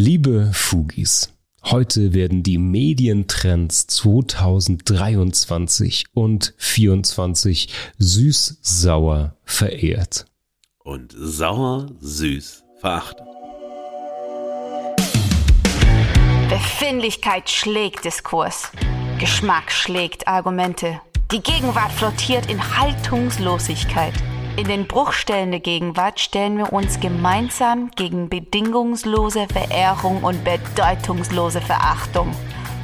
Liebe Fugis, heute werden die Medientrends 2023 und 2024 süß-sauer verehrt. Und sauer-süß verachtet. Befindlichkeit schlägt Diskurs. Geschmack schlägt Argumente. Die Gegenwart flottiert in Haltungslosigkeit. In den Bruchstellen der Gegenwart stellen wir uns gemeinsam gegen bedingungslose Verehrung und bedeutungslose Verachtung.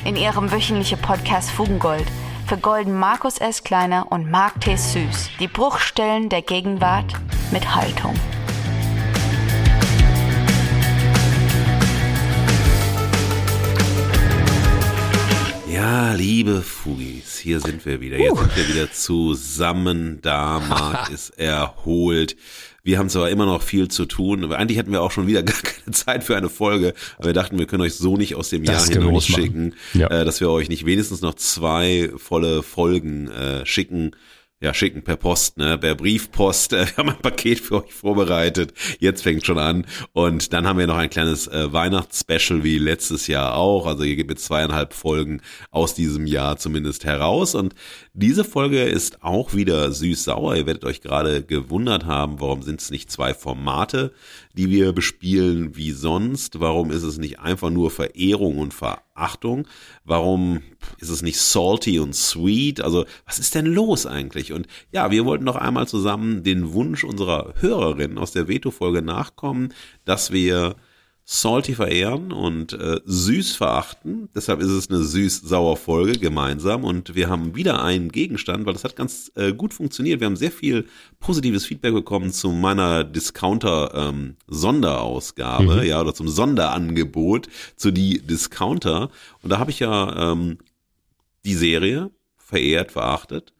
In ihrem wöchentlichen Podcast Fugengold vergolden Markus S. Kleiner und Mark T. Süß die Bruchstellen der Gegenwart mit Haltung. Ja, liebe Fugis, hier sind wir wieder. Jetzt sind wir wieder zusammen. Da Marc ist erholt. Wir haben zwar immer noch viel zu tun, aber eigentlich hatten wir auch schon wieder gar keine Zeit für eine Folge, aber wir dachten, wir können euch so nicht aus dem Das Jahr können wir hinaus nicht machen. schicken, Ja. äh, dass wir euch nicht wenigstens noch zwei volle Folgen äh, schicken. Ja, schicken per Post, ne, per Briefpost. Äh, Wir haben ein Paket für euch vorbereitet. Jetzt fängt schon an. Und dann haben wir noch ein kleines äh, Weihnachtsspecial wie letztes Jahr auch. Also hier gibt es zweieinhalb Folgen aus diesem Jahr zumindest heraus. Und diese Folge ist auch wieder süß-sauer. Ihr werdet euch gerade gewundert haben, warum sind es nicht zwei Formate, die wir bespielen wie sonst? Warum ist es nicht einfach nur Verehrung und Verachtung? Warum ist es nicht salty und sweet? Also was ist denn los eigentlich? Und ja, wir wollten noch einmal zusammen den Wunsch unserer Hörerin aus der Veto-Folge nachkommen, dass wir salty verehren und äh, süß verachten. Deshalb ist es eine süß-sauer Folge gemeinsam und wir haben wieder einen Gegenstand, weil das hat ganz äh, gut funktioniert. Wir haben sehr viel positives Feedback bekommen zu meiner Discounter ähm, Sonderausgabe, ja, oder zum Sonderangebot zu die Discounter. Und da habe ich ja ähm, die Serie verehrt, verachtet,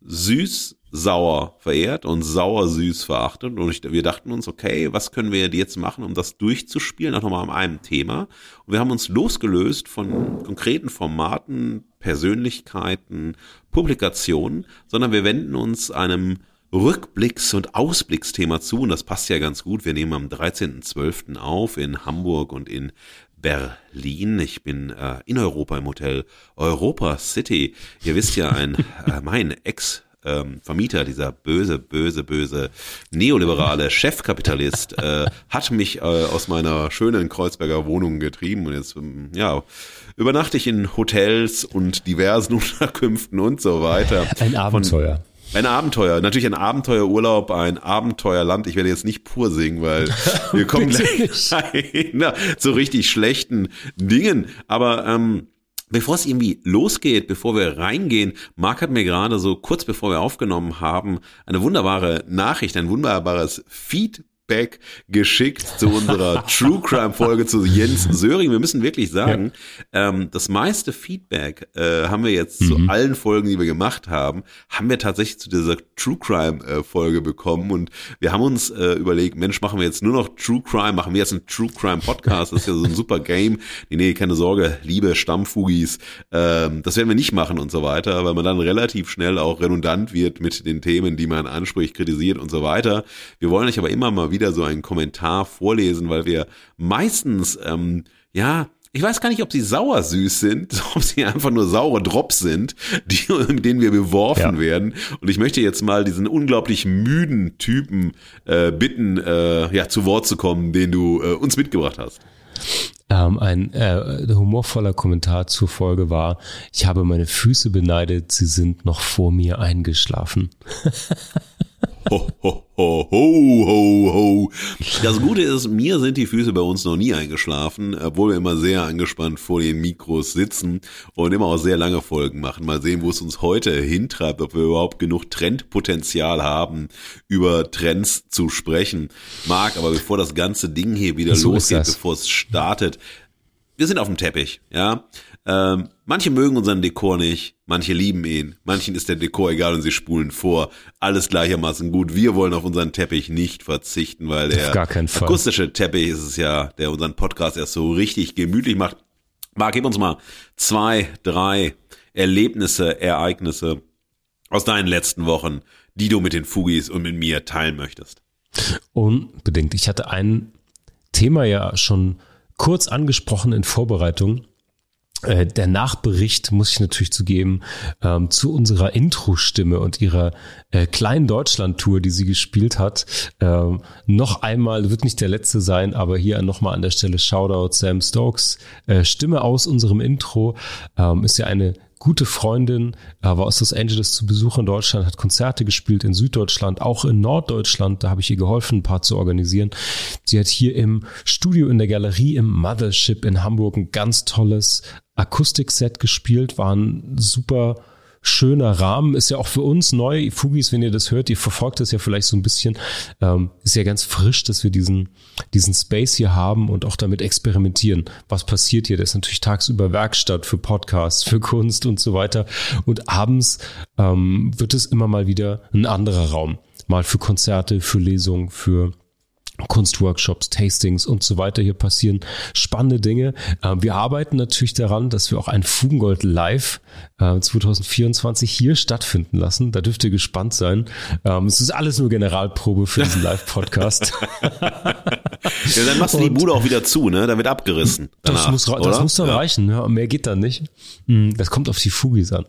süß sauer verehrt und sauer süß verachtet und ich, wir dachten uns, okay, was können wir jetzt machen, um das durchzuspielen, auch nochmal an einem Thema und wir haben uns losgelöst von konkreten Formaten, Persönlichkeiten, Publikationen, sondern wir wenden uns einem Rückblicks- und Ausblicksthema zu und das passt ja ganz gut. Wir nehmen am 13.12. auf in Hamburg und in Berlin. Ich bin äh, in Europa im Hotel Europa City. Ihr wisst ja, ein äh, mein Ex ähm, Vermieter, dieser böse, böse, böse neoliberale Chefkapitalist, äh, hat mich äh, aus meiner schönen Kreuzberger Wohnung getrieben und jetzt ähm, ja übernachte ich in Hotels und diversen Unterkünften und so weiter. Ein Abenteuer. Ein Abenteuer, natürlich ein Abenteuerurlaub, ein Abenteuerland. Ich werde jetzt nicht pur singen, weil wir kommen gleich zu richtig schlechten Dingen. Aber ähm, bevor es irgendwie losgeht, bevor wir reingehen, Marc hat mir gerade so kurz bevor wir aufgenommen haben, eine wunderbare Nachricht, ein wunderbares Feedback geschickt zu unserer True Crime Folge zu Jens Söring. Wir müssen wirklich sagen, ähm, das meiste Feedback äh, haben wir jetzt zu allen Folgen, die wir gemacht haben, haben wir tatsächlich zu dieser True Crime äh, Folge bekommen und wir haben uns äh, überlegt, Mensch, machen wir jetzt nur noch True Crime, machen wir jetzt einen True Crime Podcast, das ist ja so ein super Game. Nee, nee, keine Sorge, liebe Stammfugis, ähm, das werden wir nicht machen und so weiter, weil man dann relativ schnell auch redundant wird mit den Themen, die man anspricht, kritisiert und so weiter. Wir wollen euch aber immer mal wieder so einen Kommentar vorlesen, weil wir meistens, ähm, ja, ich weiß gar nicht, ob sie sauer süß sind, ob sie einfach nur saure Drops sind, die, mit denen wir beworfen Ja. werden. Und ich möchte jetzt mal diesen unglaublich müden Typen äh, bitten, äh, ja, zu Wort zu kommen, den du äh, uns mitgebracht hast. Ähm, ein äh, humorvoller Kommentar zur Folge war, ich habe meine Füße beneidet, sie sind noch vor mir eingeschlafen. Ho, ho, ho, ho, ho, ho. Das Gute ist, mir sind die Füße bei uns noch nie eingeschlafen, obwohl wir immer sehr angespannt vor den Mikros sitzen und immer auch sehr lange Folgen machen. Mal sehen, wo es uns heute hintreibt, ob wir überhaupt genug Trendpotenzial haben, über Trends zu sprechen. Marc, aber bevor das ganze Ding hier wieder So losgeht, bevor es startet, wir sind auf dem Teppich, ja. Ähm, manche mögen unseren Dekor nicht, manche lieben ihn, manchen ist der Dekor egal und sie spulen vor. Alles gleichermaßen gut. Wir wollen auf unseren Teppich nicht verzichten, weil der akustische Teppich ist es ja, der unseren Podcast erst so richtig gemütlich macht. Marc, gib uns mal zwei, drei Erlebnisse, Ereignisse aus deinen letzten Wochen, die du mit den Fugis und mit mir teilen möchtest. Unbedingt. Ich hatte ein Thema ja schon kurz angesprochen in Vorbereitung. Äh, der Nachbericht, muss ich natürlich zugeben, ähm, zu unserer Intro-Stimme und ihrer äh, kleinen Deutschland-Tour, die sie gespielt hat. Ähm, noch einmal, wird nicht der letzte sein, aber hier nochmal an der Stelle Shoutout Sam Stokes. Äh, Stimme aus unserem Intro ähm, ist ja eine gute Freundin, war aus Los Angeles zu Besuch in Deutschland, hat Konzerte gespielt in Süddeutschland, auch in Norddeutschland. Da habe ich ihr geholfen, ein paar zu organisieren. Sie hat hier im Studio in der Galerie im Mothership in Hamburg ein ganz tolles Akustikset gespielt, war ein super schöner Rahmen. Ist ja auch für uns neu. Fugis, wenn ihr das hört, ihr verfolgt das ja vielleicht so ein bisschen. Ähm, ist ja ganz frisch, dass wir diesen, diesen Space hier haben und auch damit experimentieren. Was passiert hier? Das ist natürlich tagsüber Werkstatt für Podcasts, für Kunst und so weiter. Und abends ähm, wird es immer mal wieder ein anderer Raum. Mal für Konzerte, für Lesungen, für Kunstworkshops, Tastings und so weiter hier passieren. Spannende Dinge. Ähm, wir arbeiten natürlich daran, dass wir auch ein Fugengold Live 2024 äh, hier stattfinden lassen. Da dürft ihr gespannt sein. Ähm, es ist alles nur Generalprobe für diesen Live-Podcast. ja, dann machst du die Bude auch wieder zu, ne? Da wird abgerissen. Danach, das, muss, das muss dann ja. reichen. Ja, mehr geht dann nicht. Hm, das kommt auf die Fugis an.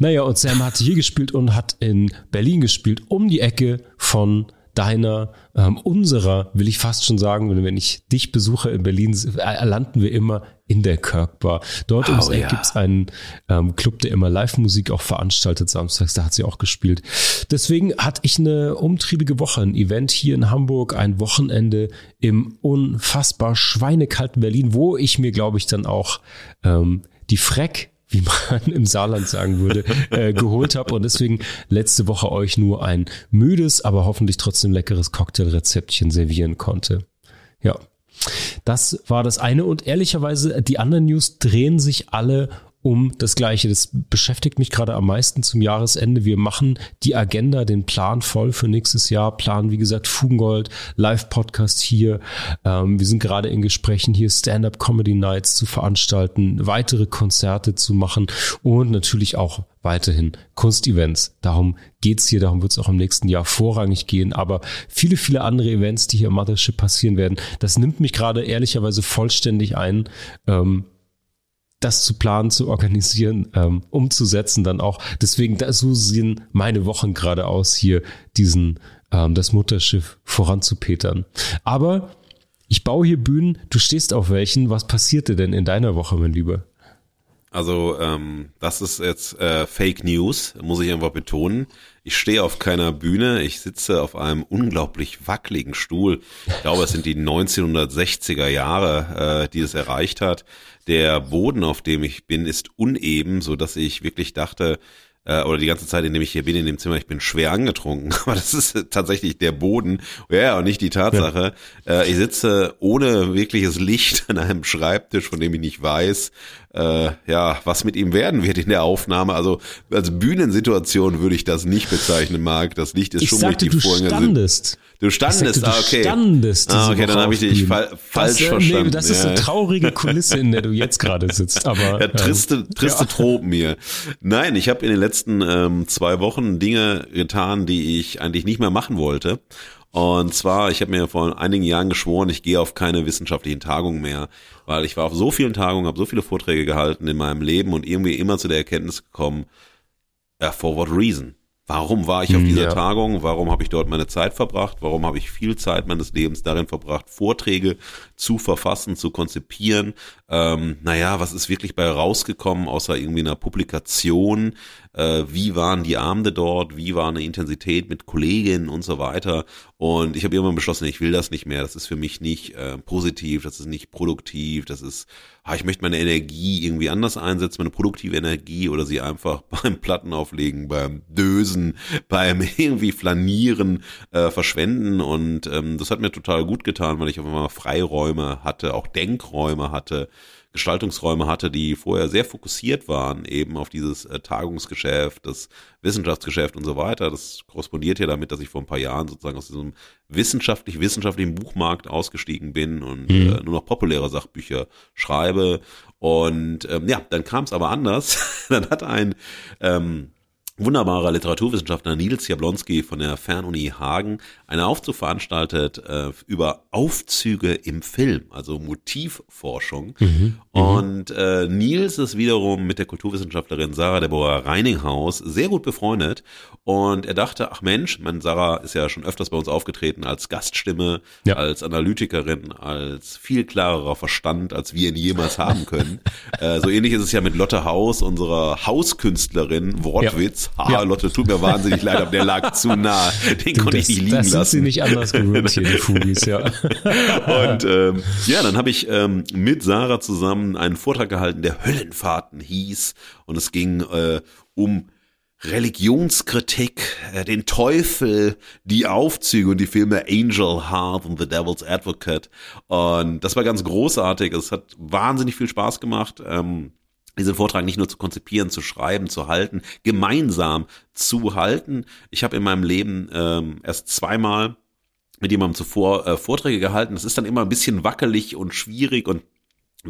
Naja, und Sam hat hier gespielt und hat in Berlin gespielt, um die Ecke von deiner, ähm, unserer, will ich fast schon sagen, wenn ich dich besuche in Berlin, äh, landen wir immer in der Kirkbar. Dort oh, ums Eck ja. gibt's einen ähm, Club, der immer Live-Musik auch veranstaltet, samstags, da hat sie auch gespielt. Deswegen hatte ich eine umtriebige Woche, ein Event hier in Hamburg, ein Wochenende im unfassbar schweinekalten Berlin, wo ich mir, glaube ich, dann auch ähm, die Freck wie man im Saarland sagen würde, äh, geholt habe und deswegen letzte Woche euch nur ein müdes, aber hoffentlich trotzdem leckeres Cocktailrezeptchen servieren konnte. Ja. Das war das eine und ehrlicherweise die anderen News drehen sich alle um das Gleiche. Das beschäftigt mich gerade am meisten zum Jahresende. Wir machen die Agenda, den Plan voll für nächstes Jahr. Plan, wie gesagt, Fugengold, Live-Podcast hier. Ähm, wir sind gerade in Gesprächen, hier Stand-Up-Comedy-Nights zu veranstalten, weitere Konzerte zu machen und natürlich auch weiterhin Kunstevents. Darum geht's hier, darum wird es auch im nächsten Jahr vorrangig gehen. Aber viele, viele andere Events, die hier im Mothership passieren werden, das nimmt mich gerade ehrlicherweise vollständig ein. Ähm, das zu planen, zu organisieren, ähm, umzusetzen dann auch. Deswegen, da, so sehen meine Wochen gerade aus, hier diesen, ähm, das Mutterschiff voranzupetern. Aber ich baue hier Bühnen, du stehst auf welchen. Was passierte denn in deiner Woche, mein Lieber? Also ähm, das ist jetzt äh, Fake News, muss ich einfach betonen. Ich stehe auf keiner Bühne, ich sitze auf einem unglaublich wackeligen Stuhl. Ich glaube, es sind die 1960er Jahre, äh, die es erreicht hat. Der Boden, auf dem ich bin, ist uneben, so dass ich wirklich dachte, äh, oder die ganze Zeit, in dem ich hier bin, in dem Zimmer, ich bin schwer angetrunken. Aber das ist tatsächlich der Boden, ja, und nicht die Tatsache. Ja. Äh, ich sitze ohne wirkliches Licht an einem Schreibtisch, von dem ich nicht weiß, äh, ja, was mit ihm werden wird in der Aufnahme. Also als Bühnensituation würde ich das nicht bezeichnen, Marc. Das Licht ist ich schon sagte, richtig du standest. Du standest, sagte, ah, okay. Du standest ah, okay, dann habe ich dich fa falsch das, verstanden. Nee, das ist eine traurige Kulisse, in der du jetzt gerade sitzt. Aber ja, triste, ähm, triste ja. Tropen hier. Nein, ich habe in den letzten ähm, zwei Wochen Dinge getan, die ich eigentlich nicht mehr machen wollte. Und zwar, ich habe mir vor einigen Jahren geschworen, ich gehe auf keine wissenschaftlichen Tagungen mehr, weil ich war auf so vielen Tagungen, habe so viele Vorträge gehalten in meinem Leben und irgendwie immer zu der Erkenntnis gekommen, ja, for what reason? Warum war ich auf dieser ja. Tagung? Warum habe ich dort meine Zeit verbracht? Warum habe ich viel Zeit meines Lebens darin verbracht, Vorträge zu verfassen, zu konzipieren? Ähm, naja, was ist wirklich bei rausgekommen, außer irgendwie einer Publikation? Äh, wie waren die Abende dort? Wie war eine Intensität mit Kolleginnen und so weiter? Und ich habe irgendwann beschlossen, ich will das nicht mehr. Das ist für mich nicht äh, positiv, das ist nicht produktiv, das ist ah, ich möchte meine Energie irgendwie anders einsetzen, meine produktive Energie oder sie einfach beim Plattenauflegen, beim Dösen, beim irgendwie Flanieren äh, verschwenden und ähm, das hat mir total gut getan, weil ich auf einmal Freiräume hatte, auch Denkräume hatte, Gestaltungsräume hatte, die vorher sehr fokussiert waren, eben auf dieses äh, Tagungsgeschäft, das Wissenschaftsgeschäft und so weiter. Das korrespondiert ja damit, dass ich vor ein paar Jahren sozusagen aus diesem wissenschaftlich-wissenschaftlichen Buchmarkt ausgestiegen bin und mhm. äh, nur noch populäre Sachbücher schreibe. Und ähm, ja, dann kam es aber anders. dann hat ein ähm, wunderbarer Literaturwissenschaftler Nils Jablonski von der Fernuni Hagen einen Aufzug veranstaltet äh, über Aufzüge im Film, also Motivforschung. Mhm, und äh, Nils ist wiederum mit der Kulturwissenschaftlerin Sarah Deborah Reininghaus sehr gut befreundet. Und er dachte, ach Mensch, mein Sarah ist ja schon öfters bei uns aufgetreten als Gaststimme, ja. als Analytikerin, als viel klarerer Verstand, als wir ihn jemals haben können. äh, so ähnlich ist es ja mit Lotte Haus, unserer Hauskünstlerin, Wortwitz. Ja Ah, ja. Lotte, tut mir wahnsinnig leid, aber der lag zu nah. Den du, konnte das, ich nicht liegen lassen. Sind sie nicht anders gewöhnt hier, die Fugis, ja. Und ähm, ja, dann habe ich ähm, mit Sarah zusammen einen Vortrag gehalten, der Höllenfahrten hieß. Und es ging äh, um Religionskritik, äh, den Teufel, die Aufzüge und die Filme Angel Heart und The Devil's Advocate. Und das war ganz großartig. Es hat wahnsinnig viel Spaß gemacht. Ähm, diesen Vortrag nicht nur zu konzipieren, zu schreiben, zu halten, gemeinsam zu halten. Ich habe in meinem Leben ähm, erst zweimal mit jemandem zuvor äh, Vorträge gehalten. Das ist dann immer ein bisschen wackelig und schwierig und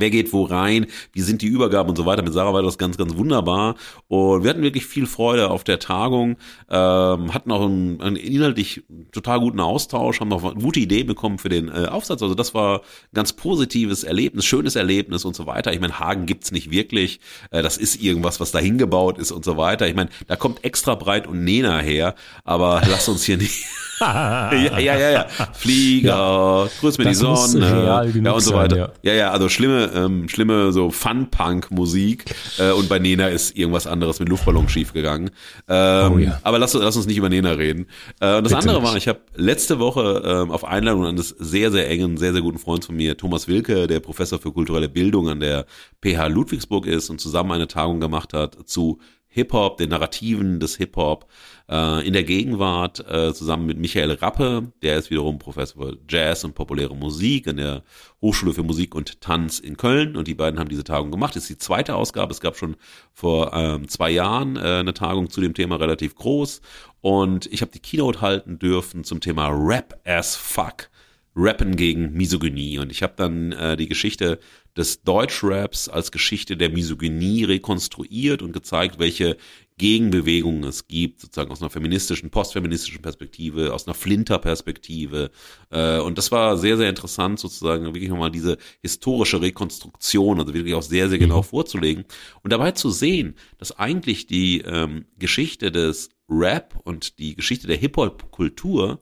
Wer geht wo rein? Wie sind die Übergaben und so weiter? Mit Sarah war das ganz, ganz wunderbar. Und wir hatten wirklich viel Freude auf der Tagung, ähm, hatten auch einen, einen inhaltlich total guten Austausch, haben noch gute Ideen bekommen für den äh, Aufsatz. Also das war ein ganz positives Erlebnis, schönes Erlebnis und so weiter. Ich meine, Hagen gibt's nicht wirklich. Äh, das ist irgendwas, was da hingebaut ist und so weiter. Ich meine, da kommt extra breit und Nena her, aber lass uns hier nicht. Ja, ja, ja, ja. Flieger, ja. grüß mir das die Sonne. ja, und so weiter. Sein, ja. ja, ja, also schlimme, ähm, schlimme so Fun-Punk-Musik. Äh, und bei Nena ist irgendwas anderes mit Luftballon schiefgegangen. Ähm, oh, ja. Aber lass, lass uns nicht über Nena reden. Äh, und das Bitte andere war, ich habe letzte Woche ähm, auf Einladung eines sehr, sehr engen, sehr, sehr guten Freunds von mir, Thomas Wilke, der Professor für kulturelle Bildung an der PH Ludwigsburg ist und zusammen eine Tagung gemacht hat zu Hip-Hop, den Narrativen des Hip-Hop äh, in der Gegenwart äh, zusammen mit Michael Rappe, der ist wiederum Professor für Jazz und populäre Musik an der Hochschule für Musik und Tanz in Köln und die beiden haben diese Tagung gemacht. Das ist die zweite Ausgabe. Es gab schon vor ähm, zwei Jahren äh, eine Tagung zu dem Thema relativ groß und ich habe die Keynote halten dürfen zum Thema Rap as Fuck. Rappen gegen Misogynie. Und ich habe dann äh, die Geschichte des Deutschraps als Geschichte der Misogynie rekonstruiert und gezeigt, welche Gegenbewegungen es gibt, sozusagen aus einer feministischen, postfeministischen Perspektive, aus einer Flinter-Perspektive. Äh, und das war sehr, sehr interessant, sozusagen wirklich nochmal diese historische Rekonstruktion, also wirklich auch sehr, sehr genau mhm. vorzulegen und dabei zu sehen, dass eigentlich die ähm, Geschichte des Rap und die Geschichte der Hip-Hop-Kultur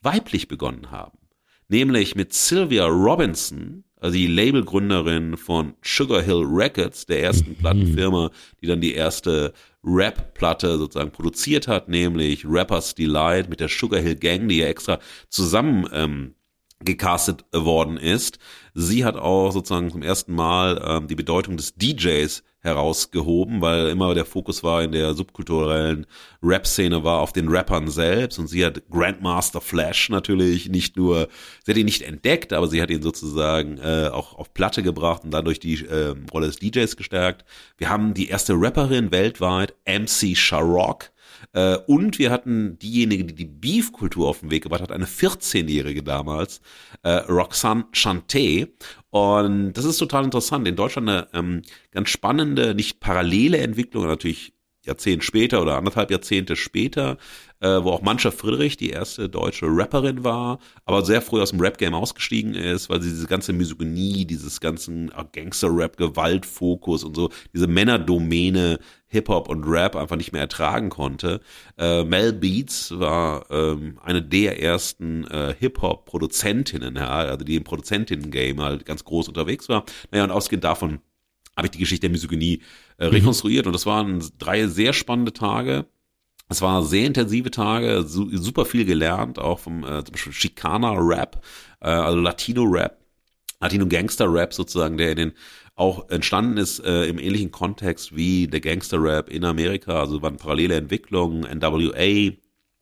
weiblich begonnen haben. Nämlich mit Sylvia Robinson, also die Labelgründerin von Sugar Hill Records, der ersten mhm. Plattenfirma, die dann die erste Rap-Platte sozusagen produziert hat, nämlich Rappers Delight mit der Sugar Hill Gang, die ja extra zusammen ähm, gecastet worden ist. Sie hat auch sozusagen zum ersten Mal ähm, die Bedeutung des DJs herausgehoben, weil immer der Fokus war in der subkulturellen Rap-Szene war auf den Rappern selbst und sie hat Grandmaster Flash natürlich nicht nur, sie hat ihn nicht entdeckt, aber sie hat ihn sozusagen äh, auch auf Platte gebracht und dadurch die äh, Rolle des DJs gestärkt. Wir haben die erste Rapperin weltweit, MC Sharrock, äh, und wir hatten diejenige, die die Beef-Kultur auf den Weg gebracht hat, eine 14-Jährige damals, äh, Roxanne Chanté. Und das ist total interessant. In Deutschland eine ähm, ganz spannende, nicht parallele Entwicklung, natürlich Jahrzehnt später oder anderthalb Jahrzehnte später, äh, wo auch Mancha Friedrich die erste deutsche Rapperin war, aber sehr früh aus dem Rap-Game ausgestiegen ist, weil sie diese ganze Misogynie, dieses ganzen Gangster-Rap, Gewaltfokus und so, diese Männerdomäne Hip-Hop und Rap einfach nicht mehr ertragen konnte. Äh, Mel Beats war ähm, eine der ersten äh, Hip-Hop-Produzentinnen, ja, also die im Produzentinnen-Game halt ganz groß unterwegs war. Naja, und ausgehend davon habe ich die Geschichte der Misogynie äh, mhm. rekonstruiert. Mhm. Und das waren drei sehr spannende Tage. Es waren sehr intensive Tage, su super viel gelernt, auch vom äh, zum Beispiel Chicana-Rap, äh, also Latino-Rap, Latino-Gangster-Rap sozusagen, der in den auch entstanden ist äh, im ähnlichen Kontext wie der Gangster-Rap in Amerika, also waren parallele Entwicklungen, NWA,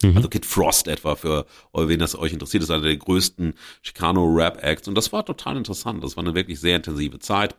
Mhm. Also Kid Frost etwa, für wen das euch interessiert, ist einer der größten Chicano-Rap-Acts. Und das war total interessant. Das war eine wirklich sehr intensive Zeit.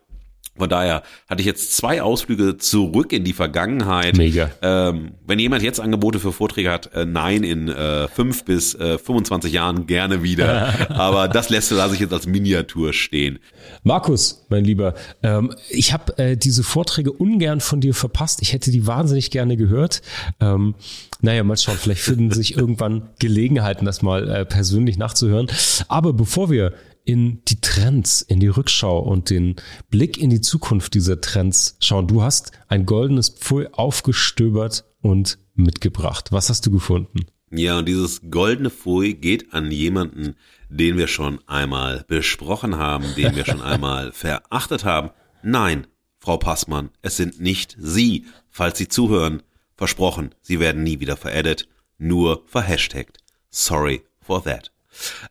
Von daher hatte ich jetzt zwei Ausflüge zurück in die Vergangenheit. Mega. Ähm, wenn jemand jetzt Angebote für Vorträge hat, äh, nein, in äh, fünf bis äh, 25 Jahren gerne wieder. Aber das lässt lasse ich jetzt als Miniatur stehen. Markus, mein Lieber, ähm, ich habe äh, diese Vorträge ungern von dir verpasst. Ich hätte die wahnsinnig gerne gehört. Ähm, naja, mal schauen, vielleicht finden sich irgendwann Gelegenheiten, das mal äh, persönlich nachzuhören. Aber bevor wir in die Trends, in die Rückschau und den Blick in die Zukunft dieser Trends schauen. Du hast ein goldenes Pfui aufgestöbert und mitgebracht. Was hast du gefunden? Ja, und dieses goldene Pfui geht an jemanden, den wir schon einmal besprochen haben, den wir schon einmal verachtet haben. Nein, Frau Passmann, es sind nicht Sie, falls Sie zuhören. Versprochen, Sie werden nie wieder veredit, nur verhashtagt. Sorry for that.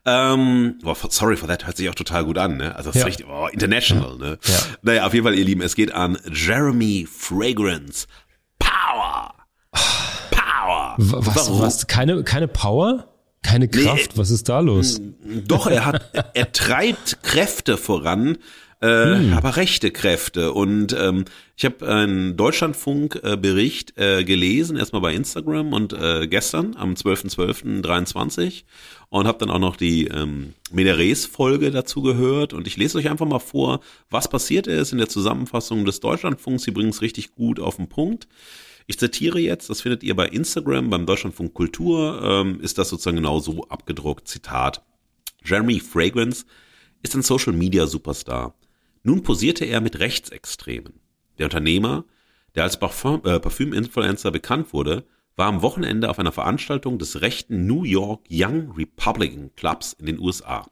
Ähm, oh, sorry for that hört sich auch total gut an, ne? Also das ja. ist richtig, oh, international, ne? Ja. Naja, auf jeden Fall, ihr Lieben, es geht an Jeremy Fragrance. Power! Power! Was, was, keine, keine Power? Keine Kraft? Nee, was ist da los? Doch, er hat, er treibt Kräfte voran, äh, hm. aber rechte Kräfte. Und ähm, ich habe einen Deutschlandfunk-Bericht äh, gelesen, erstmal bei Instagram und äh, gestern am 12.12.23 und habe dann auch noch die ähm, Mederes-Folge dazu gehört. Und ich lese euch einfach mal vor, was passiert ist in der Zusammenfassung des Deutschlandfunks. Sie bringen es richtig gut auf den Punkt. Ich zitiere jetzt, das findet ihr bei Instagram, beim Deutschlandfunk Kultur, ähm, ist das sozusagen genau so abgedruckt. Zitat. Jeremy Fragrance ist ein Social Media Superstar. Nun posierte er mit Rechtsextremen. Der Unternehmer, der als äh, Parfüm-Influencer bekannt wurde, war am Wochenende auf einer Veranstaltung des rechten New York Young Republican Clubs in den USA.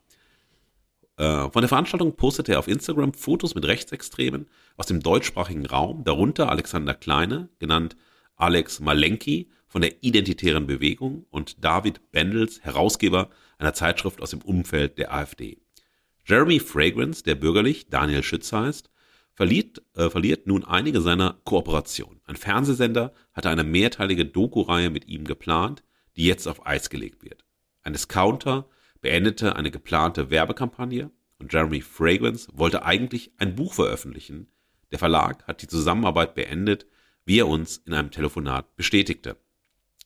Äh, von der Veranstaltung postete er auf Instagram Fotos mit Rechtsextremen aus dem deutschsprachigen Raum, darunter Alexander Kleine, genannt Alex Malenki von der Identitären Bewegung und David Bendels, Herausgeber einer Zeitschrift aus dem Umfeld der AfD. Jeremy Fragrance, der bürgerlich Daniel Schütz heißt, verliert, äh, verliert nun einige seiner Kooperationen. Ein Fernsehsender hatte eine mehrteilige Doku-Reihe mit ihm geplant, die jetzt auf Eis gelegt wird. Ein Discounter beendete eine geplante Werbekampagne und Jeremy Fragrance wollte eigentlich ein Buch veröffentlichen. Der Verlag hat die Zusammenarbeit beendet, wie er uns in einem Telefonat bestätigte.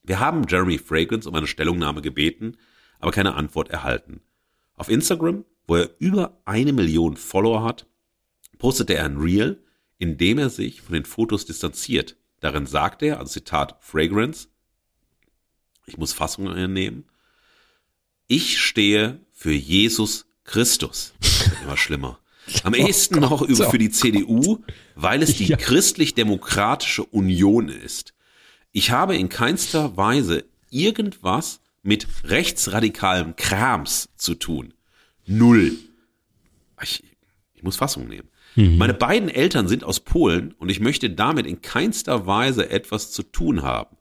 Wir haben Jeremy Fragrance um eine Stellungnahme gebeten, aber keine Antwort erhalten. Auf Instagram wo er über eine Million Follower hat, postete er ein Reel, in dem er sich von den Fotos distanziert. Darin sagt er, also Zitat Fragrance, ich muss Fassungen nehmen, ich stehe für Jesus Christus. Das wird immer schlimmer. Am oh ehesten noch über für die CDU, weil es die ja. christlich-demokratische Union ist. Ich habe in keinster Weise irgendwas mit rechtsradikalem Krams zu tun. Null. Ich, ich muss Fassung nehmen. Mhm. Meine beiden Eltern sind aus Polen und ich möchte damit in keinster Weise etwas zu tun haben.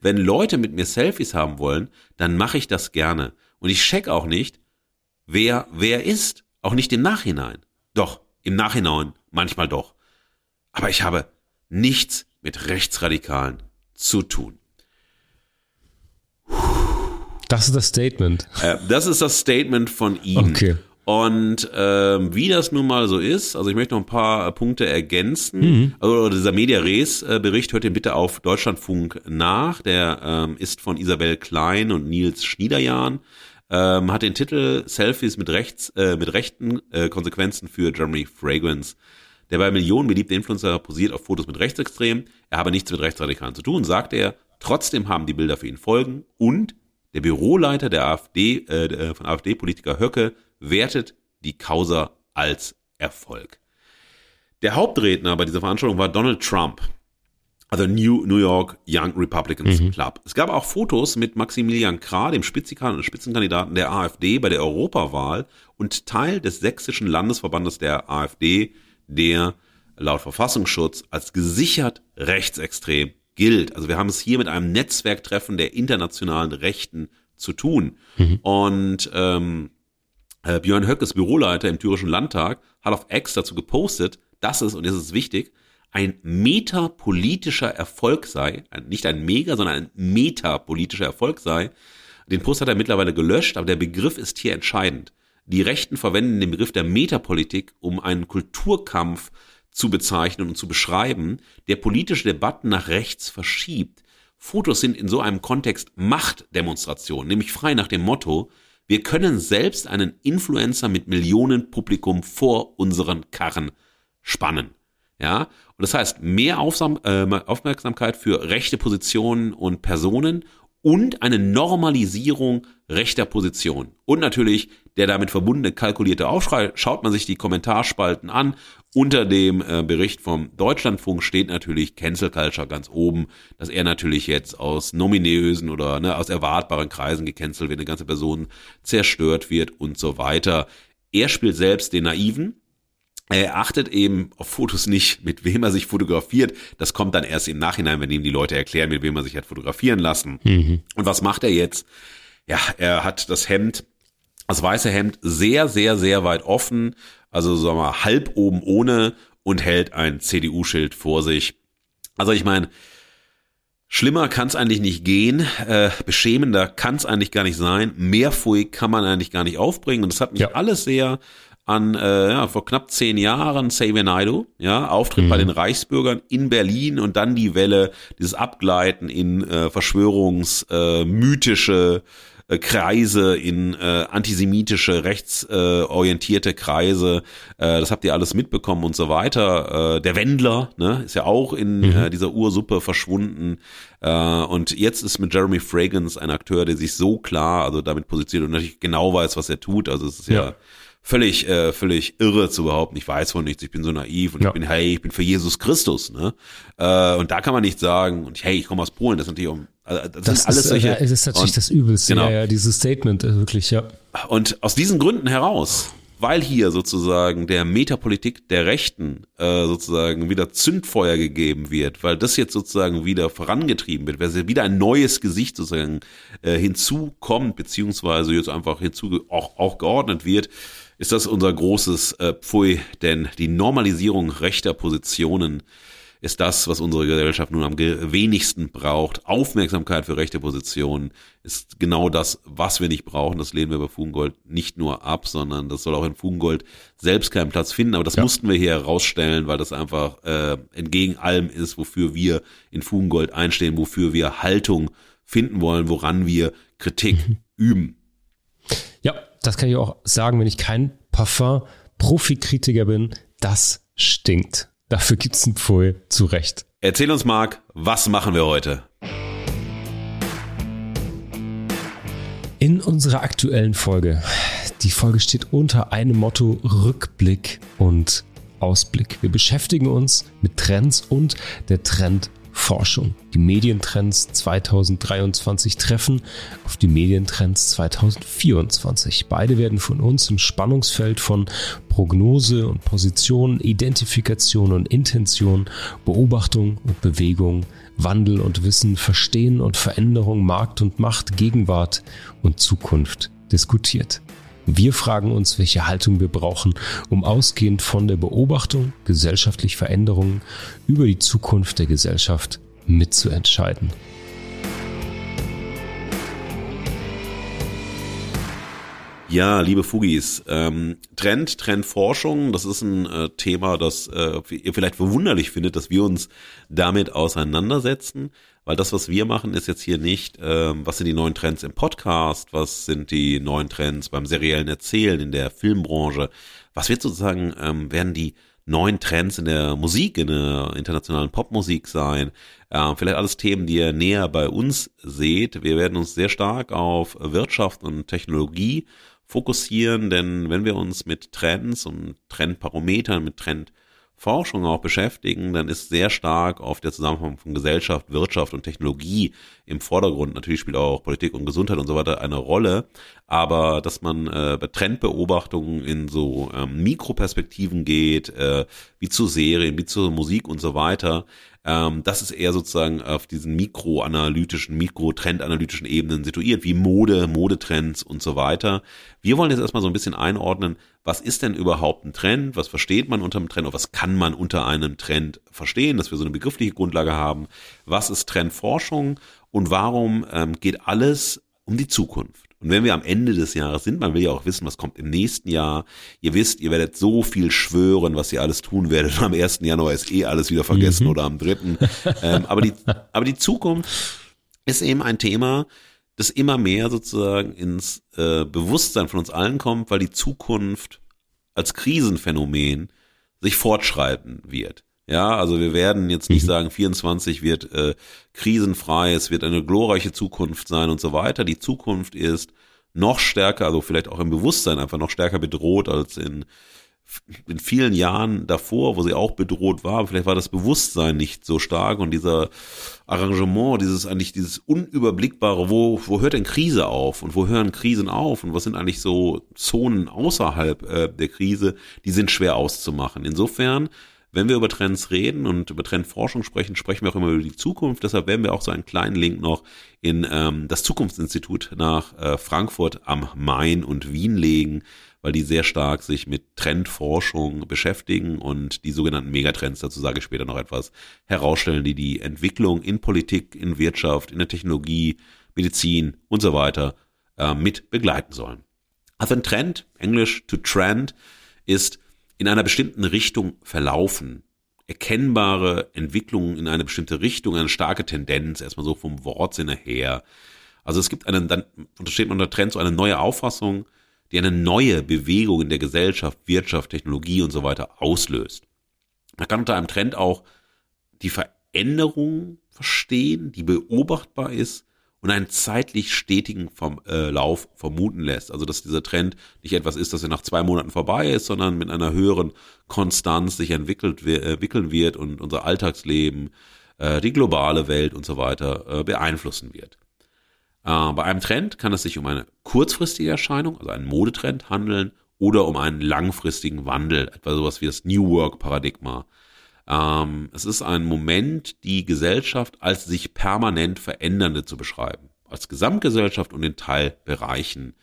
Wenn Leute mit mir Selfies haben wollen, dann mache ich das gerne. Und ich check auch nicht, wer wer ist. Auch nicht im Nachhinein. Doch, im Nachhinein manchmal doch. Aber ich habe nichts mit Rechtsradikalen zu tun. Das ist das Statement. Äh, das ist das Statement von ihm. Okay. Und ähm, wie das nun mal so ist, also ich möchte noch ein paar Punkte ergänzen. Mhm. Also dieser Media Res Bericht hört ihr bitte auf Deutschlandfunk nach. Der ähm, ist von Isabel Klein und Nils Schniederjahn. Ähm, hat den Titel Selfies mit rechts äh, mit rechten äh, Konsequenzen für Jeremy Fragrance. Der bei Millionen beliebte Influencer posiert auf Fotos mit Rechtsextremen. Er habe nichts mit Rechtsradikalen zu tun, sagt er. Trotzdem haben die Bilder für ihn Folgen und der Büroleiter der AfD, äh, von AfD-Politiker Höcke wertet die Causa als Erfolg. Der Hauptredner bei dieser Veranstaltung war Donald Trump, also New, New York Young Republicans mhm. Club. Es gab auch Fotos mit Maximilian Krah, dem Spitzenkandidaten der AfD bei der Europawahl und Teil des sächsischen Landesverbandes der AfD, der laut Verfassungsschutz als gesichert rechtsextrem gilt. Also wir haben es hier mit einem Netzwerktreffen der internationalen Rechten zu tun. Mhm. Und ähm, äh, Björn Höckes Büroleiter im Thürischen Landtag hat auf X dazu gepostet, dass es, und das ist wichtig, ein metapolitischer Erfolg sei, nicht ein mega, sondern ein metapolitischer Erfolg sei. Den Post hat er mittlerweile gelöscht, aber der Begriff ist hier entscheidend. Die Rechten verwenden den Begriff der Metapolitik, um einen Kulturkampf zu bezeichnen und zu beschreiben, der politische Debatten nach rechts verschiebt. Fotos sind in so einem Kontext Machtdemonstration, nämlich frei nach dem Motto, wir können selbst einen Influencer mit Millionen Publikum vor unseren Karren spannen. Ja, und das heißt mehr äh, Aufmerksamkeit für rechte Positionen und Personen und eine Normalisierung rechter Position. Und natürlich der damit verbundene kalkulierte Aufschrei. Schaut man sich die Kommentarspalten an. Unter dem äh, Bericht vom Deutschlandfunk steht natürlich Cancel Culture ganz oben, dass er natürlich jetzt aus nominösen oder ne, aus erwartbaren Kreisen gecancelt wird, eine ganze Person zerstört wird und so weiter. Er spielt selbst den Naiven, er achtet eben auf Fotos nicht, mit wem er sich fotografiert. Das kommt dann erst im Nachhinein, wenn ihm die Leute erklären, mit wem er sich hat fotografieren lassen. Mhm. Und was macht er jetzt? Ja, er hat das Hemd, das weiße Hemd sehr, sehr, sehr weit offen, also sagen wir mal halb oben ohne und hält ein CDU-Schild vor sich. Also ich meine, Schlimmer kann es eigentlich nicht gehen, äh, beschämender kann es eigentlich gar nicht sein, mehr Pfui kann man eigentlich gar nicht aufbringen und das hat mich ja. alles sehr an äh, ja, vor knapp zehn Jahren Xavier Naidoo, ja, Auftritt mhm. bei den Reichsbürgern in Berlin und dann die Welle, dieses Abgleiten in äh, verschwörungsmythische äh, äh, Kreise, in äh, antisemitische, rechtsorientierte äh, Kreise. Äh, das habt ihr alles mitbekommen und so weiter. Äh, der Wendler ne, ist ja auch in mhm. äh, dieser Ursuppe verschwunden. Äh, und jetzt ist mit Jeremy Fragrance ein Akteur, der sich so klar, also damit positioniert und natürlich genau weiß, was er tut. Also es ist ja, ja völlig, äh, völlig irre zu behaupten, ich weiß von nichts, ich bin so naiv und ja. ich bin, hey, ich bin für Jesus Christus, ne? Äh, und da kann man nicht sagen, und hey, ich komme aus Polen, das ist natürlich auch, also das, das sind alles ist, solche. Ja, es ist natürlich und, das Übelste, genau. ja, ja, dieses Statement, äh, wirklich, ja. Und aus diesen Gründen heraus, weil hier sozusagen der Metapolitik der Rechten äh, sozusagen wieder Zündfeuer gegeben wird, weil das jetzt sozusagen wieder vorangetrieben wird, weil wieder ein neues Gesicht sozusagen äh, hinzukommt, beziehungsweise jetzt einfach hinzu auch, auch geordnet wird, ist das unser großes äh, Pfui, denn die Normalisierung rechter Positionen ist das, was unsere Gesellschaft nun am wenigsten braucht. Aufmerksamkeit für rechte Positionen ist genau das, was wir nicht brauchen. Das lehnen wir bei Fugengold nicht nur ab, sondern das soll auch in Fugengold selbst keinen Platz finden. Aber das ja. mussten wir hier herausstellen, weil das einfach äh, entgegen allem ist, wofür wir in Fugengold einstehen, wofür wir Haltung finden wollen, woran wir Kritik mhm. üben. Das kann ich auch sagen, wenn ich kein Parfum-Profikritiker bin, das stinkt. Dafür gibt's ein Pfui, zu Recht. Erzähl uns, Marc, was machen wir heute? In unserer aktuellen Folge. Die Folge steht unter einem Motto Rückblick und Ausblick. Wir beschäftigen uns mit Trends und der Trend Forschung. Die Medientrends 2023 treffen auf die Medientrends 2024. Beide werden von uns im Spannungsfeld von Prognose und Position, Identifikation und Intention, Beobachtung und Bewegung, Wandel und Wissen, Verstehen und Veränderung, Markt und Macht, Gegenwart und Zukunft diskutiert. Wir fragen uns, welche Haltung wir brauchen, um ausgehend von der Beobachtung gesellschaftlich Veränderungen über die Zukunft der Gesellschaft mitzuentscheiden. Ja, liebe Fugis, ähm, Trend, Trendforschung, das ist ein äh, Thema, das äh, ihr vielleicht verwunderlich findet, dass wir uns damit auseinandersetzen, weil das, was wir machen, ist jetzt hier nicht, äh, was sind die neuen Trends im Podcast, was sind die neuen Trends beim seriellen Erzählen in der Filmbranche, was wird sozusagen, ähm, werden die neuen Trends in der Musik, in der internationalen Popmusik sein. Äh, vielleicht alles Themen, die ihr näher bei uns seht. Wir werden uns sehr stark auf Wirtschaft und Technologie fokussieren, denn wenn wir uns mit Trends und Trendparametern, mit Trendforschung auch beschäftigen, dann ist sehr stark auf der Zusammenhang von Gesellschaft, Wirtschaft und Technologie im Vordergrund. Natürlich spielt auch Politik und Gesundheit und so weiter eine Rolle, aber dass man äh, bei Trendbeobachtungen in so ähm, Mikroperspektiven geht, äh, wie zu Serien, wie zur Musik und so weiter, ähm, das ist eher sozusagen auf diesen mikroanalytischen, mikrotrendanalytischen Ebenen situiert, wie Mode, Modetrends und so weiter. Wir wollen jetzt erstmal so ein bisschen einordnen, was ist denn überhaupt ein Trend? Was versteht man unter einem Trend? Oder was kann man unter einem Trend verstehen, dass wir so eine begriffliche Grundlage haben? Was ist Trendforschung? Und warum ähm, geht alles um die Zukunft? Und wenn wir am Ende des Jahres sind, man will ja auch wissen, was kommt im nächsten Jahr. Ihr wisst, ihr werdet so viel schwören, was ihr alles tun werdet. Am 1. Januar ist eh alles wieder vergessen mhm. oder am 3. ähm, aber, die, aber die Zukunft ist eben ein Thema, das immer mehr sozusagen ins äh, Bewusstsein von uns allen kommt, weil die Zukunft als Krisenphänomen sich fortschreiten wird. Ja, also wir werden jetzt nicht mhm. sagen, 24 wird äh, krisenfrei, es wird eine glorreiche Zukunft sein und so weiter. Die Zukunft ist noch stärker, also vielleicht auch im Bewusstsein einfach noch stärker bedroht als in in vielen Jahren davor, wo sie auch bedroht war, vielleicht war das Bewusstsein nicht so stark und dieser Arrangement, dieses eigentlich dieses unüberblickbare, wo, wo hört denn Krise auf und wo hören Krisen auf und was sind eigentlich so Zonen außerhalb äh, der Krise, die sind schwer auszumachen. Insofern, wenn wir über Trends reden und über Trendforschung sprechen, sprechen wir auch immer über die Zukunft. Deshalb werden wir auch so einen kleinen Link noch in ähm, das Zukunftsinstitut nach äh, Frankfurt am Main und Wien legen weil die sehr stark sich mit Trendforschung beschäftigen und die sogenannten Megatrends, dazu sage ich später noch etwas, herausstellen, die die Entwicklung in Politik, in Wirtschaft, in der Technologie, Medizin und so weiter äh, mit begleiten sollen. Also ein Trend, Englisch to trend, ist in einer bestimmten Richtung verlaufen. Erkennbare Entwicklungen in eine bestimmte Richtung, eine starke Tendenz, erstmal so vom Wortsinne her. Also es gibt einen, dann untersteht man unter Trend so eine neue Auffassung, die eine neue Bewegung in der Gesellschaft, Wirtschaft, Technologie und so weiter auslöst. Man kann unter einem Trend auch die Veränderung verstehen, die beobachtbar ist und einen zeitlich stetigen äh, Lauf vermuten lässt. Also dass dieser Trend nicht etwas ist, das ja nach zwei Monaten vorbei ist, sondern mit einer höheren Konstanz sich entwickelt, entwickeln wird und unser Alltagsleben, äh, die globale Welt und so weiter äh, beeinflussen wird. Äh, bei einem Trend kann es sich um eine kurzfristige Erscheinung, also einen Modetrend handeln, oder um einen langfristigen Wandel, etwa sowas wie das New Work Paradigma. Ähm, es ist ein Moment, die Gesellschaft als sich permanent verändernde zu beschreiben, als Gesamtgesellschaft und in Teilbereichen.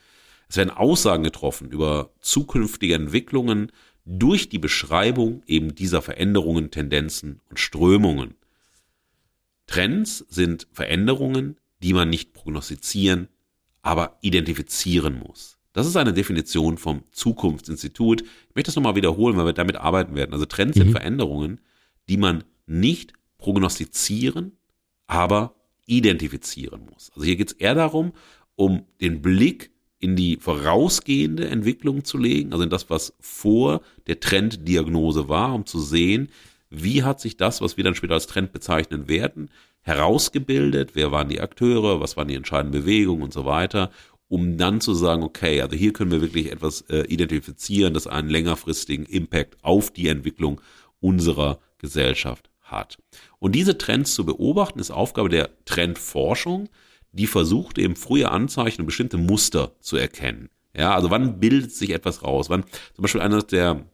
Es werden Aussagen getroffen über zukünftige Entwicklungen durch die Beschreibung eben dieser Veränderungen, Tendenzen und Strömungen. Trends sind Veränderungen, die man nicht prognostizieren, aber identifizieren muss. Das ist eine Definition vom Zukunftsinstitut. Ich möchte das nochmal wiederholen, weil wir damit arbeiten werden. Also Trends mhm. sind Veränderungen, die man nicht prognostizieren, aber identifizieren muss. Also hier geht es eher darum, um den Blick in die vorausgehende Entwicklung zu legen, also in das, was vor der Trenddiagnose war, um zu sehen, wie hat sich das, was wir dann später als Trend bezeichnen werden, herausgebildet, wer waren die Akteure, was waren die entscheidenden Bewegungen und so weiter, um dann zu sagen, okay, also hier können wir wirklich etwas äh, identifizieren, das einen längerfristigen Impact auf die Entwicklung unserer Gesellschaft hat. Und diese Trends zu beobachten, ist Aufgabe der Trendforschung, die versucht eben frühe Anzeichen und bestimmte Muster zu erkennen. Ja, also wann bildet sich etwas raus? Wann zum Beispiel einer der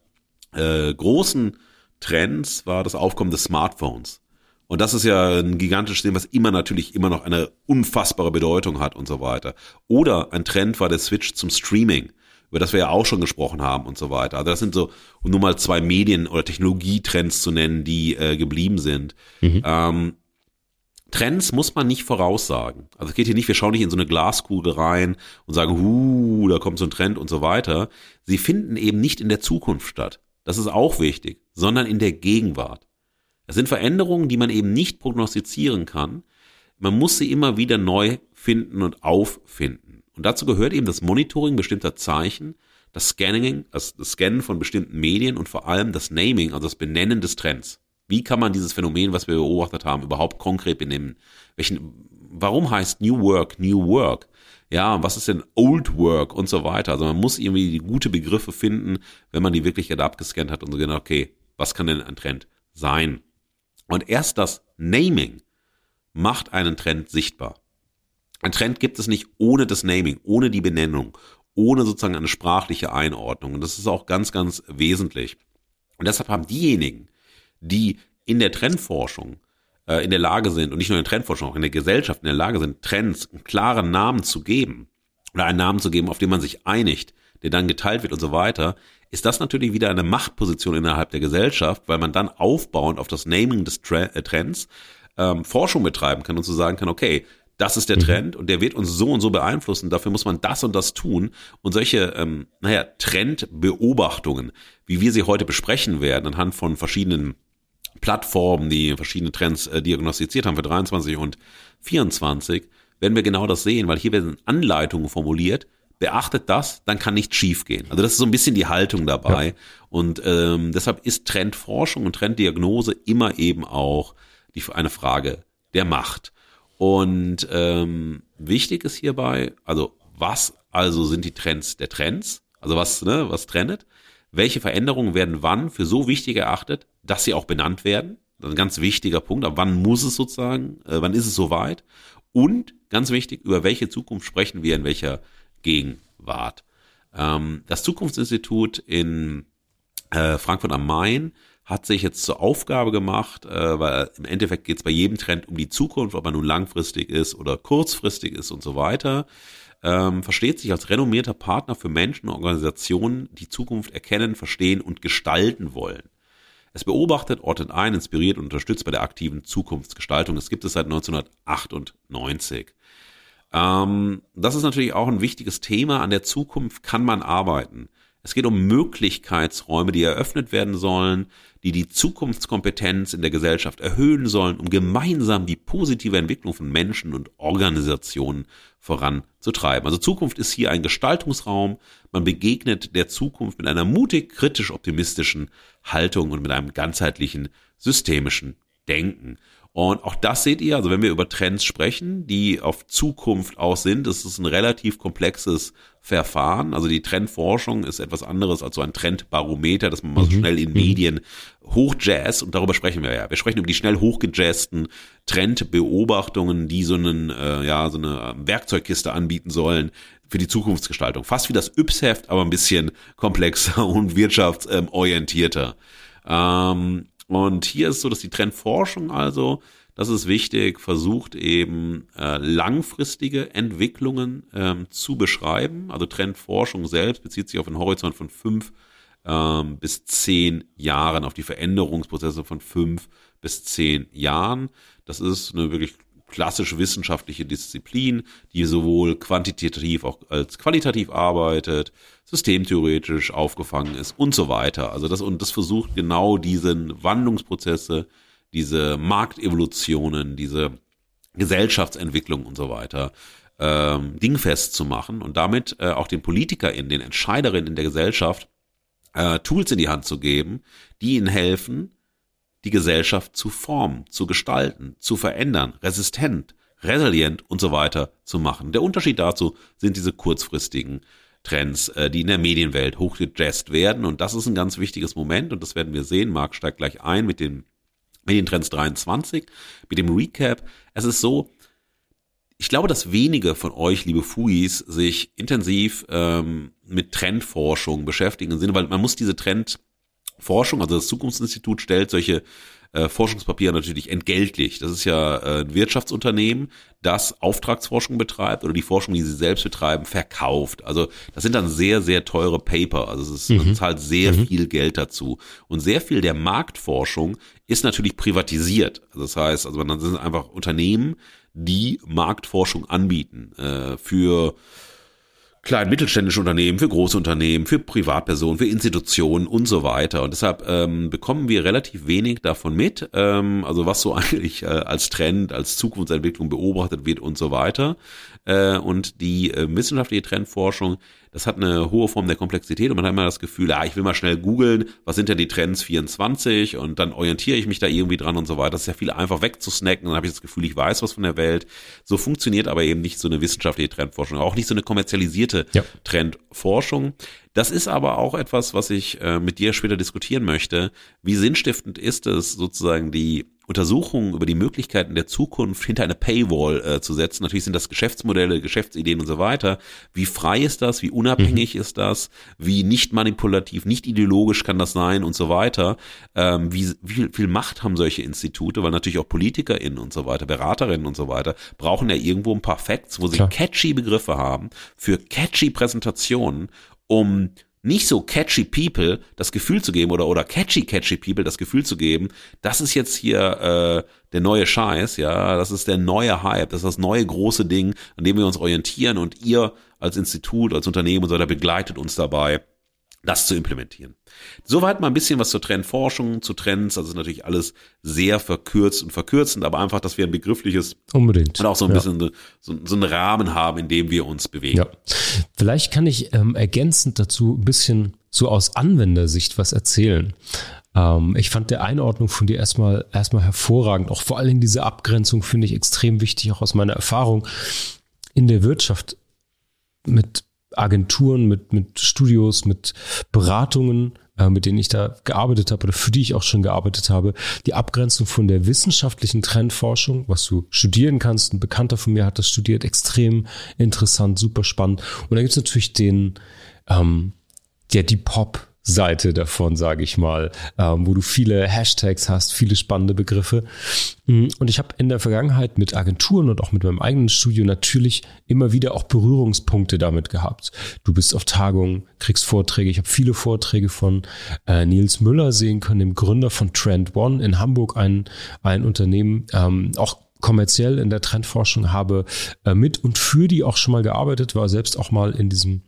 äh, großen Trends war das Aufkommen des Smartphones. Und das ist ja ein gigantisches Ding, was immer natürlich immer noch eine unfassbare Bedeutung hat und so weiter. Oder ein Trend war der Switch zum Streaming, über das wir ja auch schon gesprochen haben und so weiter. Also das sind so, um nur mal zwei Medien- oder Technologietrends zu nennen, die äh, geblieben sind. Mhm. Ähm, Trends muss man nicht voraussagen. Also es geht hier nicht, wir schauen nicht in so eine Glaskugel rein und sagen, huh, da kommt so ein Trend und so weiter. Sie finden eben nicht in der Zukunft statt. Das ist auch wichtig, sondern in der Gegenwart. Das sind Veränderungen, die man eben nicht prognostizieren kann. Man muss sie immer wieder neu finden und auffinden. Und dazu gehört eben das Monitoring bestimmter Zeichen, das Scanning, das Scannen von bestimmten Medien und vor allem das Naming, also das Benennen des Trends. Wie kann man dieses Phänomen, was wir beobachtet haben, überhaupt konkret benennen? Welchen, warum heißt New Work New Work? Ja, was ist denn Old Work und so weiter? Also man muss irgendwie gute Begriffe finden, wenn man die wirklich abgescannt hat und so genau, okay, was kann denn ein Trend sein? Und erst das Naming macht einen Trend sichtbar. Ein Trend gibt es nicht ohne das Naming, ohne die Benennung, ohne sozusagen eine sprachliche Einordnung. Und das ist auch ganz, ganz wesentlich. Und deshalb haben diejenigen, die in der Trendforschung äh, in der Lage sind, und nicht nur in der Trendforschung, auch in der Gesellschaft in der Lage sind, Trends einen klaren Namen zu geben, oder einen Namen zu geben, auf den man sich einigt, der dann geteilt wird und so weiter, ist das natürlich wieder eine Machtposition innerhalb der Gesellschaft, weil man dann aufbauend auf das Naming des äh, Trends ähm, Forschung betreiben kann und zu sagen kann, okay, das ist der mhm. Trend und der wird uns so und so beeinflussen. Dafür muss man das und das tun. Und solche, ähm, naja, Trendbeobachtungen, wie wir sie heute besprechen werden, anhand von verschiedenen Plattformen, die verschiedene Trends äh, diagnostiziert haben für 23 und 24, werden wir genau das sehen, weil hier werden Anleitungen formuliert, beachtet das, dann kann nichts schiefgehen. Also das ist so ein bisschen die Haltung dabei. Ja. Und ähm, deshalb ist Trendforschung und Trenddiagnose immer eben auch die, eine Frage der Macht. Und ähm, wichtig ist hierbei, also was also sind die Trends der Trends? Also was, ne, was trendet? Welche Veränderungen werden wann für so wichtig erachtet, dass sie auch benannt werden? Das ist ein ganz wichtiger Punkt. Aber wann muss es sozusagen, äh, wann ist es soweit? Und ganz wichtig, über welche Zukunft sprechen wir in welcher Gegenwart? Ähm, das Zukunftsinstitut in äh, Frankfurt am Main hat sich jetzt zur Aufgabe gemacht, äh, weil im Endeffekt geht es bei jedem Trend um die Zukunft, ob er nun langfristig ist oder kurzfristig ist und so weiter, ähm, versteht sich als renommierter Partner für Menschen und Organisationen, die Zukunft erkennen, verstehen und gestalten wollen. Es beobachtet, ordnet ein, inspiriert und unterstützt bei der aktiven Zukunftsgestaltung. Es gibt es seit 1998. Ähm, das ist natürlich auch ein wichtiges Thema. An der Zukunft kann man arbeiten. Es geht um Möglichkeitsräume, die eröffnet werden sollen, die die Zukunftskompetenz in der Gesellschaft erhöhen sollen, um gemeinsam die positive Entwicklung von Menschen und Organisationen voranzutreiben. Also Zukunft ist hier ein Gestaltungsraum. Man begegnet der Zukunft mit einer mutig kritisch optimistischen Haltung und mit einem ganzheitlichen systemischen Denken. Und auch das seht ihr, also wenn wir über Trends sprechen, die auf Zukunft aus sind, das ist ein relativ komplexes Verfahren. Also die Trendforschung ist etwas anderes als so ein Trendbarometer, dass man mal so mhm. schnell in mhm. Medien hochjazz und darüber sprechen wir ja. Wir sprechen über die schnell hochgejazzten Trendbeobachtungen, die so einen, äh, ja, so eine Werkzeugkiste anbieten sollen für die Zukunftsgestaltung. Fast wie das Yps-Heft, aber ein bisschen komplexer und wirtschaftsorientierter. Ähm, und hier ist so, dass die Trendforschung also, das ist wichtig, versucht eben äh, langfristige Entwicklungen ähm, zu beschreiben. Also Trendforschung selbst bezieht sich auf einen Horizont von fünf ähm, bis zehn Jahren, auf die Veränderungsprozesse von fünf bis zehn Jahren. Das ist eine wirklich klassisch wissenschaftliche Disziplin, die sowohl quantitativ auch als qualitativ arbeitet, systemtheoretisch aufgefangen ist und so weiter. Also das und das versucht genau diesen Wandlungsprozesse, diese Marktevolutionen, diese Gesellschaftsentwicklung und so weiter ähm, dingfest zu machen und damit äh, auch den PolitikerInnen, den Entscheiderinnen in der Gesellschaft äh, Tools in die Hand zu geben, die ihnen helfen, die Gesellschaft zu formen, zu gestalten, zu verändern, resistent, resilient und so weiter zu machen. Der Unterschied dazu sind diese kurzfristigen Trends, äh, die in der Medienwelt hochgejazzt werden. Und das ist ein ganz wichtiges Moment und das werden wir sehen. Marc steigt gleich ein mit den Medientrends 23, mit dem Recap. Es ist so, ich glaube, dass wenige von euch, liebe Fuis, sich intensiv ähm, mit Trendforschung beschäftigen, im Sinne, weil man muss diese Trend Forschung, also das Zukunftsinstitut stellt solche äh, Forschungspapiere natürlich entgeltlich. Das ist ja äh, ein Wirtschaftsunternehmen, das Auftragsforschung betreibt oder die Forschung, die sie selbst betreiben, verkauft. Also das sind dann sehr, sehr teure Paper. Also es ist, mhm. zahlt sehr mhm. viel Geld dazu. Und sehr viel der Marktforschung ist natürlich privatisiert. Also das heißt, also man sind einfach Unternehmen, die Marktforschung anbieten äh, für kleinen mittelständische Unternehmen, für große Unternehmen, für Privatpersonen, für Institutionen und so weiter. Und deshalb ähm, bekommen wir relativ wenig davon mit, ähm, also was so eigentlich äh, als Trend, als Zukunftsentwicklung beobachtet wird und so weiter. Äh, und die äh, wissenschaftliche Trendforschung das hat eine hohe Form der Komplexität und man hat immer das Gefühl, ja, ich will mal schnell googeln, was sind denn die Trends 24 und dann orientiere ich mich da irgendwie dran und so weiter. Das ist ja viel einfach wegzusnacken, dann habe ich das Gefühl, ich weiß was von der Welt. So funktioniert aber eben nicht so eine wissenschaftliche Trendforschung, auch nicht so eine kommerzialisierte ja. Trendforschung. Das ist aber auch etwas, was ich äh, mit dir später diskutieren möchte. Wie sinnstiftend ist es, sozusagen die Untersuchungen über die Möglichkeiten der Zukunft hinter eine Paywall äh, zu setzen. Natürlich sind das Geschäftsmodelle, Geschäftsideen und so weiter. Wie frei ist das? Wie unabhängig mhm. ist das? Wie nicht manipulativ, nicht ideologisch kann das sein und so weiter? Ähm, wie, wie viel Macht haben solche Institute? Weil natürlich auch PolitikerInnen und so weiter, Beraterinnen und so weiter brauchen ja irgendwo ein paar Facts, wo sie Klar. catchy Begriffe haben für catchy Präsentationen, um nicht so catchy People das Gefühl zu geben oder oder catchy catchy People das Gefühl zu geben, das ist jetzt hier äh, der neue Scheiß, ja, das ist der neue Hype, das ist das neue große Ding, an dem wir uns orientieren und ihr als Institut, als Unternehmen und so weiter begleitet uns dabei das zu implementieren. Soweit mal ein bisschen was zur Trendforschung, zu Trends. Also ist natürlich alles sehr verkürzt und verkürzend, aber einfach, dass wir ein begriffliches Unbedingt. und auch so ein ja. bisschen so, so, einen Rahmen haben, in dem wir uns bewegen. Ja. Vielleicht kann ich ähm, ergänzend dazu ein bisschen so aus Anwendersicht was erzählen. Ähm, ich fand der Einordnung von dir erstmal erstmal hervorragend. Auch vor allem diese Abgrenzung finde ich extrem wichtig, auch aus meiner Erfahrung in der Wirtschaft mit Agenturen, mit, mit Studios, mit Beratungen, äh, mit denen ich da gearbeitet habe oder für die ich auch schon gearbeitet habe, die Abgrenzung von der wissenschaftlichen Trendforschung, was du studieren kannst. Ein Bekannter von mir hat das studiert, extrem interessant, super spannend. Und dann gibt es natürlich den, ähm, ja, die Pop- Seite davon, sage ich mal, ähm, wo du viele Hashtags hast, viele spannende Begriffe. Mm, und ich habe in der Vergangenheit mit Agenturen und auch mit meinem eigenen Studio natürlich immer wieder auch Berührungspunkte damit gehabt. Du bist auf Tagungen, kriegst Vorträge. Ich habe viele Vorträge von äh, Nils Müller sehen können, dem Gründer von Trend One in Hamburg, ein, ein Unternehmen, ähm, auch kommerziell in der Trendforschung habe äh, mit und für die auch schon mal gearbeitet, war selbst auch mal in diesem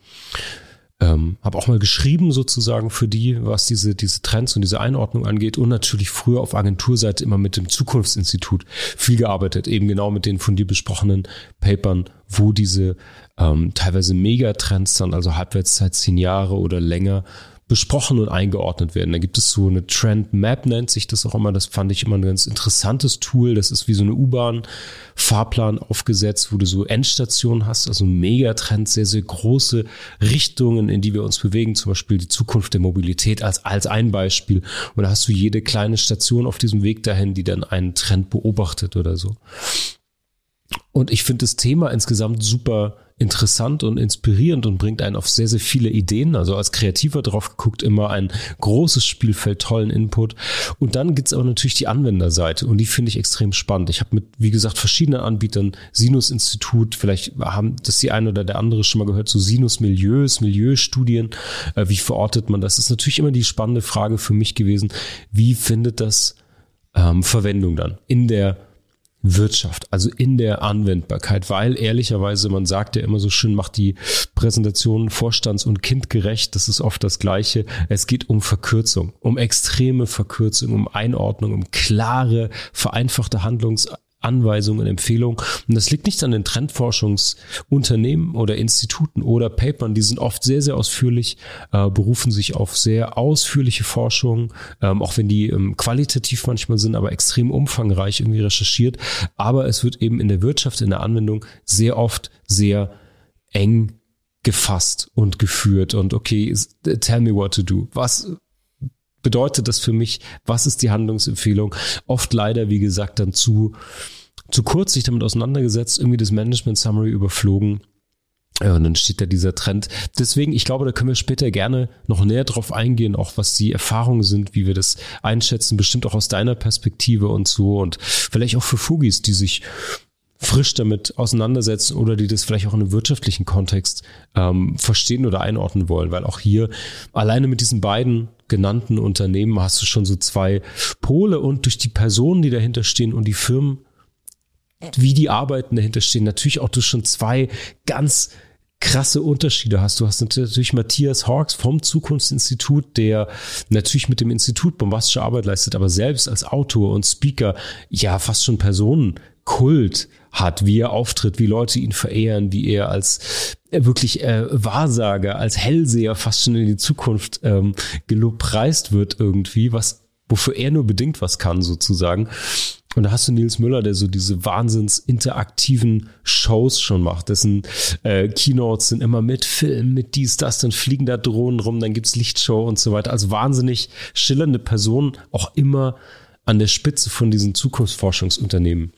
ähm, habe auch mal geschrieben sozusagen für die, was diese, diese Trends und diese Einordnung angeht. Und natürlich früher auf Agenturseite immer mit dem Zukunftsinstitut viel gearbeitet, eben genau mit den von dir besprochenen Papern, wo diese ähm, teilweise Megatrends dann, also Halbwertszeit zehn Jahre oder länger, besprochen und eingeordnet werden. Da gibt es so eine Trend Map, nennt sich das auch immer. Das fand ich immer ein ganz interessantes Tool. Das ist wie so eine U-Bahn-Fahrplan aufgesetzt, wo du so Endstationen hast, also Megatrends, sehr, sehr große Richtungen, in die wir uns bewegen. Zum Beispiel die Zukunft der Mobilität als, als ein Beispiel. Und da hast du jede kleine Station auf diesem Weg dahin, die dann einen Trend beobachtet oder so. Und ich finde das Thema insgesamt super interessant und inspirierend und bringt einen auf sehr, sehr viele Ideen. Also als Kreativer drauf geguckt, immer ein großes Spielfeld, tollen Input. Und dann gibt's aber natürlich die Anwenderseite und die finde ich extrem spannend. Ich habe mit, wie gesagt, verschiedenen Anbietern, Sinus-Institut, vielleicht haben das die eine oder der andere schon mal gehört, so Sinus-Milieus, Milieustudien, äh, wie verortet man das? das? Ist natürlich immer die spannende Frage für mich gewesen, wie findet das ähm, Verwendung dann in der Wirtschaft, also in der Anwendbarkeit, weil ehrlicherweise, man sagt ja immer so schön, macht die Präsentation vorstands- und kindgerecht, das ist oft das Gleiche. Es geht um Verkürzung, um extreme Verkürzung, um Einordnung, um klare, vereinfachte Handlungs Anweisungen und Empfehlungen. Und das liegt nicht an den Trendforschungsunternehmen oder Instituten oder Papern. Die sind oft sehr, sehr ausführlich, äh, berufen sich auf sehr ausführliche Forschung, ähm, auch wenn die ähm, qualitativ manchmal sind, aber extrem umfangreich irgendwie recherchiert. Aber es wird eben in der Wirtschaft, in der Anwendung sehr oft sehr eng gefasst und geführt und okay, tell me what to do. Was, bedeutet das für mich? Was ist die Handlungsempfehlung? Oft leider, wie gesagt, dann zu, zu kurz sich damit auseinandergesetzt, irgendwie das Management Summary überflogen. Ja, und dann steht da dieser Trend. Deswegen, ich glaube, da können wir später gerne noch näher drauf eingehen, auch was die Erfahrungen sind, wie wir das einschätzen, bestimmt auch aus deiner Perspektive und so und vielleicht auch für Fugis, die sich frisch damit auseinandersetzen oder die das vielleicht auch in einem wirtschaftlichen Kontext ähm, verstehen oder einordnen wollen, weil auch hier alleine mit diesen beiden genannten Unternehmen hast du schon so zwei Pole und durch die Personen, die dahinter stehen und die Firmen, wie die Arbeiten dahinter stehen, natürlich auch du schon zwei ganz krasse Unterschiede hast. Du hast natürlich Matthias Hawks vom Zukunftsinstitut, der natürlich mit dem Institut bombastische Arbeit leistet, aber selbst als Autor und Speaker ja fast schon Personenkult hat, wie er auftritt, wie Leute ihn verehren, wie er als äh, wirklich äh, Wahrsager, als Hellseher fast schon in die Zukunft ähm, gelobpreist wird irgendwie, was wofür er nur bedingt was kann sozusagen. Und da hast du Nils Müller, der so diese wahnsinns interaktiven Shows schon macht. Dessen äh, Keynotes sind immer mit Film, mit dies, das, dann fliegen da Drohnen rum, dann gibt's Lichtshow und so weiter. Also wahnsinnig schillernde Person, auch immer an der Spitze von diesen Zukunftsforschungsunternehmen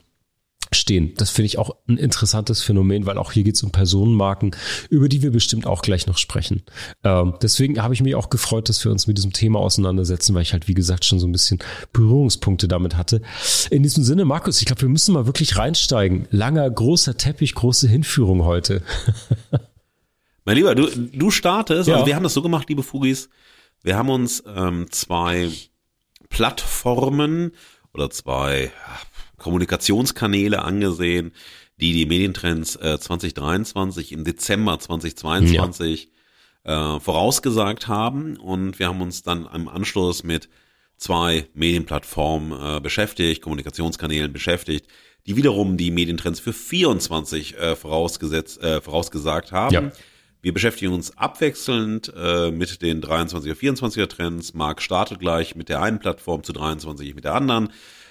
stehen. Das finde ich auch ein interessantes Phänomen, weil auch hier geht es um Personenmarken, über die wir bestimmt auch gleich noch sprechen. Ähm, deswegen habe ich mich auch gefreut, dass wir uns mit diesem Thema auseinandersetzen, weil ich halt, wie gesagt, schon so ein bisschen Berührungspunkte damit hatte. In diesem Sinne, Markus, ich glaube, wir müssen mal wirklich reinsteigen. Langer, großer Teppich, große Hinführung heute. Mein Lieber, du, du startest, Ja. also wir haben das so gemacht, liebe Fugis, wir haben uns ähm, zwei Plattformen oder zwei ja, Kommunikationskanäle angesehen, die die Medientrends äh, 2023 im Dezember 2022 äh, vorausgesagt haben und wir haben uns dann im Anschluss mit zwei Medienplattformen äh, beschäftigt, Kommunikationskanälen beschäftigt, die wiederum die Medientrends für 24 äh, vorausgesetzt, äh, vorausgesagt haben. Ja. Wir beschäftigen uns abwechselnd äh, mit den 23er, 24er Trends. Marc startet gleich mit der einen Plattform zu 23, mit der anderen.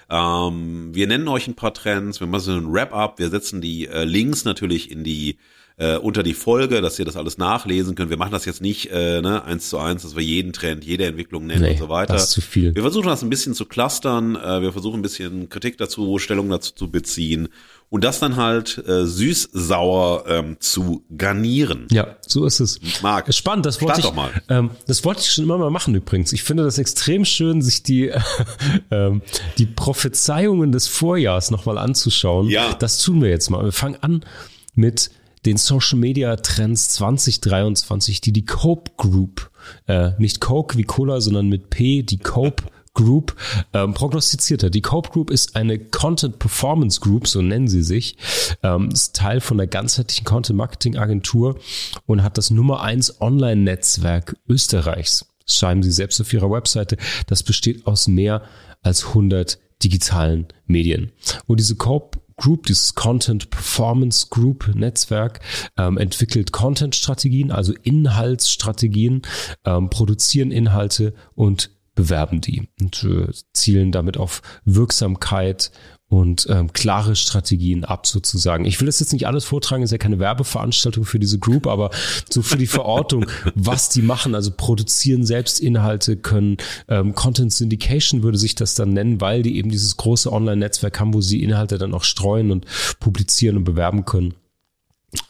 Ähm, wir nennen euch ein paar Trends, wir machen so ein Wrap-up, wir setzen die äh, Links natürlich in die äh, unter die Folge, dass ihr das alles nachlesen könnt. Wir machen das jetzt nicht äh, ne, eins zu eins, dass wir jeden Trend, jede Entwicklung nennen Nee, und so weiter. das ist zu viel. Wir versuchen das ein bisschen zu clustern, äh, wir versuchen ein bisschen Kritik dazu, Stellung dazu zu beziehen und das dann halt äh, süß-sauer ähm, zu garnieren. Ja, so ist es. Marc, Spannend, das wollte ich, doch mal. Ähm, das wollte ich schon immer mal machen übrigens. Ich finde das extrem schön, sich die, ähm, die Prophezeiungen des Vorjahrs nochmal anzuschauen. Ja. Das tun wir jetzt mal. Wir fangen an mit den Social Media Trends 2023, die die Cope Group, äh, nicht Coke wie Cola, sondern mit P, die Cope Group ähm, prognostiziert hat. Die Cope Group ist eine Content Performance Group, so nennen sie sich, ähm, ist Teil von der ganzheitlichen Content Marketing Agentur und hat das Nummer eins Online-Netzwerk Österreichs. Das schreiben sie selbst auf ihrer Webseite. Das besteht aus mehr als 100 digitalen Medien. Und diese Cope Group, dieses Content Performance Group Netzwerk, ähm, entwickelt Content-Strategien, also Inhaltsstrategien, ähm, produzieren Inhalte und bewerben die und äh, zielen damit auf Wirksamkeit und ähm, klare Strategien ab sozusagen. Ich will das jetzt nicht alles vortragen, ist ja keine Werbeveranstaltung für diese Group, aber so für die Verortung, was die machen, also produzieren selbst Inhalte, können ähm, Content Syndication würde sich das dann nennen, weil die eben dieses große Online-Netzwerk haben, wo sie Inhalte dann auch streuen und publizieren und bewerben können.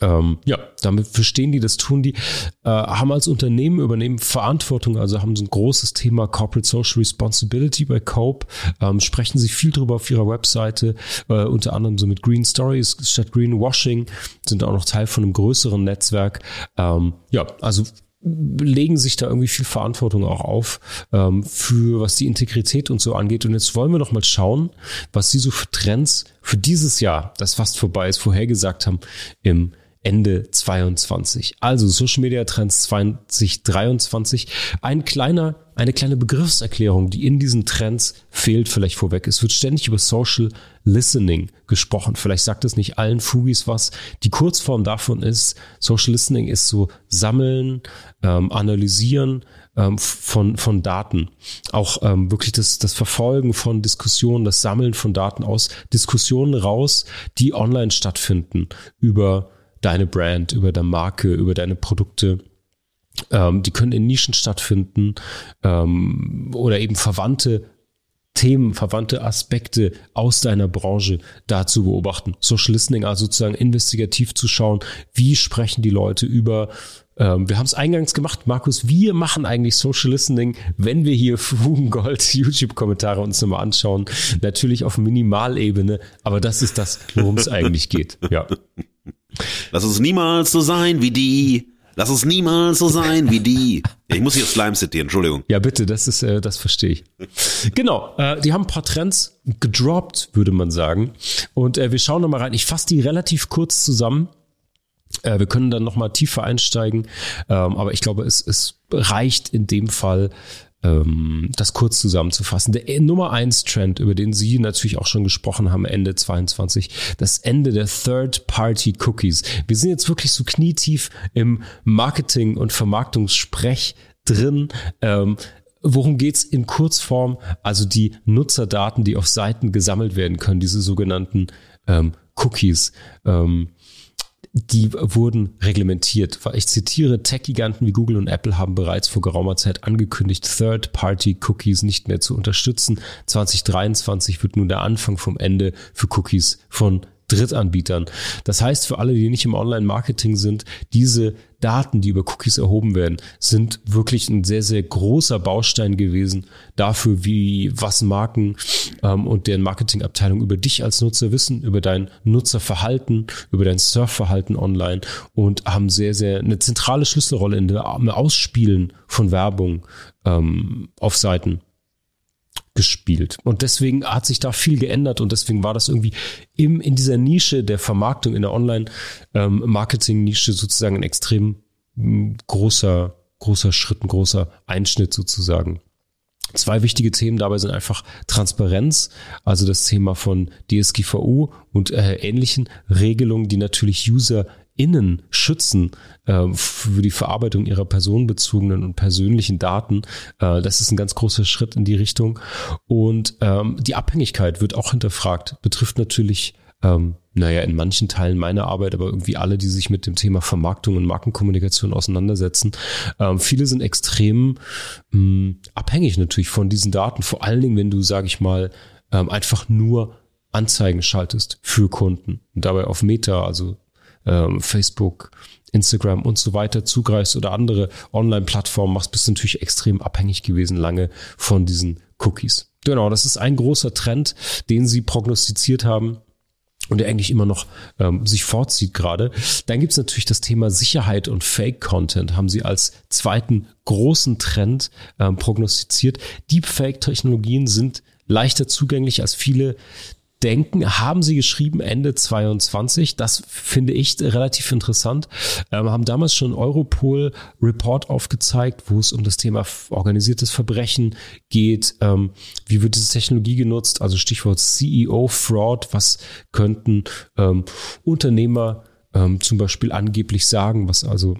Ähm, ja, damit verstehen die, das tun die, äh, haben als Unternehmen übernehmen Verantwortung, also haben so ein großes Thema Corporate Social Responsibility bei Cope, ähm, sprechen sie viel drüber auf ihrer Webseite, äh, unter anderem so mit Green Stories statt Greenwashing, sind auch noch Teil von einem größeren Netzwerk. Ähm, ja, also legen sich da irgendwie viel Verantwortung auch auf ähm, für was die Integrität und so angeht. Und jetzt wollen wir doch mal schauen, was sie so für Trends für dieses Jahr, das fast vorbei ist, vorhergesagt haben im Ende 22. Also Social Media Trends 2023. Ein kleiner, eine kleine Begriffserklärung, die in diesen Trends fehlt, vielleicht vorweg. Es wird ständig über Social Listening gesprochen. Vielleicht sagt es nicht allen Fugis was. Die Kurzform davon ist, Social Listening ist so sammeln, ähm, analysieren, ähm, von, von Daten. Auch ähm, wirklich das, das Verfolgen von Diskussionen, das Sammeln von Daten aus Diskussionen raus, die online stattfinden über deine Brand, über deine Marke, über deine Produkte. Ähm, die können in Nischen stattfinden ähm, oder eben verwandte Themen, verwandte Aspekte aus deiner Branche da zu beobachten. Social Listening, also sozusagen investigativ zu schauen, wie sprechen die Leute über ähm, wir haben es eingangs gemacht, Markus, wir machen eigentlich Social Listening, wenn wir hier Fugengold YouTube-Kommentare uns nochmal anschauen. Natürlich auf Minimalebene, aber das ist das, worum es eigentlich geht. Ja. Lass uns niemals so sein wie die. Lass uns niemals so sein wie die. Ich muss hier Slime zitieren, Entschuldigung. Ja, bitte, das ist, äh, das verstehe ich. genau, äh, die haben ein paar Trends gedroppt, würde man sagen. Und äh, wir schauen nochmal rein. Ich fasse die relativ kurz zusammen. Äh, wir können dann nochmal tiefer einsteigen. Ähm, aber ich glaube, es, es reicht in dem Fall, das kurz zusammenzufassen. Der äh, Nummer eins Trend, über den Sie natürlich auch schon gesprochen haben, Ende 22, das Ende der Third-Party-Cookies. Wir sind jetzt wirklich so knietief im Marketing- und Vermarktungssprech drin. Ähm, Worum geht's in Kurzform? Also die Nutzerdaten, die auf Seiten gesammelt werden können, diese sogenannten ähm, Cookies. Ähm, die wurden reglementiert. Ich zitiere, Tech-Giganten wie Google und Apple haben bereits vor geraumer Zeit angekündigt, Third-Party-Cookies nicht mehr zu unterstützen. 2023 wird nun der Anfang vom Ende für Cookies von Drittanbietern. Das heißt, für alle, die nicht im Online-Marketing sind, diese Daten, die über Cookies erhoben werden, sind wirklich ein sehr, sehr großer Baustein gewesen dafür, wie was Marken ähm, und deren Marketingabteilung über dich als Nutzer wissen, über dein Nutzerverhalten, über dein Surfverhalten online und haben sehr, sehr eine zentrale Schlüsselrolle in der, Ausspielen von Werbung ähm, auf Seiten gespielt. Und deswegen hat sich da viel geändert und deswegen war das irgendwie im, in dieser Nische der Vermarktung, in der Online-Marketing-Nische ähm, sozusagen ein extrem großer, großer Schritt, ein großer Einschnitt sozusagen. Zwei wichtige Themen dabei sind einfach Transparenz, also das Thema von DSGVO und äh, ähnlichen Regelungen, die natürlich User innen schützen äh, für die Verarbeitung ihrer personenbezogenen und persönlichen Daten. Äh, das ist ein ganz großer Schritt in die Richtung. Und ähm, die Abhängigkeit wird auch hinterfragt, betrifft natürlich ähm, naja, in manchen Teilen meiner Arbeit, aber irgendwie alle, die sich mit dem Thema Vermarktung und Markenkommunikation auseinandersetzen. Ähm, viele sind extrem mh, hm, abhängig natürlich von diesen Daten, vor allen Dingen, wenn du, sage ich mal, ähm, einfach nur Anzeigen schaltest für Kunden und dabei auf Meta, also ähm, Facebook, Instagram und so weiter zugreifst oder andere Online-Plattformen machst, bist du natürlich extrem abhängig gewesen lange von diesen Cookies. Genau, das ist ein großer Trend, den sie prognostiziert haben und der eigentlich immer noch ähm, sich fortzieht gerade. Dann gibt's natürlich das Thema Sicherheit und Fake-Content, haben sie als zweiten großen Trend ähm, prognostiziert. Deepfake-Technologien sind leichter zugänglich als viele denken, haben sie geschrieben Ende 22. Das finde ich relativ interessant. Ähm, haben damals schon Europol Report aufgezeigt, wo es um das Thema organisiertes Verbrechen geht. Ähm, wie wird diese Technologie genutzt? Also Stichwort CEO Fraud. Was könnten ähm, Unternehmer ähm, zum Beispiel angeblich sagen, was also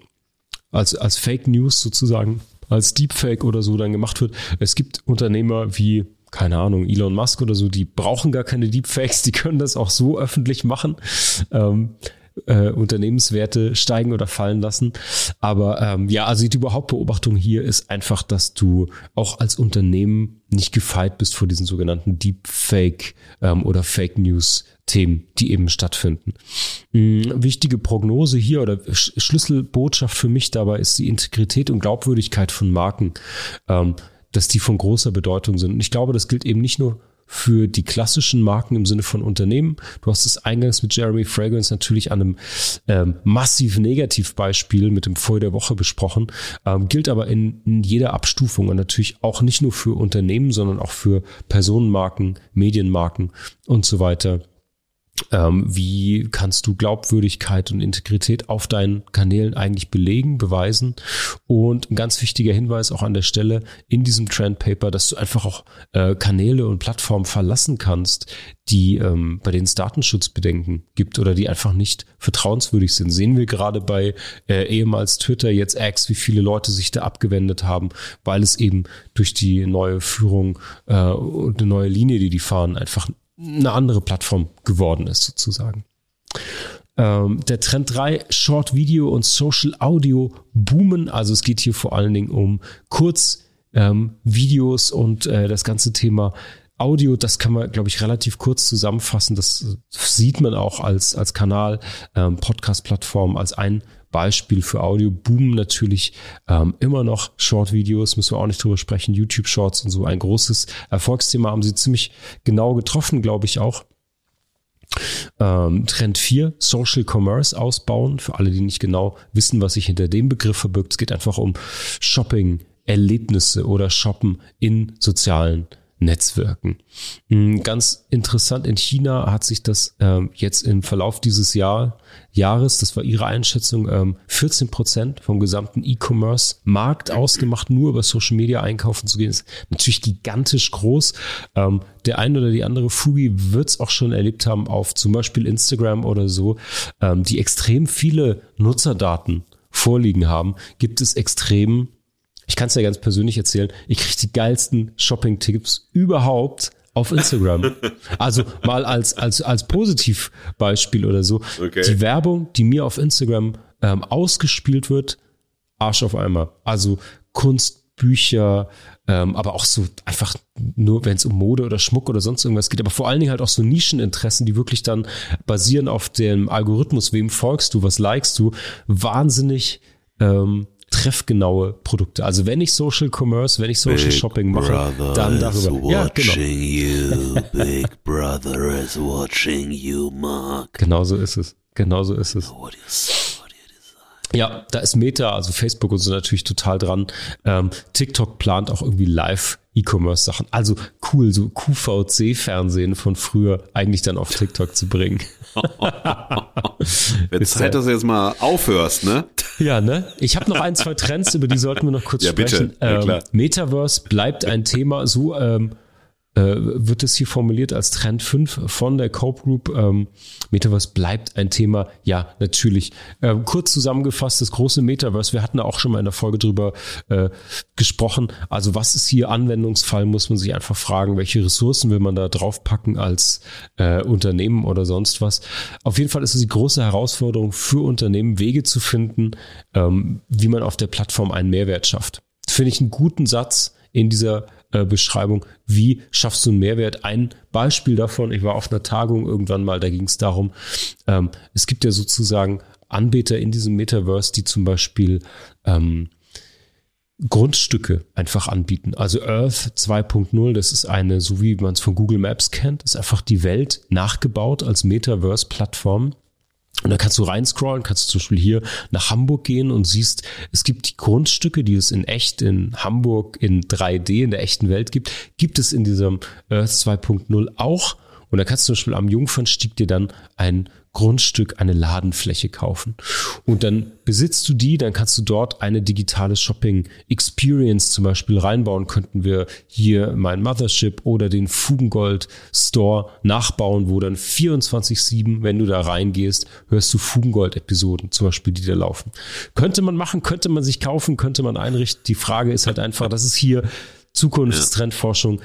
als, als Fake News sozusagen als Deepfake oder so dann gemacht wird. Es gibt Unternehmer wie keine Ahnung, Elon Musk oder so, die brauchen gar keine Deepfakes, die können das auch so öffentlich machen. Ähm, äh, Unternehmenswerte steigen oder fallen lassen. Aber ähm, ja, also die Hauptbeobachtung hier ist einfach, dass du auch als Unternehmen nicht gefeit bist vor diesen sogenannten Deepfake ähm, oder Fake News Themen, die eben stattfinden. Mhm, wichtige Prognose hier oder Sch Schlüsselbotschaft für mich dabei ist die Integrität und Glaubwürdigkeit von Marken. Ähm, dass die von großer Bedeutung sind. Und ich glaube, das gilt eben nicht nur für die klassischen Marken im Sinne von Unternehmen. Du hast es eingangs mit Jeremy Fragrance natürlich an einem ähm, massiv Negativbeispiel mit dem Vor der Woche besprochen, ähm, gilt aber in, in jeder Abstufung und natürlich auch nicht nur für Unternehmen, sondern auch für Personenmarken, Medienmarken und so weiter wie kannst du Glaubwürdigkeit und Integrität auf deinen Kanälen eigentlich belegen, beweisen? Und ein ganz wichtiger Hinweis auch an der Stelle in diesem Trend Paper, dass du einfach auch äh, Kanäle und Plattformen verlassen kannst, die ähm, bei denen es Datenschutzbedenken gibt oder die einfach nicht vertrauenswürdig sind. Sehen wir gerade bei äh, ehemals Twitter, jetzt X, wie viele Leute sich da abgewendet haben, weil es eben durch die neue Führung äh, und eine neue Linie, die die fahren, einfach eine andere Plattform geworden ist, sozusagen. Ähm, der Trend 3, Short Video und Social Audio boomen. Also es geht hier vor allen Dingen um Kurzvideos ähm, und äh, das ganze Thema Audio, das kann man, glaube ich, relativ kurz zusammenfassen. Das sieht man auch als, als Kanal, ähm, Podcast-Plattform, als ein Beispiel für Audio. Boom natürlich ähm, immer noch Short-Videos, müssen wir auch nicht drüber sprechen. YouTube-Shorts und so ein großes Erfolgsthema haben sie ziemlich genau getroffen, glaube ich auch. Ähm, Trend 4, Social Commerce ausbauen. Für alle, die nicht genau wissen, was sich hinter dem Begriff verbirgt. Es geht einfach um Shopping, Erlebnisse oder Shoppen in sozialen Netzwerken. Mm, ganz interessant, in China hat sich das ähm, jetzt im Verlauf dieses Jahr, Jahres, das war ihre Einschätzung, ähm, 14 Prozent vom gesamten E-Commerce-Markt ausgemacht, nur über Social Media einkaufen zu gehen. Ist natürlich gigantisch groß. Ähm, der eine oder die andere Fugi wird es auch schon erlebt haben auf zum Beispiel Instagram oder so, ähm, die extrem viele Nutzerdaten vorliegen haben, gibt es extrem ich kann es ja ganz persönlich erzählen, ich kriege die geilsten Shopping-Tipps überhaupt auf Instagram. also mal als, als, als Positivbeispiel oder so. Okay. Die Werbung, die mir auf Instagram ähm, ausgespielt wird, Arsch auf einmal. Also Kunst, Bücher, ähm, aber auch so einfach nur, wenn es um Mode oder Schmuck oder sonst irgendwas geht, aber vor allen Dingen halt auch so Nischeninteressen, die wirklich dann basieren auf dem Algorithmus, wem folgst du, was likest du, wahnsinnig ähm, treffgenaue Produkte. Also wenn ich Social Commerce, wenn ich Social Big Shopping mache, dann darüber. Ja, genau. You, Big Brother is watching you, Mark. Genau so ist es. Genau so ist es. Ja, da ist Meta, also Facebook und so natürlich total dran. Ähm, TikTok plant auch irgendwie live E-Commerce-Sachen. Also cool, so QVC-Fernsehen von früher eigentlich dann auf TikTok zu bringen. Wird Zeit, dass du jetzt mal aufhörst, ne? Ja, ne? Ich habe noch ein, zwei Trends, über die sollten wir noch kurz ja, sprechen. Bitte. Ja, ähm, Metaverse bleibt ein Thema. So ähm, äh, wird es hier formuliert als Trend 5 von der Cope Group. Ähm, Metaverse bleibt ein Thema. Ja, natürlich. Ähm, kurz zusammengefasst, das große Metaverse. Wir hatten da auch schon mal in der Folge drüber äh, gesprochen. Also was ist hier Anwendungsfall? Muss man sich einfach fragen, welche Ressourcen will man da draufpacken als äh, Unternehmen oder sonst was. Auf jeden Fall ist es die große Herausforderung für Unternehmen, Wege zu finden, ähm, wie man auf der Plattform einen Mehrwert schafft. Finde ich einen guten Satz in dieser äh, Beschreibung, wie schaffst du einen Mehrwert? Ein Beispiel davon, ich war auf einer Tagung irgendwann mal, da ging es darum, ähm, es gibt ja sozusagen Anbieter in diesem Metaverse, die zum Beispiel ähm, Grundstücke einfach anbieten. Also Earth 2.0, das ist eine, so wie man es von Google Maps kennt, ist einfach die Welt nachgebaut als Metaverse-Plattform. Und dann kannst du reinscrollen, kannst zum Beispiel hier nach Hamburg gehen und siehst, es gibt die Grundstücke, die es in echt in Hamburg in 3D in der echten Welt gibt, gibt es in diesem Earth 2.0 auch. Und da kannst du zum Beispiel am Jungfernstieg dir dann ein Grundstück, eine Ladenfläche kaufen. Und dann besitzt du die, dann kannst du dort eine digitale Shopping Experience zum Beispiel reinbauen. Könnten wir hier mein Mothership oder den Fugengold Store nachbauen, wo dann 24-7, wenn du da reingehst, hörst du Fugengold-Episoden zum Beispiel, die da laufen. Könnte man machen, könnte man sich kaufen, könnte man einrichten. Die Frage ist halt einfach, das ist hier Zukunftstrendforschung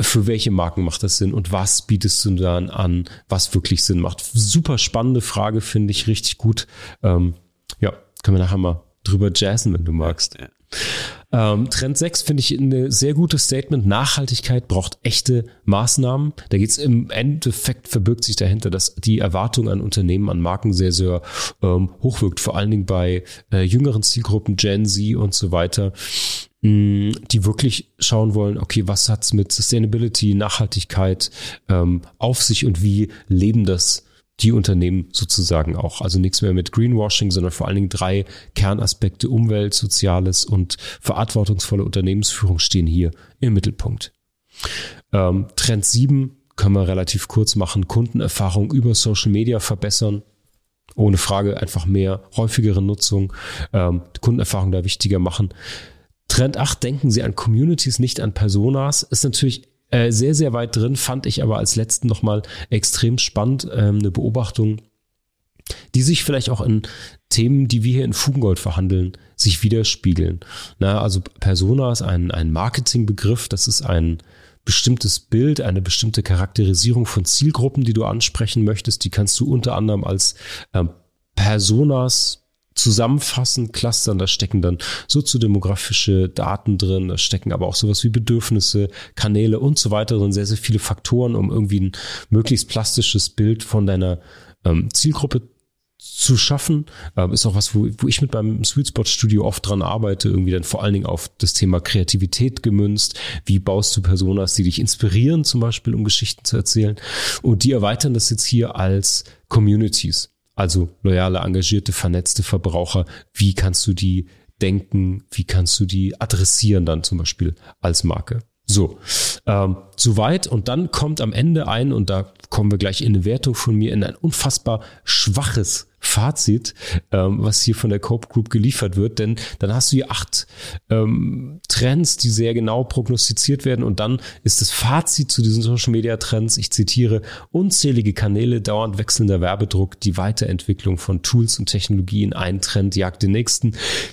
für welche Marken macht das Sinn und was bietest du dann an, was wirklich Sinn macht? Super spannende Frage, finde ich richtig gut. Ähm, ja, können wir nachher mal drüber jazzen, wenn du magst. Ja. Ähm, Trend 6 finde ich ein sehr gutes Statement. Nachhaltigkeit braucht echte Maßnahmen. Da geht es im Endeffekt, verbirgt sich dahinter, dass die Erwartung an Unternehmen, an Marken sehr, sehr ähm, hoch wirkt. Vor allen Dingen bei äh, jüngeren Zielgruppen, Gen Z und so weiter die wirklich schauen wollen, okay, was hat's mit Sustainability, Nachhaltigkeit ähm, auf sich und wie leben das die Unternehmen sozusagen auch. Also nichts mehr mit Greenwashing, sondern vor allen Dingen drei Kernaspekte Umwelt, Soziales und verantwortungsvolle Unternehmensführung stehen hier im Mittelpunkt. Ähm, Trend 7 können wir relativ kurz machen. Kundenerfahrung über Social Media verbessern. Ohne Frage einfach mehr, häufigere Nutzung, ähm, Kundenerfahrung da wichtiger machen. Trend 8, denken Sie an Communities, nicht an Personas, ist natürlich äh, sehr, sehr weit drin, fand ich aber als letzten nochmal extrem spannend, ähm, eine Beobachtung, die sich vielleicht auch in Themen, die wir hier in Fugengold verhandeln, sich widerspiegeln. Na, also Persona ist ein, ein Marketingbegriff, das ist ein bestimmtes Bild, eine bestimmte Charakterisierung von Zielgruppen, die du ansprechen möchtest. Die kannst du unter anderem als ähm, Personas zusammenfassen, clustern, da stecken dann soziodemografische Daten drin, da stecken aber auch sowas wie Bedürfnisse, Kanäle und so weiter drin, sehr, sehr viele Faktoren, um irgendwie ein möglichst plastisches Bild von deiner ähm, Zielgruppe zu schaffen. Ähm, ist auch was, wo, wo ich mit meinem Sweet Spot Studio oft dran arbeite, irgendwie dann vor allen Dingen auf das Thema Kreativität gemünzt. Wie baust du Personas, die dich inspirieren, zum Beispiel, um Geschichten zu erzählen? Und die erweitern das jetzt hier als Communities. Also loyale, engagierte, vernetzte Verbraucher. Wie kannst du die denken? Wie kannst du die adressieren dann zum Beispiel als Marke? So, ähm, soweit. Und dann kommt am Ende ein, und da kommen wir gleich in eine Wertung von mir, in ein unfassbar schwaches Fazit, ähm, was hier von der Cope Group geliefert wird, denn dann hast du hier acht ähm, Trends, die sehr genau prognostiziert werden und dann ist das Fazit zu diesen Social Media Trends, ich zitiere, unzählige Kanäle, dauernd wechselnder Werbedruck, die Weiterentwicklung von Tools und Technologien, ein Trend jagt den nächsten.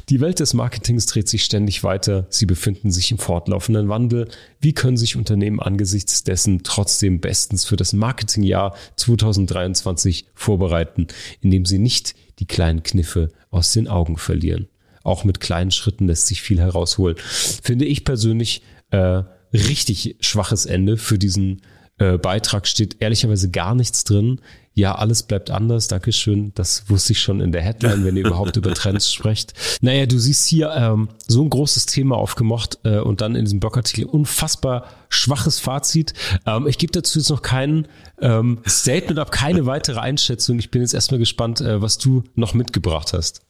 Die Welt des Marketings dreht sich ständig weiter, sie befinden sich im fortlaufenden Wandel. Wie können sich Unternehmen angesichts dessen trotzdem bestens für das Marketingjahr 2023 vorbereiten, indem sie nicht die kleinen Kniffe aus den Augen verlieren. Auch mit kleinen Schritten lässt sich viel herausholen. Finde ich persönlich äh, richtig schwaches Ende für diesen äh, Beitrag steht ehrlicherweise gar nichts drin. Ja, alles bleibt anders. Dankeschön. Das wusste ich schon in der Headline, wenn ihr überhaupt über Trends sprecht. Naja, du siehst hier ähm, so ein großes Thema aufgemacht äh, und dann in diesem Blogartikel unfassbar schwaches Fazit. Ähm, ich gebe dazu jetzt noch kein ähm, Statement ab, keine weitere Einschätzung. Ich bin jetzt erstmal gespannt, äh, was du noch mitgebracht hast.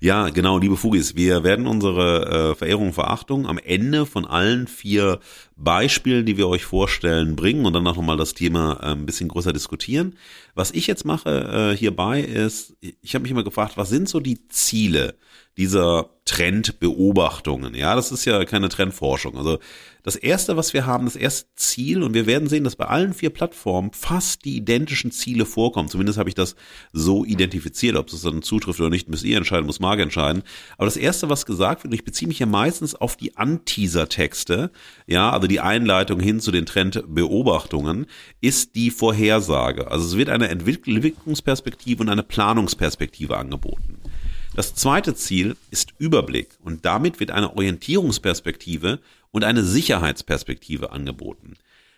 Ja, genau, liebe Fugis, wir werden unsere äh, Verehrung und Verachtung am Ende von allen vier Beispielen, die wir euch vorstellen, bringen und dann auch nochmal das Thema äh, ein bisschen größer diskutieren. Was ich jetzt mache äh, hierbei ist, ich habe mich immer gefragt, was sind so die Ziele dieser Trendbeobachtungen? Ja, das ist ja keine Trendforschung. Also das erste, was wir haben, das erste Ziel, und wir werden sehen, dass bei allen vier Plattformen fast die identischen Ziele vorkommen. Zumindest habe ich das so identifiziert. Ob es dann zutrifft oder nicht, müsst ihr entscheiden, muss Marc entscheiden. Aber das erste, was gesagt wird, und ich beziehe mich ja meistens auf die Anteaser-Texte, ja, also die Einleitung hin zu den Trendbeobachtungen, ist die Vorhersage. Also es wird eine Entwicklungsperspektive und eine Planungsperspektive angeboten. Das zweite Ziel ist Überblick und damit wird eine Orientierungsperspektive und eine Sicherheitsperspektive angeboten.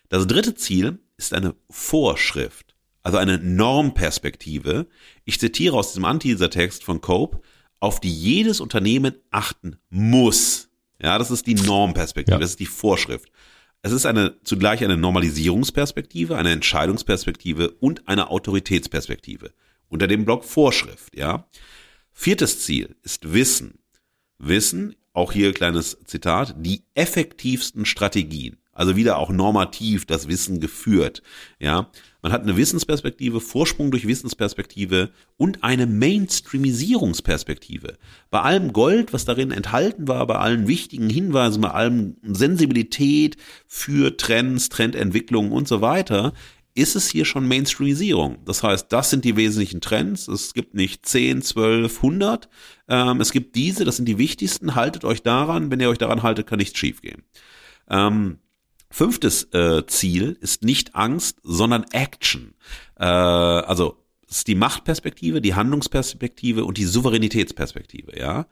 Das dritte Ziel ist eine Vorschrift, also eine Normperspektive. Ich zitiere aus diesem Anteaser-Text von Cope, auf die jedes Unternehmen achten muss. Ja, das ist die Normperspektive, ja. das ist die Vorschrift. Es ist eine zugleich eine Normalisierungsperspektive, eine Entscheidungsperspektive und eine Autoritätsperspektive. Unter dem Block Vorschrift, ja. Viertes Ziel ist Wissen. Wissen auch hier kleines Zitat, die effektivsten Strategien. Also wieder auch normativ das Wissen geführt. Ja, man hat eine Wissensperspektive, Vorsprung durch Wissensperspektive und eine Mainstreamisierungsperspektive. Bei allem Gold, was darin enthalten war, bei allen wichtigen Hinweisen, bei allem Sensibilität für Trends, Trendentwicklungen und so weiter, ist es hier schon Mainstreamisierung. Das heißt, das sind die wesentlichen Trends. Es gibt nicht 10, 12, 100. Ähm, es gibt diese, das sind die wichtigsten. Haltet euch daran. Wenn ihr euch daran haltet, kann nichts schiefgehen. Ähm, fünftes äh, Ziel ist nicht Angst, sondern Action. Äh, also es ist die Machtperspektive, die Handlungsperspektive und die Souveränitätsperspektive, ja,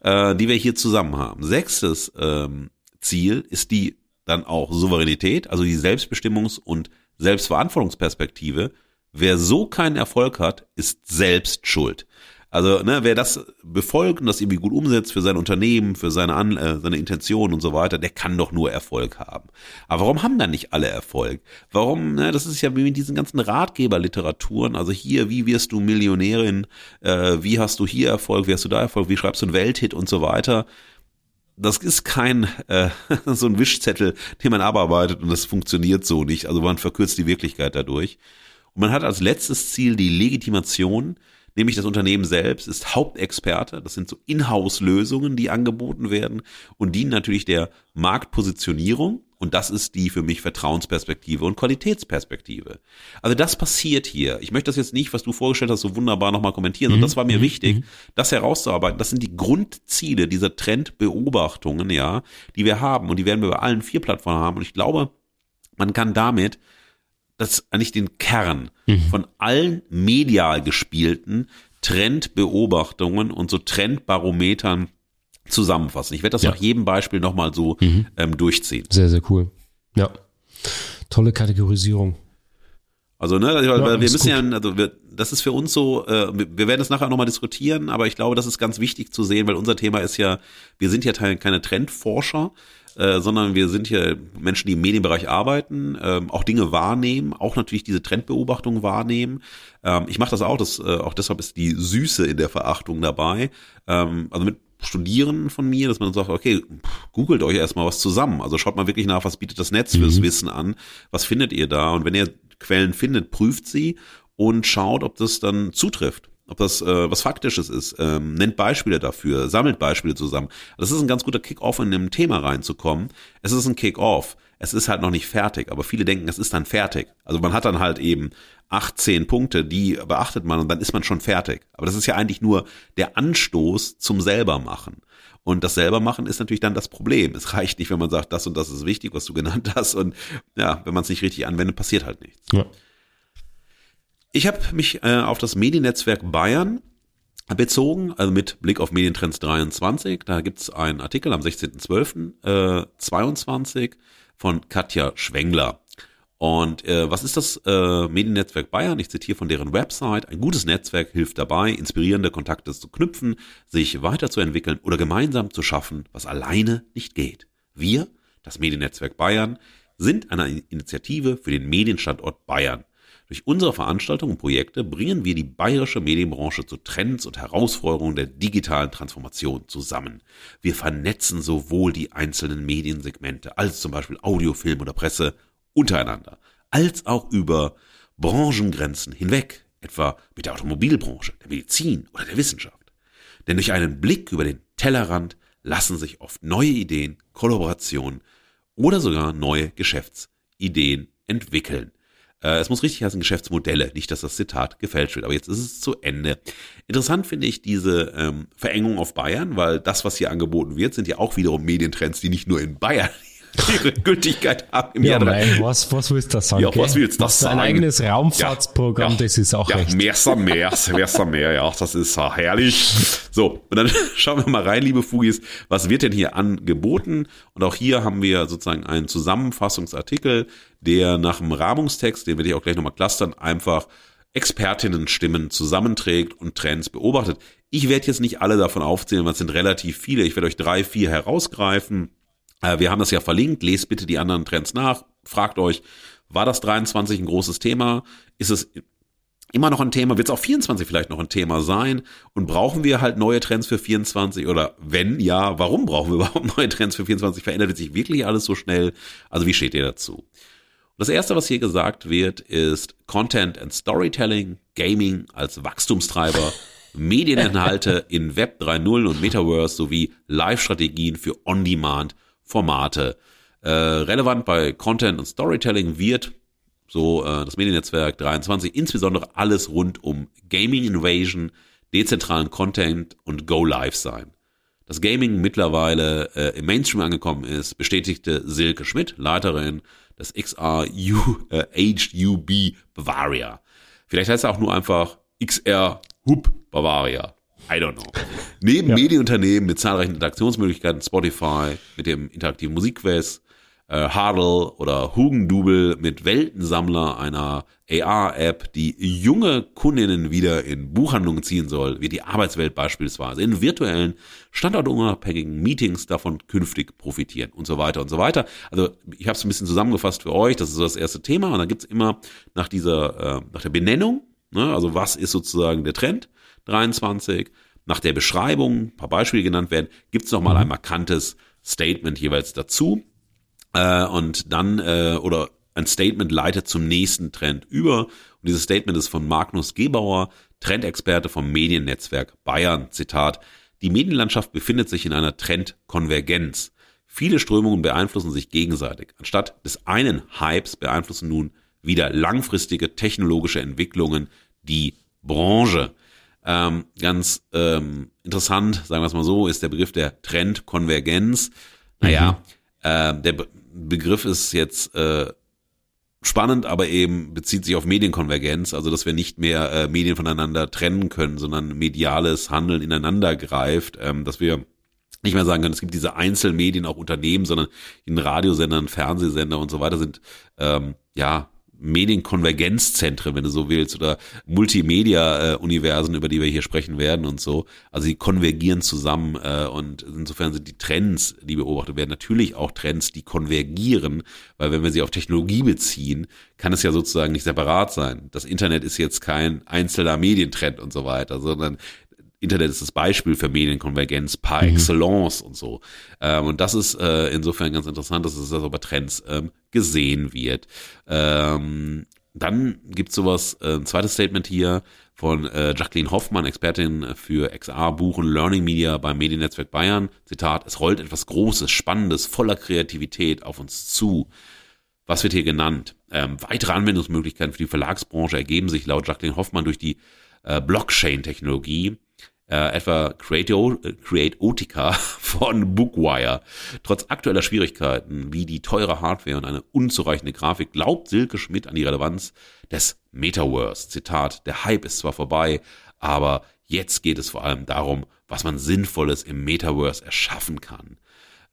äh, die wir hier zusammen haben. Sechstes ähm, Ziel ist die dann auch Souveränität, also die Selbstbestimmungs- und Selbstverantwortungsperspektive, wer so keinen Erfolg hat, ist selbst schuld. Also, ne, wer das befolgt und das irgendwie gut umsetzt für sein Unternehmen, für seine, An äh, seine Intention und so weiter, der kann doch nur Erfolg haben. Aber warum haben dann nicht alle Erfolg? Warum, ne, das ist ja wie mit diesen ganzen Ratgeberliteraturen, also hier, wie wirst du Millionärin, äh, wie hast du hier Erfolg, wie hast du da Erfolg, wie schreibst du einen Welthit und so weiter das ist kein äh, so ein Wischzettel, den man abarbeitet und das funktioniert so nicht. Also man verkürzt die Wirklichkeit dadurch. Und man hat als letztes Ziel die Legitimation, nämlich das Unternehmen selbst ist Hauptexperte. Das sind so Inhouse-Lösungen, die angeboten werden und dienen natürlich der Marktpositionierung und das ist die für mich Vertrauensperspektive und Qualitätsperspektive. Also das passiert hier. Ich möchte das jetzt nicht, was du vorgestellt hast, so wunderbar nochmal kommentieren. Und mhm. das war mir mhm. wichtig, mhm. das herauszuarbeiten. Das sind die Grundziele dieser Trendbeobachtungen, ja, die wir haben. Und die werden wir bei allen vier Plattformen haben. Und ich glaube, man kann damit das eigentlich den Kern von allen medial gespielten Trendbeobachtungen und so Trendbarometern zusammenfassen. Ich werde das ja. nach jedem Beispiel nochmal so mhm. ähm, durchziehen. Sehr, sehr cool. Ja. Tolle Kategorisierung. Also, ne, ja, wir müssen gut. ja, also wir, das ist für uns so, äh, wir werden es nachher nochmal diskutieren, aber ich glaube, das ist ganz wichtig zu sehen, weil unser Thema ist ja, wir sind ja keine Trendforscher, äh, sondern wir sind hier Menschen, die im Medienbereich arbeiten, äh, auch Dinge wahrnehmen, auch natürlich diese Trendbeobachtung wahrnehmen. Ähm, ich mache das auch, das, äh, auch deshalb ist die Süße in der Verachtung dabei. Ähm, also mit Studieren von mir, dass man sagt, okay, googelt euch erstmal was zusammen. Also schaut mal wirklich nach, was bietet das Netz fürs mhm. Wissen an, was findet ihr da und wenn ihr Quellen findet, prüft sie und schaut, ob das dann zutrifft ob das äh, was Faktisches ist, ähm, nennt Beispiele dafür, sammelt Beispiele zusammen. Das ist ein ganz guter Kick-Off, in einem Thema reinzukommen. Es ist ein Kick-Off. Es ist halt noch nicht fertig, aber viele denken, es ist dann fertig. Also man hat dann halt eben 18 Punkte, die beachtet man und dann ist man schon fertig. Aber das ist ja eigentlich nur der Anstoß zum selbermachen. Und das selbermachen ist natürlich dann das Problem. Es reicht nicht, wenn man sagt, das und das ist wichtig, was du genannt hast. Und ja, wenn man es nicht richtig anwendet, passiert halt nichts. Ja. Ich habe mich äh, auf das Mediennetzwerk Bayern bezogen, also mit Blick auf Medientrends 23. Da gibt's einen Artikel am 16.12.22 äh, von Katja Schwengler. Und äh, was ist das äh, Mediennetzwerk Bayern? Ich zitiere von deren Website. Ein gutes Netzwerk hilft dabei, inspirierende Kontakte zu knüpfen, sich weiterzuentwickeln oder gemeinsam zu schaffen, was alleine nicht geht. Wir, das Mediennetzwerk Bayern, sind eine Initiative für den Medienstandort Bayern. Durch unsere Veranstaltungen und Projekte bringen wir die bayerische Medienbranche zu Trends und Herausforderungen der digitalen Transformation zusammen. Wir vernetzen sowohl die einzelnen Mediensegmente als zum Beispiel Audio, Film oder Presse untereinander, als auch über Branchengrenzen hinweg, etwa mit der Automobilbranche, der Medizin oder der Wissenschaft. Denn durch einen Blick über den Tellerrand lassen sich oft neue Ideen, Kollaborationen oder sogar neue Geschäftsideen entwickeln. Äh, es muss richtig heißen Geschäftsmodelle, nicht, dass das Zitat gefälscht wird. Aber jetzt ist es zu Ende. Interessant finde ich diese ähm, Verengung auf Bayern, weil das, was hier angeboten wird, sind ja auch wiederum Medientrends, die nicht nur in Bayern ihre Gültigkeit haben im ja, Jahr nein, was, was willst du da sagen? Ja, was willst du da Hast sagen? ein eigenes Raumfahrtsprogramm, Ja, ja. das ist auch ja, recht. Mehr mehr, mehr mehr, ja, das ist herrlich. So, und dann schauen wir mal rein, liebe Fugis, was wird denn hier angeboten? Und auch hier haben wir sozusagen einen Zusammenfassungsartikel, der nach dem Rahmungstext, den werde ich auch gleich nochmal clustern, einfach Expertinnenstimmen zusammenträgt und Trends beobachtet. Ich werde jetzt nicht alle davon aufzählen, weil es sind relativ viele. Ich werde euch drei, vier herausgreifen. Äh, Wir haben das ja verlinkt. Lest bitte die anderen Trends nach. Fragt euch, war das 23 ein großes Thema? Ist es immer noch ein Thema? Wird es auch 24 vielleicht noch ein Thema sein? Und brauchen wir halt neue Trends für 24? Oder wenn ja, warum brauchen wir überhaupt neue Trends für 24? Verändert sich wirklich alles so schnell? Also wie steht ihr dazu? Das erste, was hier gesagt wird, ist Content and Storytelling, Gaming als Wachstumstreiber, Medieninhalte in Web 3.0 und Metaverse sowie Live-Strategien für On-Demand-Formate. Äh, relevant bei Content und Storytelling wird so äh, das Mediennetzwerk 23 insbesondere alles rund um Gaming Invasion, dezentralen Content und Go Live sein. Dass Gaming mittlerweile äh, im Mainstream angekommen ist, bestätigte Silke Schmidt, Leiterin des XRU äh, HUB Bavaria. Vielleicht heißt es auch nur einfach XR Hub Bavaria. I don't know. Neben Medienunternehmen mit zahlreichen Interaktionsmöglichkeiten, Spotify, mit dem interaktiven Musikquest, äh, Hardle oder Hugendubel mit Weltensammler, einer AR-App, die junge Kundinnen wieder in Buchhandlungen ziehen soll, wird die Arbeitswelt beispielsweise in virtuellen, standortunabhängigen Meetings davon künftig profitieren und so weiter und so weiter. Also ich habe es ein bisschen zusammengefasst für euch, das ist so das erste Thema und dann gibt's immer nach dieser, äh, nach der Benennung, ne, also was ist sozusagen der Trend 23, nach der Beschreibung, ein paar Beispiele genannt werden, gibt's noch mal ein markantes Statement jeweils dazu äh, und dann äh, oder ein Statement leitet zum nächsten Trend über. Und dieses Statement ist von Magnus Gebauer, Trendexperte vom Mediennetzwerk Bayern. Zitat: Die Medienlandschaft befindet sich in einer Trendkonvergenz. Viele Strömungen beeinflussen sich gegenseitig. Anstatt des einen Hypes beeinflussen nun wieder langfristige technologische Entwicklungen die Branche. Ähm, ganz ähm, interessant, sagen wir es mal so, ist der Begriff der Trendkonvergenz. Naja, äh, der Be Begriff ist jetzt äh, spannend, aber eben bezieht sich auf Medienkonvergenz, also dass wir nicht mehr äh, Medien voneinander trennen können, sondern mediales Handeln ineinander greift, ähm, dass wir nicht mehr sagen können, es gibt diese Einzelmedien, auch Unternehmen, sondern in Radiosendern, Fernsehsender und so weiter sind ähm, ja Medienkonvergenzzentren, wenn du so willst, oder Multimedia-Universen, über die wir hier sprechen werden und so. Also sie konvergieren zusammen äh, und insofern sind die Trends, die beobachtet werden, natürlich auch Trends, die konvergieren, weil wenn wir sie auf Technologie beziehen, kann es ja sozusagen nicht separat sein. Das Internet ist jetzt kein einzelner Medientrend und so weiter, sondern Internet ist das Beispiel für Medienkonvergenz par excellence und so. Ähm, und das ist äh, insofern ganz interessant, dass es also bei Trends ähm, gesehen wird. Ähm, dann gibt's sowas, äh, ein zweites Statement hier von äh, Jacqueline Hoffmann, Expertin für XR, Buchen, Learning Media beim Mediennetzwerk Bayern. Zitat, es rollt etwas Großes, Spannendes, voller Kreativität auf uns zu. Was wird hier genannt? Ähm, weitere Anwendungsmöglichkeiten für die Verlagsbranche ergeben sich laut Jacqueline Hoffmann durch die äh, Blockchain-Technologie, äh, etwa äh, Createotica von Bookwire. Trotz aktueller Schwierigkeiten wie die teure Hardware und eine unzureichende Grafik glaubt Silke Schmidt an die Relevanz des Metaverse. Zitat, der Hype ist zwar vorbei, aber jetzt geht es vor allem darum, was man Sinnvolles im Metaverse erschaffen kann.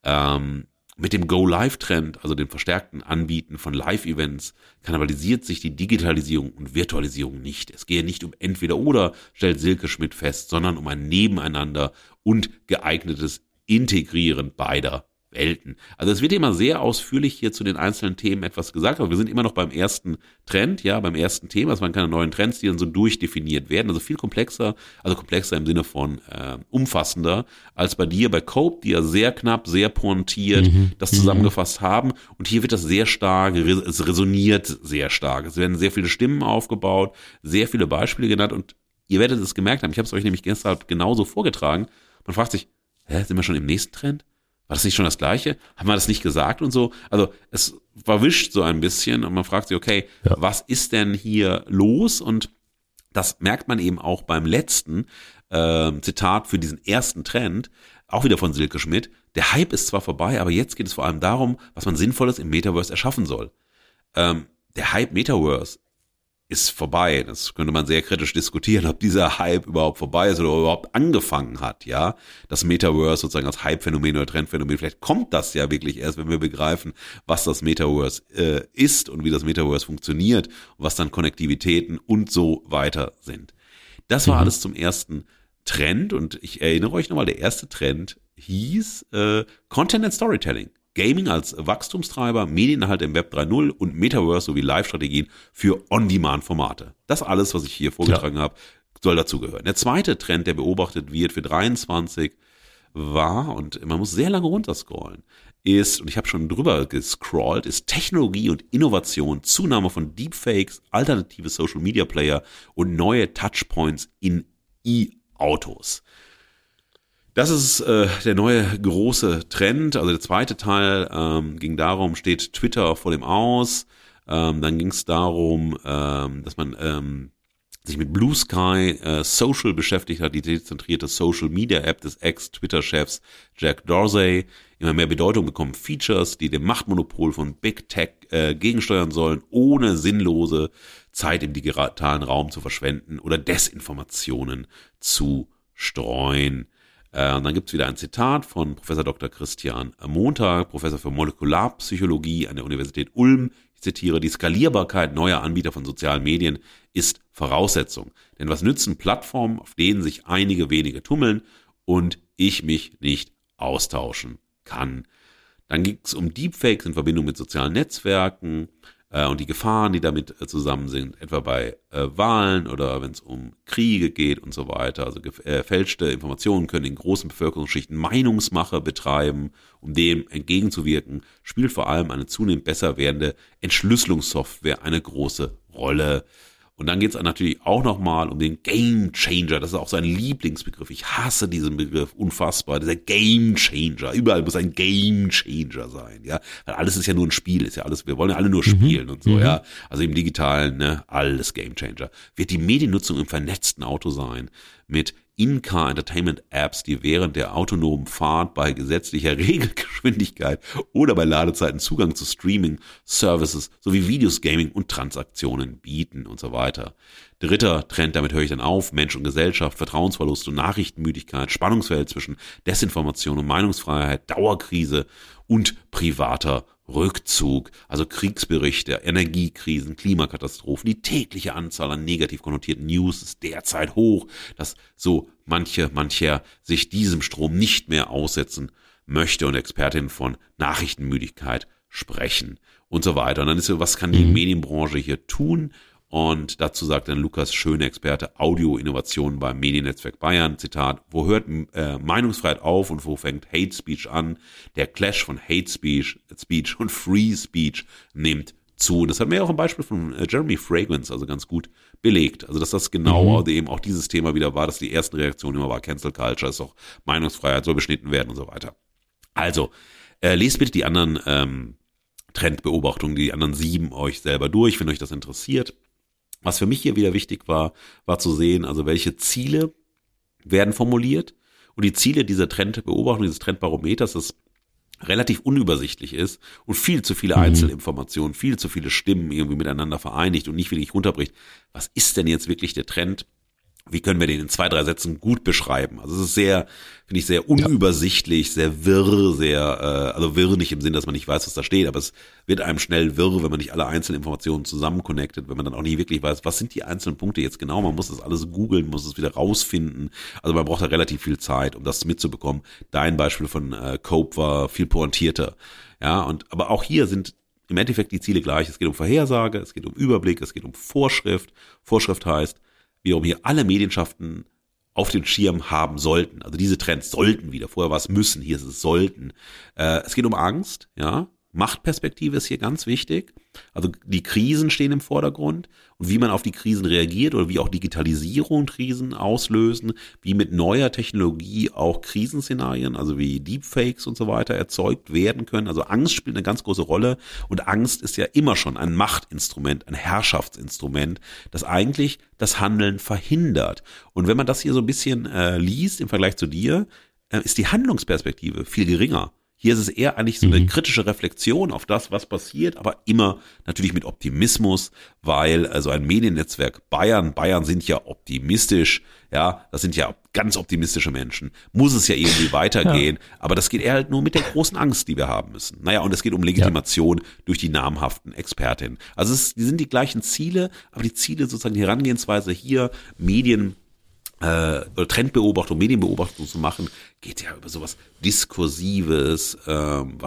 Ähm, mit dem Go-Live-Trend, also dem verstärkten Anbieten von Live-Events, kannibalisiert sich die Digitalisierung und Virtualisierung nicht. Es gehe nicht um entweder oder, stellt Silke Schmidt fest, sondern um ein Nebeneinander und geeignetes Integrieren beider Welten. Also es wird immer sehr ausführlich hier zu den einzelnen Themen etwas gesagt, aber wir sind immer noch beim ersten Trend, ja, beim ersten Thema. Es waren keine neuen Trends, die dann so durchdefiniert werden. Also viel komplexer, also komplexer im Sinne von äh, umfassender als bei dir, bei Cope, die ja sehr knapp, sehr pointiert mhm. das mhm. zusammengefasst mhm. haben. Und hier wird das sehr stark, es resoniert sehr stark. Es werden sehr viele Stimmen aufgebaut, sehr viele Beispiele genannt und ihr werdet es gemerkt haben. Ich habe es euch nämlich gestern genauso vorgetragen. Man fragt sich, hä, sind wir schon im nächsten Trend? War das nicht schon das Gleiche? Haben wir das nicht gesagt und so? Also es verwischt so ein bisschen und man fragt sich, okay, ja. was ist denn hier los? Und das merkt man eben auch beim letzten äh, Zitat für diesen ersten Trend, auch wieder von Silke Schmidt. Der Hype ist zwar vorbei, aber jetzt geht es vor allem darum, was man Sinnvolles im Metaverse erschaffen soll. Ähm, der Hype Metaverse ist vorbei. Das könnte man sehr kritisch diskutieren, ob dieser Hype überhaupt vorbei ist oder überhaupt angefangen hat, ja. Das Metaverse sozusagen als Hype-Phänomen oder Trendphänomen. Vielleicht kommt das ja wirklich erst, wenn wir begreifen, was das Metaverse äh, ist und wie das Metaverse funktioniert und was dann Konnektivitäten und so weiter sind. Das war mhm. alles zum ersten Trend und ich erinnere euch nochmal, der erste Trend hieß äh, Content and Storytelling. Gaming als Wachstumstreiber, Medieninhalte im Web 3.0 und Metaverse sowie Live-Strategien für On-Demand-Formate. Das alles, was ich hier vorgetragen ja. habe, soll dazugehören. Der zweite Trend, der beobachtet wird für 23, war, und man muss sehr lange runterscrollen, ist, und ich habe schon drüber gescrollt, ist Technologie und Innovation, Zunahme von Deepfakes, alternative Social Media Player und neue Touchpoints in E-Autos. Das ist äh, der neue große Trend. Also der zweite Teil ähm, ging darum, steht Twitter vor dem Aus. Ähm, dann ging es darum, ähm, dass man ähm, sich mit Blue Sky äh, Social beschäftigt hat, die dezentrierte Social Media App des Ex-Twitter-Chefs Jack Dorsey. Immer mehr Bedeutung bekommen Features, die dem Machtmonopol von Big Tech äh, gegensteuern sollen, ohne sinnlose Zeit im digitalen Raum zu verschwenden oder Desinformationen zu streuen. Äh, und dann gibt's wieder ein Zitat von Professor Dr. Christian Montag, Professor für Molekularpsychologie an der Universität Ulm. Ich zitiere, die Skalierbarkeit neuer Anbieter von sozialen Medien ist Voraussetzung. Denn was nützen Plattformen, auf denen sich einige wenige tummeln und ich mich nicht austauschen kann? Dann ging es um Deepfakes in Verbindung mit sozialen Netzwerken äh, und die Gefahren, die damit äh, zusammen sind, etwa bei äh, Wahlen oder wenn es um Kriege geht und so weiter. Also gefälschte äh, Informationen können in großen Bevölkerungsschichten Meinungsmache betreiben. Um dem entgegenzuwirken, spielt vor allem eine zunehmend besser werdende Entschlüsselungssoftware eine große Rolle. Und dann geht es natürlich auch nochmal um den Game Changer. Das ist auch sein Lieblingsbegriff. Ich hasse diesen Begriff unfassbar. Dieser Game Changer. Überall muss ein Game Changer sein, ja. Weil alles ist ja nur ein Spiel, ist ja alles, wir wollen ja alle nur mhm. spielen mhm. und so, mhm. ja. Also im Digitalen, ne, alles Game Changer. Wird die Mediennutzung im vernetzten Auto sein mit in-car Entertainment Apps, die während der autonomen Fahrt bei gesetzlicher Regelgeschwindigkeit oder bei Ladezeiten Zugang zu Streaming, Services sowie Videos, Gaming und Transaktionen bieten und so weiter. Dritter Trend, damit höre ich dann auf, Mensch und Gesellschaft, Vertrauensverlust und Nachrichtenmüdigkeit, Spannungsfeld zwischen Desinformation und Meinungsfreiheit, Dauerkrise und privater Rückzug, also Kriegsberichte, Energiekrisen, Klimakatastrophen, die tägliche Anzahl an negativ konnotierten News ist derzeit hoch, dass so manche, mancher sich diesem Strom nicht mehr aussetzen möchte und Expertinnen von Nachrichtenmüdigkeit sprechen und so weiter. Und dann ist so, was kann die mhm. Medienbranche hier tun? Und dazu sagt dann Lukas Schöne, Experte Audio-Innovationen beim Mediennetzwerk Bayern, Zitat, wo hört äh, Meinungsfreiheit auf und wo fängt Hate Speech an? Der Clash von Hate Speech, Speech und Free Speech nimmt zu. Das hat mir auch ein Beispiel von äh, Jeremy Fragrance also ganz gut belegt. Also dass das genau mhm. eben auch dieses Thema wieder war, dass die ersten Reaktionen immer war, Cancel Culture ist auch Meinungsfreiheit, soll beschnitten werden und so weiter. Also, äh, lest bitte die anderen ähm, Trendbeobachtungen, die anderen sieben euch selber durch, wenn euch das interessiert. Was für mich hier wieder wichtig war, war zu sehen, also welche Ziele werden formuliert und die Ziele dieser Trendbeobachtung, dieses Trendbarometers, das relativ unübersichtlich ist und viel zu viele mhm. Einzelinformationen, viel zu viele Stimmen irgendwie miteinander vereinigt und nicht wirklich runterbricht. Was ist denn jetzt wirklich der Trend? Wie können wir den in zwei, drei Sätzen gut beschreiben? Also es ist sehr, finde ich, sehr unübersichtlich, sehr wirr, sehr, äh, also wirr nicht im Sinn, dass man nicht weiß, was da steht, aber es wird einem schnell wirr, wenn man nicht alle einzelnen Informationen zusammen connectet, wenn man dann auch nicht wirklich weiß, was sind die einzelnen Punkte jetzt genau. Man muss das alles googeln, muss es wieder rausfinden. Also man braucht da relativ viel Zeit, um das mitzubekommen. Dein Beispiel von äh, Cope war viel pointierter. Ja, und aber auch hier sind im Endeffekt die Ziele gleich. Es geht um Vorhersage, es geht um Überblick, es geht um Vorschrift. Vorschrift heißt, wiederum hier alle Medienschaften auf den Schirm haben sollten. Also diese Trends sollten wieder. Vorher war es müssen, hier ist es sollten. Äh, es geht um Angst, ja. Machtperspektive ist hier ganz wichtig. Also die Krisen stehen im Vordergrund und wie man auf die Krisen reagiert oder wie auch Digitalisierung Krisen auslösen, wie mit neuer Technologie auch Krisenszenarien, also wie Deepfakes und so weiter erzeugt werden können. Also Angst spielt eine ganz große Rolle und Angst ist ja immer schon ein Machtinstrument, ein Herrschaftsinstrument, das eigentlich das Handeln verhindert. Und wenn man das hier so ein bisschen äh, liest im Vergleich zu dir, äh, ist die Handlungsperspektive viel geringer. Hier ist es eher eigentlich so eine mhm. kritische Reflexion auf das, was passiert, aber immer natürlich mit Optimismus, weil also ein Mediennetzwerk Bayern, Bayern sind ja optimistisch, ja, das sind ja ganz optimistische Menschen, muss es ja irgendwie weitergehen, ja. aber das geht eher halt nur mit der großen Angst, die wir haben müssen. Naja, und es geht um Legitimation ja. durch die namhaften Expertinnen. Also es, die sind die gleichen Ziele, aber die Ziele sozusagen die Herangehensweise hier, Medien oder Trendbeobachtung, Medienbeobachtung zu machen, geht ja über sowas Diskursives, ähm,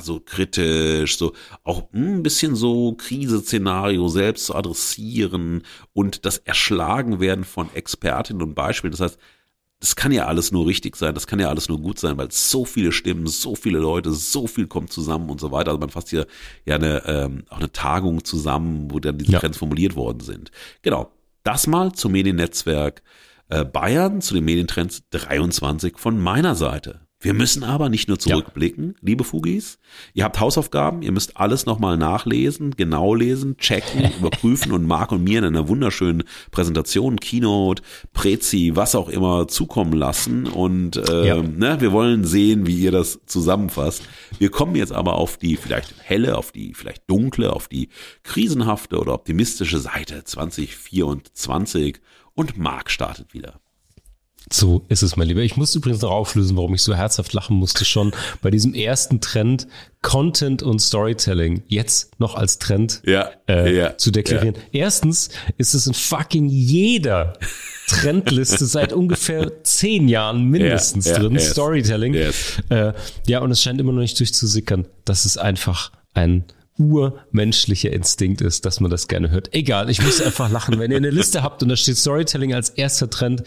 so kritisch, so auch ein bisschen so Kriseszenario selbst zu adressieren und das Erschlagen werden von Expertinnen und Beispielen. Das heißt, das kann ja alles nur richtig sein, das kann ja alles nur gut sein, weil so viele Stimmen, so viele Leute, so viel kommt zusammen und so weiter. Also man fasst hier ja eine, ähm, auch eine Tagung zusammen, wo dann diese ja. Trends formuliert worden sind. Genau. Das mal zum Mediennetzwerk äh, Bayern zu den Medientrends 23 von meiner Seite. Wir müssen aber nicht nur zurückblicken, ja. liebe Fugis. Ihr habt Hausaufgaben, ihr müsst alles nochmal nachlesen, genau lesen, checken, überprüfen und Marc und mir in einer wunderschönen Präsentation, Keynote, Prezi, was auch immer zukommen lassen. Und äh, ja. ne, wir wollen sehen, wie ihr das zusammenfasst. Wir kommen jetzt aber auf die vielleicht helle, auf die vielleicht dunkle, auf die krisenhafte oder optimistische Seite 2024 und Marc startet wieder. So ist es, mein Lieber. Ich muss übrigens noch auflösen, warum ich so herzhaft lachen musste schon bei diesem ersten Trend Content und Storytelling jetzt noch als Trend ja, äh, ja, zu deklarieren. Ja. Erstens ist es in fucking jeder Trendliste seit ungefähr zehn Jahren mindestens drin, yes, Storytelling. Yes. Äh, ja, und es scheint immer noch nicht durchzusickern. Das ist einfach ein urmenschlicher Instinkt ist, dass man das gerne hört. Egal, ich muss einfach lachen. Wenn ihr eine Liste habt und da steht Storytelling als erster Trend,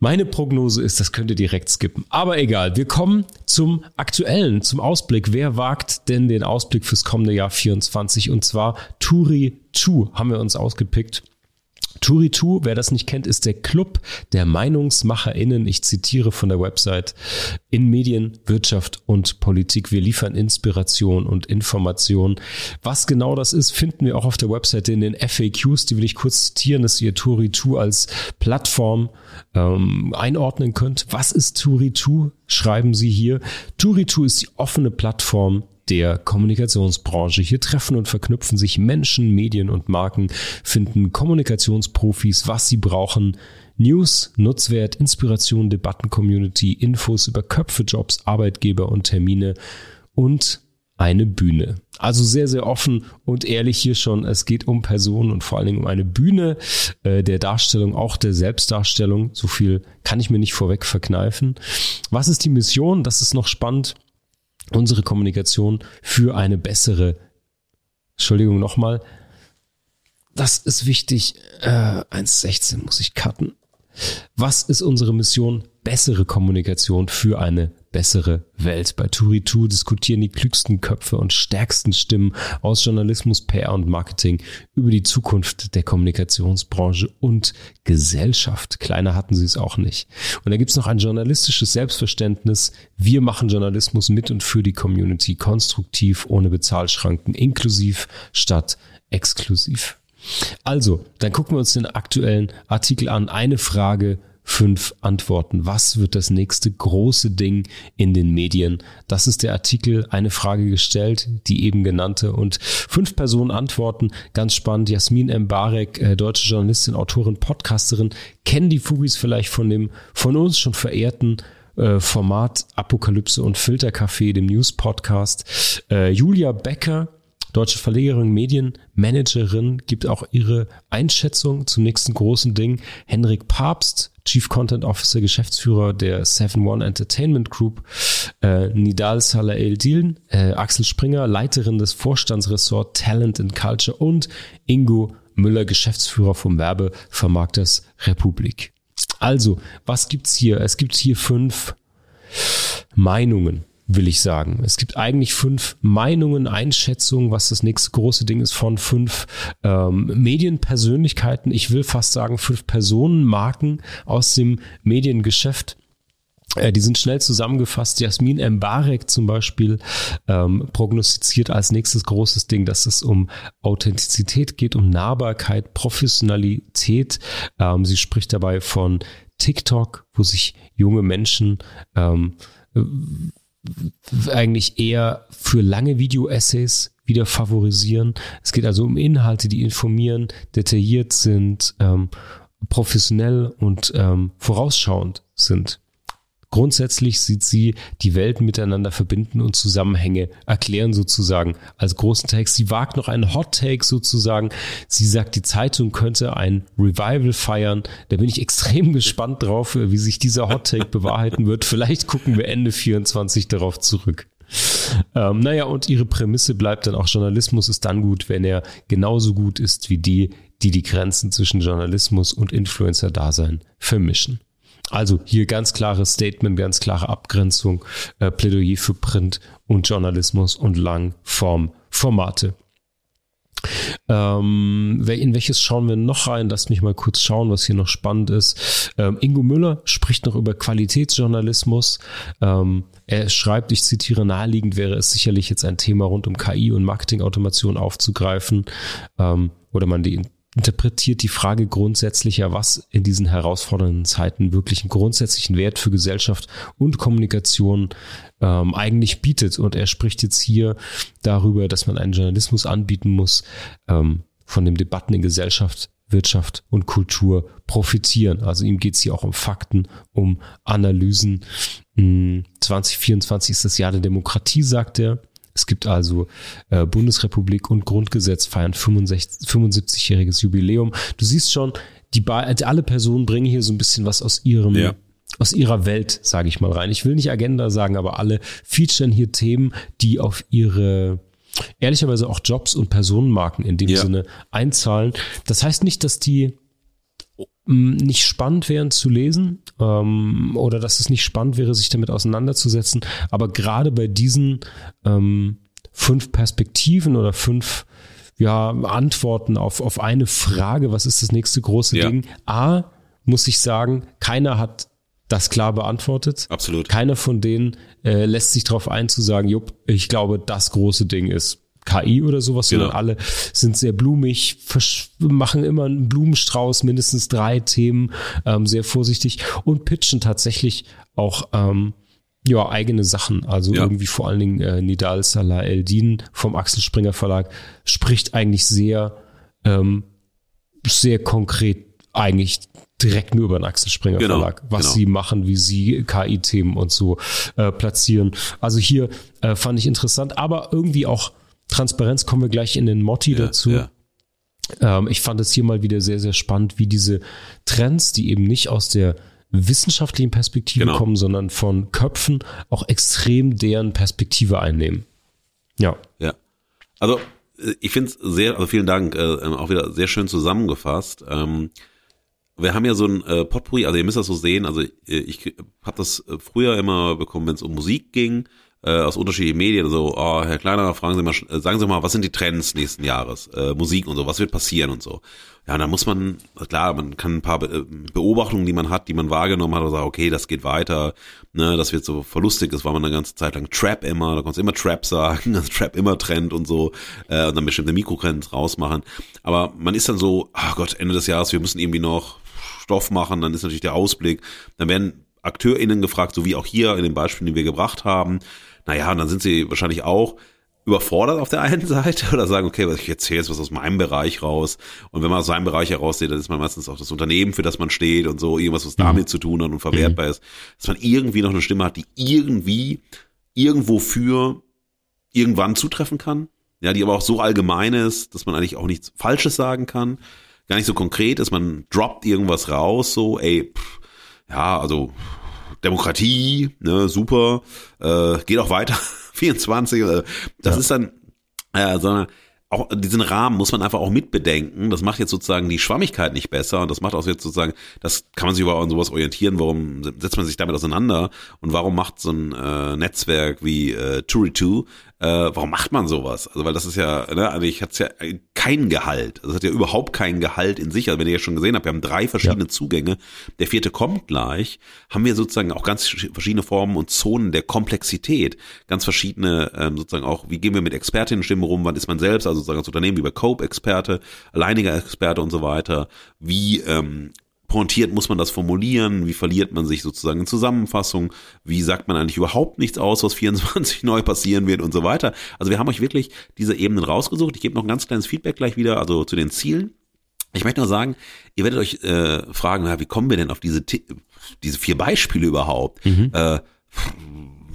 meine Prognose ist, das könnt ihr direkt skippen. Aber egal, wir kommen zum aktuellen, zum Ausblick. Wer wagt denn den Ausblick fürs kommende Jahr 24? Und zwar Turi 2 haben wir uns ausgepickt. Turitu, wer das nicht kennt, ist der Club der MeinungsmacherInnen. Ich zitiere von der Website in Medien, Wirtschaft und Politik. Wir liefern Inspiration und Information. Was genau das ist, finden wir auch auf der Website in den FAQs. Die will ich kurz zitieren, dass ihr Turitu als Plattform ähm, einordnen könnt. Was ist Turitu? Schreiben Sie hier. Turitu ist die offene Plattform der Kommunikationsbranche. Hier treffen und verknüpfen sich Menschen, Medien und Marken, finden Kommunikationsprofis, was sie brauchen. News, Nutzwert, Inspiration, Debatten-Community, Infos über Köpfe, Jobs, Arbeitgeber und Termine und eine Bühne. Also sehr, sehr offen und ehrlich hier schon. Es geht um Personen und vor allen Dingen um eine Bühne äh, der Darstellung, auch der Selbstdarstellung. So viel kann ich mir nicht vorweg verkneifen. Was ist die Mission? Das ist noch spannend unsere Kommunikation für eine bessere, Entschuldigung nochmal, das ist wichtig, äh, 1.16 muss ich cutten. Was ist unsere Mission? Bessere Kommunikation für eine bessere Welt. Bei Turi2 diskutieren die klügsten Köpfe und stärksten Stimmen aus Journalismus, PR und Marketing über die Zukunft der Kommunikationsbranche und Gesellschaft. Kleiner hatten sie es auch nicht. Und da gibt es noch ein journalistisches Selbstverständnis. Wir machen Journalismus mit und für die Community konstruktiv, ohne Bezahlschranken, inklusiv statt exklusiv. Also, dann gucken wir uns den aktuellen Artikel an. Eine Frage fünf Antworten. Was wird das nächste große Ding in den Medien? Das ist der Artikel, eine Frage gestellt, die eben genannte und fünf Personen antworten. Ganz spannend. Jasmin Mbarek, äh, deutsche Journalistin, Autorin, Podcasterin, kennen die Fugis vielleicht von dem von uns schon verehrten äh, Format Apokalypse und Filtercafé, dem News-Podcast. Äh, Julia Becker, deutsche Verlegerin, Medienmanagerin, gibt auch ihre Einschätzung zum nächsten großen Ding. Henrik Papst, Chief Content Officer, Geschäftsführer der 7-One Entertainment Group, äh, Nidal Salah El-Diln, äh, Axel Springer, Leiterin des Vorstandsressort Talent and Culture und Ingo Müller, Geschäftsführer vom Werbevermarkters Republik. Also, was gibt's hier? Es gibt hier fünf Meinungen will ich sagen. Es gibt eigentlich fünf Meinungen, Einschätzungen, was das nächste große Ding ist von fünf ähm, Medienpersönlichkeiten. Ich will fast sagen fünf Personenmarken aus dem Mediengeschäft. Äh, die sind schnell zusammengefasst. Jasmin Mbarek zum Beispiel ähm, prognostiziert als nächstes großes Ding, dass es um Authentizität geht, um Nahbarkeit, Professionalität. Ähm, sie spricht dabei von TikTok, wo sich junge Menschen ähm, eigentlich eher für lange Video-Essays wieder favorisieren. Es geht also um Inhalte, die informieren, detailliert sind, ähm, professionell und ähm, vorausschauend sind. Grundsätzlich sieht sie die Welt miteinander verbinden und Zusammenhänge erklären sozusagen als großen Text. Sie wagt noch einen Hot Take sozusagen. Sie sagt, die Zeitung könnte ein Revival feiern. Da bin ich extrem gespannt drauf, wie sich dieser Hot Take bewahrheiten wird. Vielleicht gucken wir Ende 24 darauf zurück. Ähm, naja, und ihre Prämisse bleibt dann auch, Journalismus ist dann gut, wenn er genauso gut ist wie die, die die Grenzen zwischen Journalismus und Influencer-Dasein vermischen. Also hier ganz klares Statement, ganz klare Abgrenzung, äh, Plädoyer für Print und Journalismus und Langform-Formate. Ähm, in welches schauen wir noch rein? Lass mich mal kurz schauen, was hier noch spannend ist. Ähm, Ingo Müller spricht noch über Qualitätsjournalismus. Ähm, er schreibt, ich zitiere, naheliegend wäre es sicherlich jetzt ein Thema rund um KI und Marketingautomation aufzugreifen ähm, oder man die interpretiert die Frage grundsätzlicher, was in diesen herausfordernden Zeiten wirklich einen grundsätzlichen Wert für Gesellschaft und Kommunikation ähm, eigentlich bietet. Und er spricht jetzt hier darüber, dass man einen Journalismus anbieten muss, ähm, von den Debatten in Gesellschaft, Wirtschaft und Kultur profitieren. Also ihm geht es hier auch um Fakten, um Analysen. 2024 hm, ist das Jahr der Demokratie, sagt er. Es gibt also äh, Bundesrepublik und Grundgesetz feiern 75-jähriges Jubiläum. Du siehst schon, die alle Personen bringen hier so ein bisschen was aus ihrem ja aus ihrer Welt, sage ich mal rein. Ich will nicht Agenda sagen, aber alle featuren hier Themen, die auf ihre ehrlicherweise auch Jobs und Personenmarken in dem ja. Sinne einzahlen. Das heißt nicht, dass die nicht spannend wären zu lesen ähm, oder dass es nicht spannend wäre, sich damit auseinanderzusetzen. Aber gerade bei diesen ähm, fünf Perspektiven oder fünf ja, Antworten auf, auf eine Frage, was ist das nächste große ja. Ding? A, muss ich sagen, keiner hat das klar beantwortet. Absolut. Keiner von denen äh, lässt sich darauf ein zu sagen, jupp, ich glaube, das große Ding ist KI oder sowas, genau. sondern alle sind sehr blumig, machen immer einen Blumenstrauß, mindestens drei Themen, ähm, sehr vorsichtig und pitchen tatsächlich auch ähm, ja, eigene Sachen. Also ja. irgendwie vor allen Dingen äh, Nidal Salah Eldin vom Axel Springer Verlag spricht eigentlich sehr, ähm, sehr konkret eigentlich direkt nur über den Axel Springer genau, Verlag, was genau. sie machen, wie sie KI-Themen und so äh, platzieren. Also hier äh, fand ich interessant, aber irgendwie auch Transparenz kommen wir gleich in den Motti ja, dazu. Ja. Ähm, ich fand es hier mal wieder sehr, sehr spannend, wie diese Trends, die eben nicht aus der wissenschaftlichen Perspektive genau. kommen, sondern von Köpfen auch extrem deren Perspektive einnehmen. Ja. Ja. Also äh, ich finde es sehr, also vielen Dank, äh, ähm, auch wieder sehr schön zusammengefasst. Ähm, wir haben ja so ein äh, Potpourri, also ihr müsst das so sehen, also ich, äh, ich habe das äh, früher immer bekommen, wenn es um Musik ging äh, aus unterschiedlichen Medien, so, oh, Herr Kleiner, fragen Sie mal, äh, sagen Sie mal, was sind die Trends nächsten Jahres? Äh, Musik und so, was wird passieren und so. Ja, und dann muss man, klar, man kann ein paar Be Beobachtungen, die man hat, die man wahrgenommen hat, oder sagen, okay, das geht weiter, ne, das wird so verlustig, das war man eine ganze Zeit lang Trap immer, da konntest du immer Trap sagen, also Trap immer Trend und so, äh, und dann bestimmte Mikrotrends rausmachen. Aber man ist dann so, ach Gott, Ende des Jahres, wir müssen irgendwie noch Stoff machen, dann ist natürlich der Ausblick, dann werden AkteurInnen gefragt, so wie auch hier in den Beispielen, die wir gebracht haben. Naja, und dann sind sie wahrscheinlich auch überfordert auf der einen Seite oder sagen, okay, ich erzähle jetzt was aus meinem Bereich raus. Und wenn man aus seinem Bereich herausgeht, dann ist man meistens auch das Unternehmen, für das man steht und so, irgendwas, was damit mhm. zu tun hat und verwertbar mhm. ist, dass man irgendwie noch eine Stimme hat, die irgendwie irgendwo für irgendwann zutreffen kann. Ja, die aber auch so allgemein ist, dass man eigentlich auch nichts Falsches sagen kann. Gar nicht so konkret ist, man droppt irgendwas raus, so, ey, pff, ja, also Demokratie, ne, super, äh, geht auch weiter, 24, äh, das ja. ist dann, äh, sondern auch diesen Rahmen muss man einfach auch mitbedenken. Das macht jetzt sozusagen die Schwammigkeit nicht besser und das macht auch jetzt sozusagen, das kann man sich überhaupt an sowas orientieren, warum setzt man sich damit auseinander und warum macht so ein äh, Netzwerk wie äh, Turi2 äh, warum macht man sowas? Also weil das ist ja, ne, eigentlich hat es ja kein Gehalt. Das hat ja überhaupt keinen Gehalt in sich. Also wenn ihr ja schon gesehen habt, wir haben drei verschiedene ja. Zugänge. Der vierte kommt gleich. Haben wir sozusagen auch ganz verschiedene Formen und Zonen der Komplexität. Ganz verschiedene, ähm, sozusagen auch, wie gehen wir mit Expertinnen-Stimmen rum? Wann ist man selbst, also sozusagen als Unternehmen wie bei Cope-Experte, alleiniger Experte und so weiter? Wie ähm, pointiert muss man das formulieren? Wie verliert man sich sozusagen in Zusammenfassung? Wie sagt man eigentlich überhaupt nichts aus, was 24 neu passieren wird und so weiter? Also wir haben euch wirklich diese Ebenen rausgesucht. Ich gebe noch ein ganz kleines Feedback gleich wieder, also zu den Zielen. Ich möchte nur sagen, ihr werdet euch äh, fragen, na, wie kommen wir denn auf diese, diese vier Beispiele überhaupt? Mhm. Äh,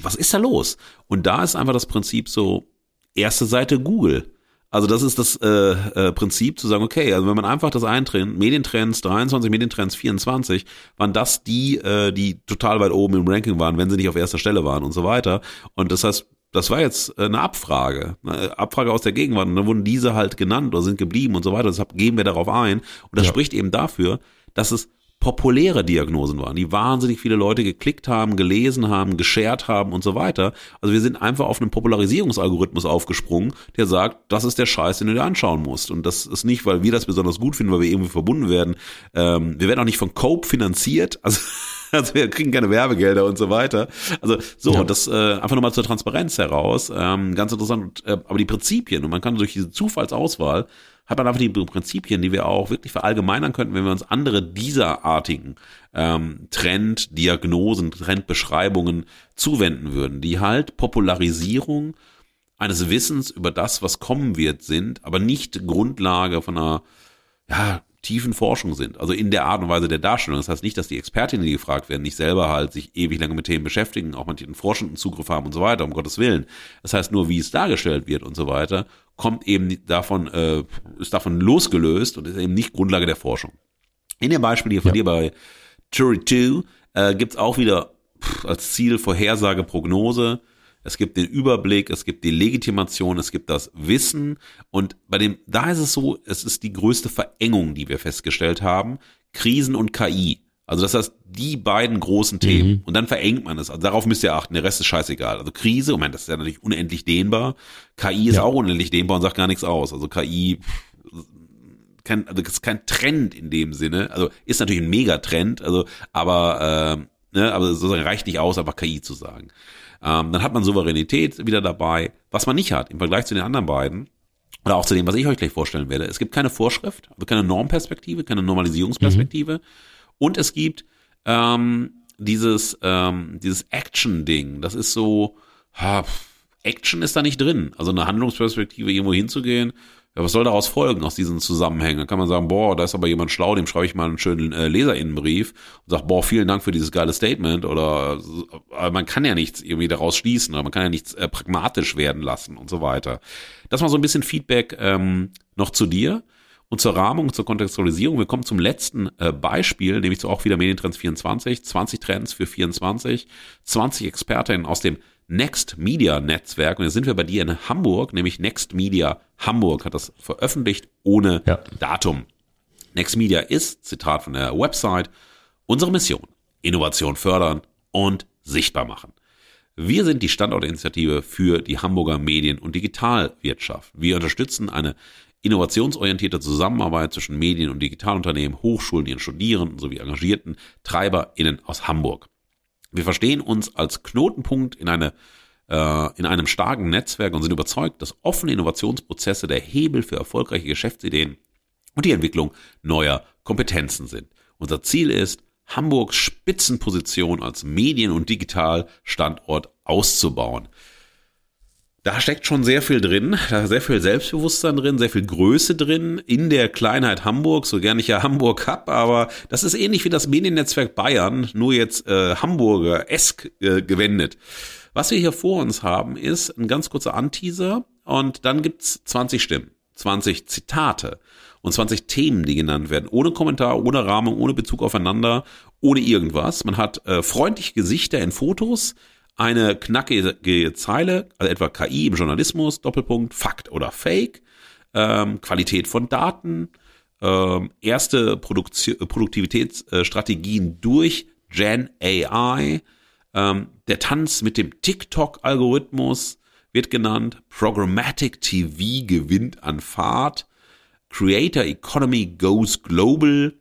was ist da los? Und da ist einfach das Prinzip so, erste Seite Google. Also das ist das äh, äh, Prinzip zu sagen, okay, also wenn man einfach das eintrennt, Medientrends 23, Medientrends 24, waren das die, äh, die total weit oben im Ranking waren, wenn sie nicht auf erster Stelle waren und so weiter. Und das heißt, das war jetzt äh, eine Abfrage, eine Abfrage aus der Gegenwart und dann wurden diese halt genannt oder sind geblieben und so weiter. Deshalb gehen wir darauf ein. Und das ja. spricht eben dafür, dass es populäre Diagnosen waren, die wahnsinnig viele Leute geklickt haben, gelesen haben, geshared haben und so weiter. Also wir sind einfach auf einen Popularisierungsalgorithmus aufgesprungen, der sagt, das ist der Scheiß, den du dir anschauen musst. Und das ist nicht, weil wir das besonders gut finden, weil wir irgendwie verbunden werden. Ähm, wir werden auch nicht von Cope finanziert. Also also wir kriegen keine Werbegelder und so weiter. Also so, ja. das äh, einfach nochmal zur Transparenz heraus. Ähm, ganz interessant, äh, aber die Prinzipien und man kann durch diese Zufallsauswahl hat man einfach die Prinzipien, die wir auch wirklich verallgemeinern könnten, wenn wir uns andere dieserartigen ähm, Trenddiagnosen, Trendbeschreibungen zuwenden würden, die halt Popularisierung eines Wissens über das, was kommen wird, sind, aber nicht Grundlage von einer ja, tiefen Forschung sind. Also in der Art und Weise der Darstellung. Das heißt nicht, dass die Expertinnen, die gefragt werden, nicht selber halt sich ewig lange mit Themen beschäftigen, auch manche den forschenden Zugriff haben und so weiter, um Gottes Willen. Das heißt nur, wie es dargestellt wird und so weiter, kommt eben davon, äh, ist davon losgelöst und ist eben nicht Grundlage der Forschung. In dem Beispiel hier von ja. dir bei Jury 2 äh, gibt es auch wieder pff, als Ziel Vorhersage, Prognose es gibt den Überblick, es gibt die Legitimation, es gibt das Wissen. Und bei dem, da ist es so, es ist die größte Verengung, die wir festgestellt haben. Krisen und KI. Also das heißt, die beiden großen Themen. Mhm. Und dann verengt man es. Also darauf müsst ihr achten. Der Rest ist scheißegal. Also Krise, ich meine, das ist ja natürlich unendlich dehnbar. KI ist ja. auch unendlich dehnbar und sagt gar nichts aus. Also KI, kein, also ist kein Trend in dem Sinne. Also ist natürlich ein Megatrend. Also, aber, äh, ne, aber sozusagen reicht nicht aus, einfach KI zu sagen. Ähm, dann hat man Souveränität wieder dabei, was man nicht hat im Vergleich zu den anderen beiden. Oder auch zu dem, was ich euch gleich vorstellen werde. Es gibt keine Vorschrift, also keine Normperspektive, keine Normalisierungsperspektive. Mhm. Und es gibt ähm, dieses, ähm, dieses Action-Ding. Das ist so, ha, Action ist da nicht drin. Also eine Handlungsperspektive, irgendwo hinzugehen, ja, was soll daraus folgen aus diesen Zusammenhängen? Da kann man sagen, boah, da ist aber jemand schlau, dem schreibe ich mal einen schönen äh, Leserinnenbrief und sage, boah, vielen Dank für dieses geile Statement oder aber man kann ja nichts irgendwie daraus schließen oder man kann ja nichts äh, pragmatisch werden lassen und so weiter. Das mal so ein bisschen Feedback ähm, noch zu dir und zur Rahmung, zur Kontextualisierung. Wir kommen zum letzten äh, Beispiel, nämlich zu auch wieder Medientrends 24, 20 Trends für 24, 20 Expertinnen aus dem Next Media Netzwerk. Und jetzt sind wir bei dir in Hamburg, nämlich Next Media Hamburg hat das veröffentlicht ohne ja. Datum. Next Media ist, Zitat von der Website, unsere Mission. Innovation fördern und sichtbar machen. Wir sind die Standortinitiative für die Hamburger Medien- und Digitalwirtschaft. Wir unterstützen eine innovationsorientierte Zusammenarbeit zwischen Medien- und Digitalunternehmen, Hochschulen, ihren Studierenden sowie engagierten TreiberInnen aus Hamburg. Wir verstehen uns als Knotenpunkt in, eine, äh, in einem starken Netzwerk und sind überzeugt, dass offene Innovationsprozesse der Hebel für erfolgreiche Geschäftsideen und die Entwicklung neuer Kompetenzen sind. Unser Ziel ist, Hamburgs Spitzenposition als Medien- und Digitalstandort auszubauen. Da steckt schon sehr viel drin, da sehr viel Selbstbewusstsein drin, sehr viel Größe drin in der Kleinheit Hamburg, so gern ich ja Hamburg hab, aber das ist ähnlich wie das Mediennetzwerk Bayern, nur jetzt äh, Hamburger-esk äh, gewendet. Was wir hier vor uns haben, ist ein ganz kurzer Anteaser und dann gibt's 20 Stimmen, 20 Zitate und 20 Themen, die genannt werden. Ohne Kommentar, ohne Rahmen, ohne Bezug aufeinander, ohne irgendwas. Man hat äh, freundliche Gesichter in Fotos, eine knackige Zeile, also etwa KI im Journalismus, Doppelpunkt, Fakt oder Fake, ähm, Qualität von Daten, ähm, erste Produktio Produktivitätsstrategien durch Gen AI, ähm, der Tanz mit dem TikTok-Algorithmus wird genannt, Programmatic TV gewinnt an Fahrt, Creator Economy goes global,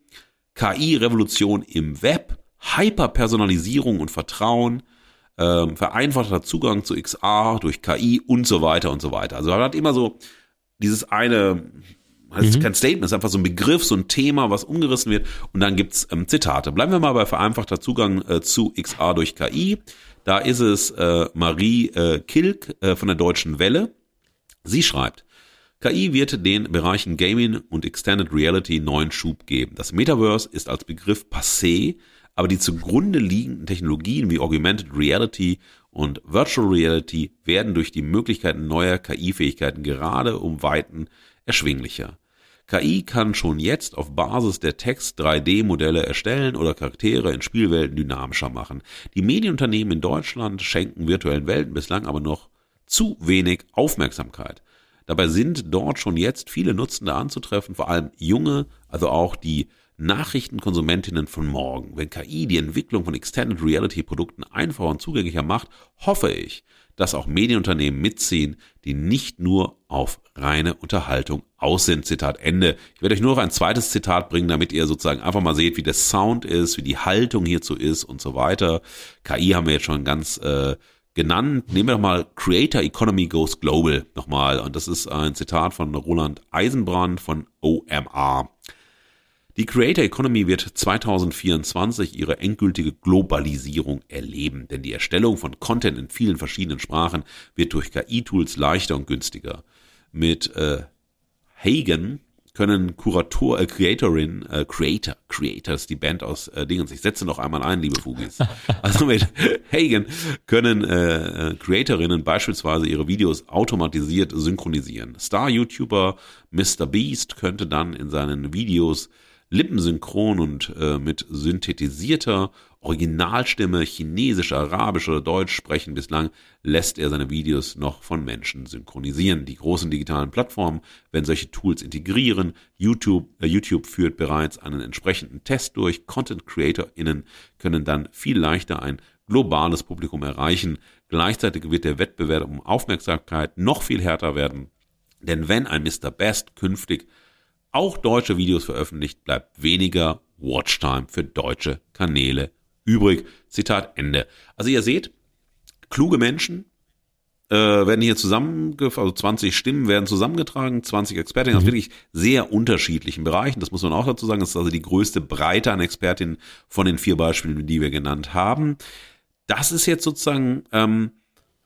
KI-Revolution im Web, Hyperpersonalisierung und Vertrauen, ähm, vereinfachter Zugang zu XR durch KI und so weiter und so weiter. Also man hat immer so dieses eine, das ist mhm. kein Statement, ist einfach so ein Begriff, so ein Thema, was umgerissen wird und dann gibt's ähm, Zitate. Bleiben wir mal bei vereinfachter Zugang äh, zu XR durch KI. Da ist es äh, Marie äh, Kilk äh, von der Deutschen Welle. Sie schreibt, KI wird den Bereichen Gaming und Extended Reality neuen Schub geben. Das Metaverse ist als Begriff passé, aber die zugrunde liegenden Technologien wie Augmented Reality und Virtual Reality werden durch die Möglichkeiten neuer KI-Fähigkeiten gerade um Weiten erschwinglicher. KI kann schon jetzt auf Basis der Text 3D-Modelle erstellen oder Charaktere in Spielwelten dynamischer machen. Die Medienunternehmen in Deutschland schenken virtuellen Welten bislang aber noch zu wenig Aufmerksamkeit. Dabei sind dort schon jetzt viele Nutzende anzutreffen, vor allem junge, also auch die Nachrichtenkonsumentinnen von morgen. Wenn KI die Entwicklung von Extended Reality Produkten einfacher und zugänglicher macht, hoffe ich, dass auch Medienunternehmen mitziehen, die nicht nur auf reine Unterhaltung aus sind. Zitat Ende. Ich werde euch nur noch ein zweites Zitat bringen, damit ihr sozusagen einfach mal seht, wie der Sound ist, wie die Haltung hierzu ist und so weiter. KI haben wir jetzt schon ganz äh, genannt. Nehmen wir doch mal Creator Economy Goes Global nochmal. Und das ist ein Zitat von Roland Eisenbrand von OMR. Die Creator Economy wird 2024 ihre endgültige Globalisierung erleben, denn die Erstellung von Content in vielen verschiedenen Sprachen wird durch KI-Tools leichter und günstiger. Mit äh, Hagen können Kurator, äh, Creatorin, äh, Creator, Creators, die Band aus äh, Dingens. Ich setze noch einmal ein, liebe Fugis. Also mit Hagen können äh, äh, Creatorinnen beispielsweise ihre Videos automatisiert synchronisieren. Star-YouTuber Mr. Beast könnte dann in seinen Videos lippensynchron und äh, mit synthetisierter Originalstimme, Chinesisch, Arabisch oder Deutsch sprechen. Bislang lässt er seine Videos noch von Menschen synchronisieren. Die großen digitalen Plattformen werden solche Tools integrieren. YouTube, äh, YouTube führt bereits einen entsprechenden Test durch. Content CreatorInnen können dann viel leichter ein globales Publikum erreichen. Gleichzeitig wird der Wettbewerb um Aufmerksamkeit noch viel härter werden. Denn wenn ein Mr. Best künftig auch deutsche Videos veröffentlicht, bleibt weniger Watchtime für deutsche Kanäle übrig. Zitat Ende. Also ihr seht, kluge Menschen äh, werden hier zusammengefasst, also 20 Stimmen werden zusammengetragen, 20 Expertinnen mhm. aus wirklich sehr unterschiedlichen Bereichen. Das muss man auch dazu sagen. Das ist also die größte Breite an Expertinnen von den vier Beispielen, die wir genannt haben. Das ist jetzt sozusagen ähm,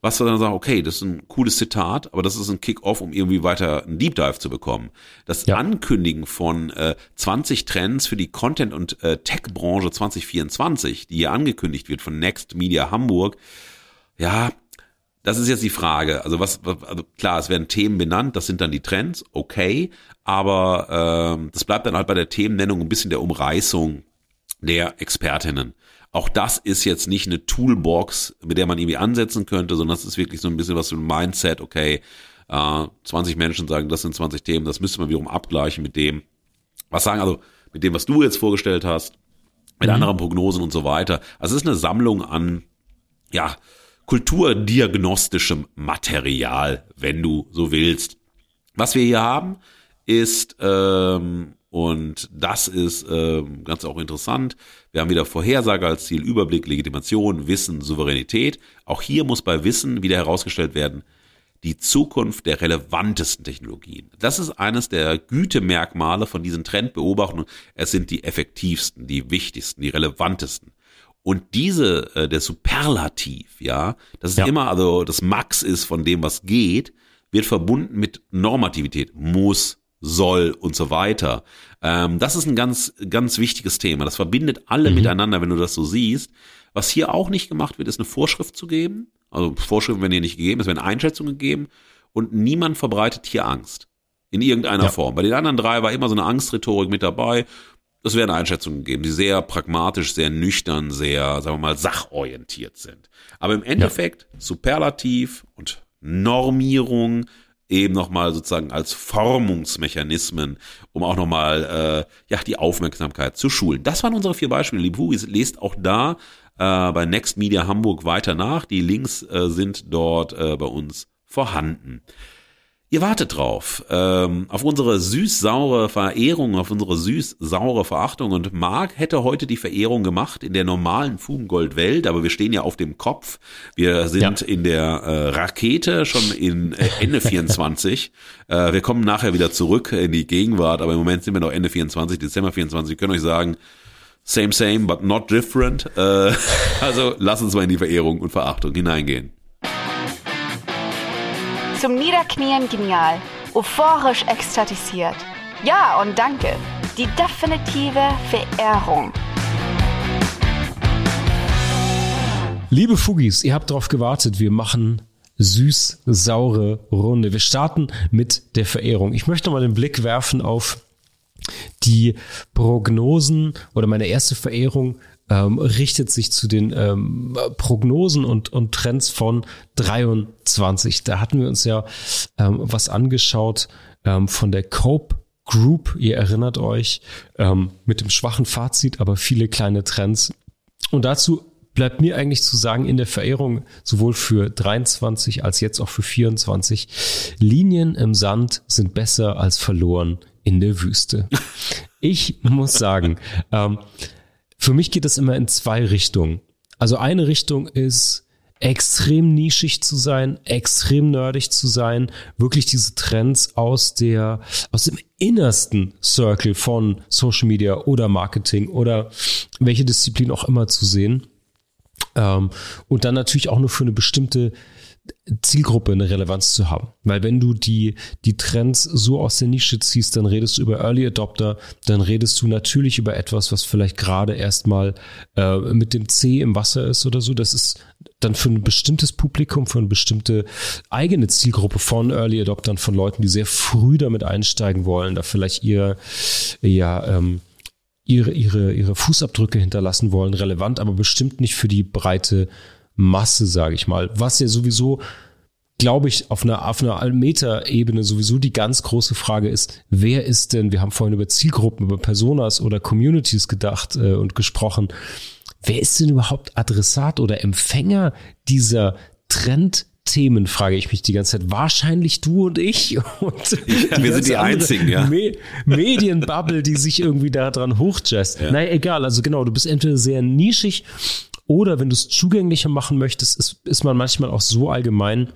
was wir dann sagen, okay, das ist ein cooles Zitat, aber das ist ein Kick-off, um irgendwie weiter einen Deep Dive zu bekommen. Das ja. Ankündigen von äh, 20 Trends für die Content- und äh, Tech-Branche 2024, die hier angekündigt wird von Next Media Hamburg, ja, das ist jetzt die Frage. Also was, also klar, es werden Themen benannt, das sind dann die Trends, okay, aber ähm, das bleibt dann halt bei der Themennennung ein bisschen der Umreißung der Expertinnen. Auch das ist jetzt nicht eine Toolbox, mit der man irgendwie ansetzen könnte, sondern das ist wirklich so ein bisschen was für ein Mindset, okay, äh, 20 Menschen sagen, das sind 20 Themen, das müsste man wiederum abgleichen mit dem, was sagen, also mit dem, was du jetzt vorgestellt hast, mit mhm. anderen Prognosen und so weiter. Also es ist eine Sammlung an, ja, kulturdiagnostischem Material, wenn du so willst. Was wir hier haben, ist ähm, und das ist äh, ganz auch interessant. Wir haben wieder Vorhersage als Ziel, Überblick, Legitimation, Wissen, Souveränität. Auch hier muss bei Wissen wieder herausgestellt werden, die Zukunft der relevantesten Technologien. Das ist eines der Gütemerkmale von diesen Trendbeobachtungen. Es sind die effektivsten, die wichtigsten, die relevantesten. Und diese, äh, der Superlativ, ja, das ist ja. immer, also das Max ist von dem, was geht, wird verbunden mit Normativität, muss, soll und so weiter. Ähm, das ist ein ganz, ganz wichtiges Thema. Das verbindet alle mhm. miteinander, wenn du das so siehst. Was hier auch nicht gemacht wird, ist eine Vorschrift zu geben. Also Vorschriften werden hier nicht gegeben, es werden Einschätzungen gegeben und niemand verbreitet hier Angst. In irgendeiner ja. Form. Bei den anderen drei war immer so eine Angstrhetorik mit dabei. Es werden Einschätzungen gegeben, die sehr pragmatisch, sehr nüchtern, sehr, sagen wir mal, sachorientiert sind. Aber im Endeffekt ja. Superlativ und Normierung eben nochmal sozusagen als Formungsmechanismen, um auch nochmal äh, ja, die Aufmerksamkeit zu schulen. Das waren unsere vier Beispiele. Liebe Hugis, lest auch da äh, bei Next Media Hamburg weiter nach. Die Links äh, sind dort äh, bei uns vorhanden. Ihr wartet drauf, ähm, auf unsere süß-saure Verehrung, auf unsere süß-saure Verachtung. Und Marc hätte heute die Verehrung gemacht in der normalen Fugengold-Welt, aber wir stehen ja auf dem Kopf. Wir sind ja. in der äh, Rakete schon in äh, Ende 24. äh, wir kommen nachher wieder zurück in die Gegenwart, aber im Moment sind wir noch Ende 24, Dezember 24. Wir können euch sagen, same, same, but not different. Äh, also lasst uns mal in die Verehrung und Verachtung hineingehen. Zum Niederknien genial, euphorisch ekstatisiert. Ja und danke. Die definitive Verehrung. Liebe Fugis, ihr habt darauf gewartet. Wir machen süß-saure Runde. Wir starten mit der Verehrung. Ich möchte mal den Blick werfen auf die Prognosen oder meine erste Verehrung ähm, richtet sich zu den ähm, Prognosen und, und Trends von 23. Da hatten wir uns ja ähm, was angeschaut ähm, von der Cope Group. Ihr erinnert euch ähm, mit dem schwachen Fazit, aber viele kleine Trends. Und dazu bleibt mir eigentlich zu sagen, in der Verehrung sowohl für 23 als jetzt auch für 24, Linien im Sand sind besser als verloren in der Wüste. Ich muss sagen, ähm, für mich geht es immer in zwei Richtungen. Also eine Richtung ist extrem nischig zu sein, extrem nerdig zu sein, wirklich diese Trends aus der, aus dem innersten Circle von Social Media oder Marketing oder welche Disziplin auch immer zu sehen. Ähm, und dann natürlich auch nur für eine bestimmte Zielgruppe eine Relevanz zu haben. Weil wenn du die, die Trends so aus der Nische ziehst, dann redest du über Early Adopter, dann redest du natürlich über etwas, was vielleicht gerade erstmal äh, mit dem C im Wasser ist oder so. Das ist dann für ein bestimmtes Publikum, für eine bestimmte eigene Zielgruppe von Early Adoptern, von Leuten, die sehr früh damit einsteigen wollen, da vielleicht ihr, ja, ähm, ihre, ihre, ihre Fußabdrücke hinterlassen wollen, relevant, aber bestimmt nicht für die breite Masse, sage ich mal. Was ja sowieso, glaube ich, auf einer, auf einer Meta-Ebene sowieso die ganz große Frage ist, wer ist denn, wir haben vorhin über Zielgruppen, über Personas oder Communities gedacht äh, und gesprochen, wer ist denn überhaupt Adressat oder Empfänger dieser Trend Themen, frage ich mich die ganze Zeit. Wahrscheinlich du und ich. Und ja, wir sind die einzigen, ja. Me Medienbubble, die sich irgendwie daran hochjazzt. Ja. Naja, egal. Also genau, du bist entweder sehr nischig oder wenn du es zugänglicher machen möchtest, ist, ist man manchmal auch so allgemein,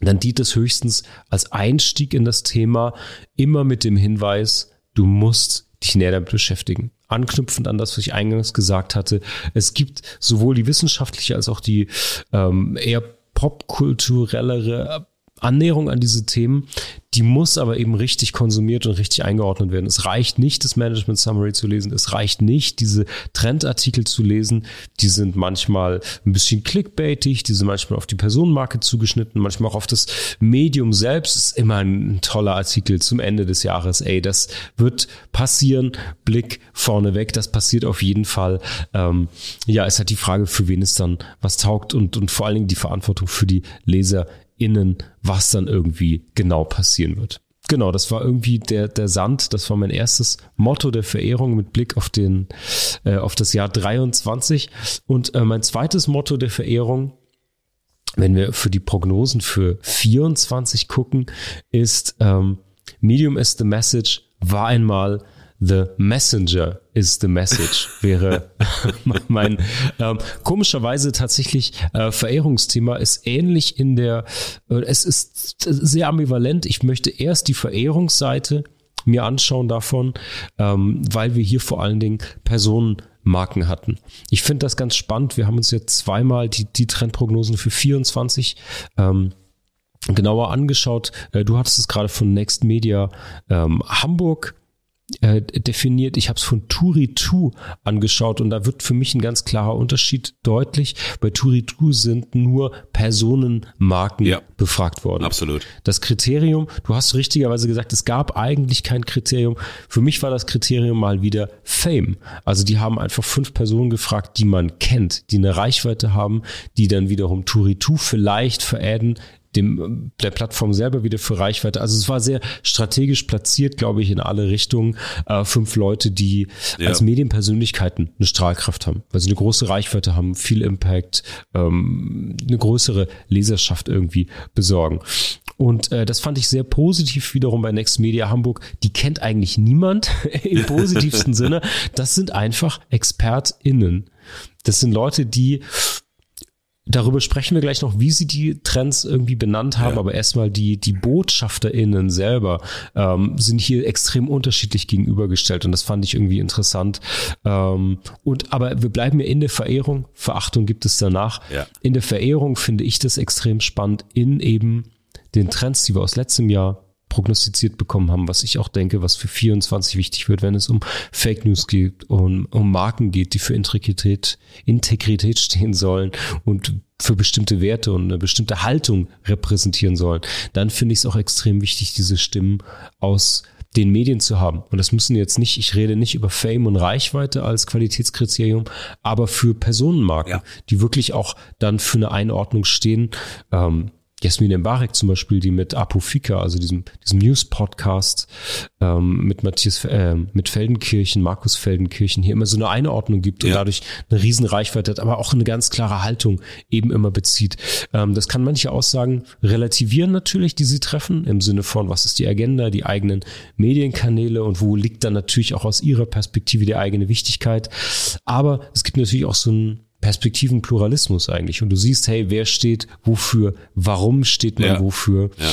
dann dient es höchstens als Einstieg in das Thema immer mit dem Hinweis, du musst dich näher damit beschäftigen. Anknüpfend an das, was ich eingangs gesagt hatte. Es gibt sowohl die wissenschaftliche als auch die ähm, eher popkulturellere Annäherung an diese Themen, die muss aber eben richtig konsumiert und richtig eingeordnet werden. Es reicht nicht, das Management Summary zu lesen. Es reicht nicht, diese Trendartikel zu lesen. Die sind manchmal ein bisschen clickbaitig, die sind manchmal auf die Personenmarke zugeschnitten, manchmal auch auf das Medium selbst. Ist immer ein toller Artikel zum Ende des Jahres. Ey, das wird passieren. Blick vorneweg. Das passiert auf jeden Fall. Ähm, ja, es hat die Frage, für wen es dann was taugt und, und vor allen Dingen die Verantwortung für die Leser innen, was dann irgendwie genau passieren wird. Genau, das war irgendwie der, der Sand, das war mein erstes Motto der Verehrung mit Blick auf den, äh, auf das Jahr 23. Und äh, mein zweites Motto der Verehrung, wenn wir für die Prognosen für 24 gucken, ist ähm, Medium is the message war einmal The Messenger is the message wäre mein ähm, komischerweise tatsächlich äh, Verehrungsthema ist ähnlich in der äh, es ist sehr ambivalent. Ich möchte erst die Verehrungsseite mir anschauen davon, ähm, weil wir hier vor allen Dingen Personenmarken hatten. Ich finde das ganz spannend. Wir haben uns jetzt zweimal die, die Trendprognosen für 24 ähm, genauer angeschaut. Äh, du hattest es gerade von Next Media ähm, Hamburg äh, definiert. Ich habe es von Turi2 angeschaut und da wird für mich ein ganz klarer Unterschied deutlich. Bei Turi2 sind nur Personenmarken ja, befragt worden. Absolut. Das Kriterium, du hast richtigerweise gesagt, es gab eigentlich kein Kriterium. Für mich war das Kriterium mal wieder Fame. Also die haben einfach fünf Personen gefragt, die man kennt, die eine Reichweite haben, die dann wiederum Turi2 vielleicht veräden dem, der Plattform selber wieder für Reichweite. Also es war sehr strategisch platziert, glaube ich, in alle Richtungen. Äh, fünf Leute, die ja. als Medienpersönlichkeiten eine Strahlkraft haben, weil sie eine große Reichweite haben, viel Impact, ähm, eine größere Leserschaft irgendwie besorgen. Und äh, das fand ich sehr positiv wiederum bei Next Media Hamburg. Die kennt eigentlich niemand im positivsten Sinne. Das sind einfach ExpertInnen. Das sind Leute, die Darüber sprechen wir gleich noch, wie sie die Trends irgendwie benannt haben, ja. aber erstmal die, die BotschafterInnen selber ähm, sind hier extrem unterschiedlich gegenübergestellt und das fand ich irgendwie interessant. Ähm, und aber wir bleiben ja in der Verehrung, Verachtung gibt es danach. Ja. In der Verehrung finde ich das extrem spannend in eben den Trends, die wir aus letztem Jahr prognostiziert bekommen haben, was ich auch denke, was für 24 wichtig wird, wenn es um Fake News geht, um, um Marken geht, die für Integrität, Integrität stehen sollen und für bestimmte Werte und eine bestimmte Haltung repräsentieren sollen, dann finde ich es auch extrem wichtig, diese Stimmen aus den Medien zu haben. Und das müssen jetzt nicht, ich rede nicht über Fame und Reichweite als Qualitätskriterium, aber für Personenmarken, ja. die wirklich auch dann für eine Einordnung stehen. Ähm, Jasmin Mbarek zum Beispiel, die mit Apofika, also diesem, diesem News-Podcast ähm, mit Matthias, äh, mit Feldenkirchen, Markus Feldenkirchen hier immer so eine Einordnung gibt und ja. dadurch eine riesen Reichweite hat, aber auch eine ganz klare Haltung eben immer bezieht. Ähm, das kann manche Aussagen relativieren natürlich, die sie treffen, im Sinne von, was ist die Agenda, die eigenen Medienkanäle und wo liegt dann natürlich auch aus ihrer Perspektive die eigene Wichtigkeit. Aber es gibt natürlich auch so ein Perspektivenpluralismus eigentlich. Und du siehst, hey, wer steht wofür, warum steht man ja. wofür. Ja.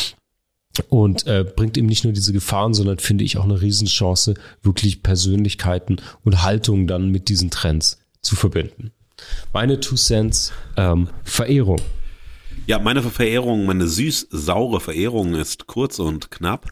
Und äh, bringt eben nicht nur diese Gefahren, sondern finde ich auch eine Riesenchance, wirklich Persönlichkeiten und Haltungen dann mit diesen Trends zu verbinden. Meine Two Cents, ähm, Verehrung. Ja, meine Verehrung, meine süß-saure Verehrung ist kurz und knapp.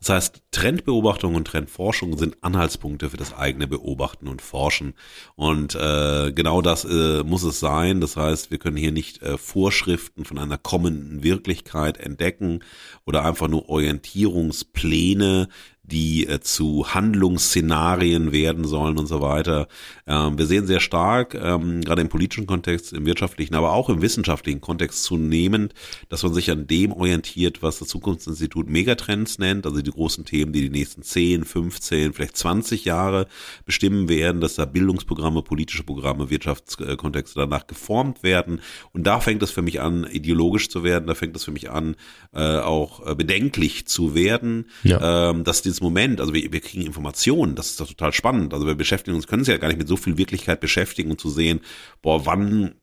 Das heißt, Trendbeobachtung und Trendforschung sind Anhaltspunkte für das eigene Beobachten und Forschen. Und äh, genau das äh, muss es sein. Das heißt, wir können hier nicht äh, Vorschriften von einer kommenden Wirklichkeit entdecken oder einfach nur Orientierungspläne, die äh, zu Handlungsszenarien werden sollen und so weiter. Ähm, wir sehen sehr stark, ähm, gerade im politischen Kontext, im wirtschaftlichen, aber auch im wissenschaftlichen Kontext zunehmend, dass man sich an dem orientiert, was das Zukunftsinstitut Megatrends nennt, also die großen Themen, die die nächsten 10, 15, vielleicht 20 Jahre bestimmen werden, dass da Bildungsprogramme, politische Programme, Wirtschaftskontexte danach geformt werden. Und da fängt es für mich an, ideologisch zu werden, da fängt es für mich an, äh, auch äh, bedenklich zu werden, ja. ähm, dass dieses Moment, also wir, wir kriegen Informationen, das ist doch total spannend. Also wir beschäftigen uns, können uns ja gar nicht mit so viel Wirklichkeit beschäftigen und zu sehen, boah, wann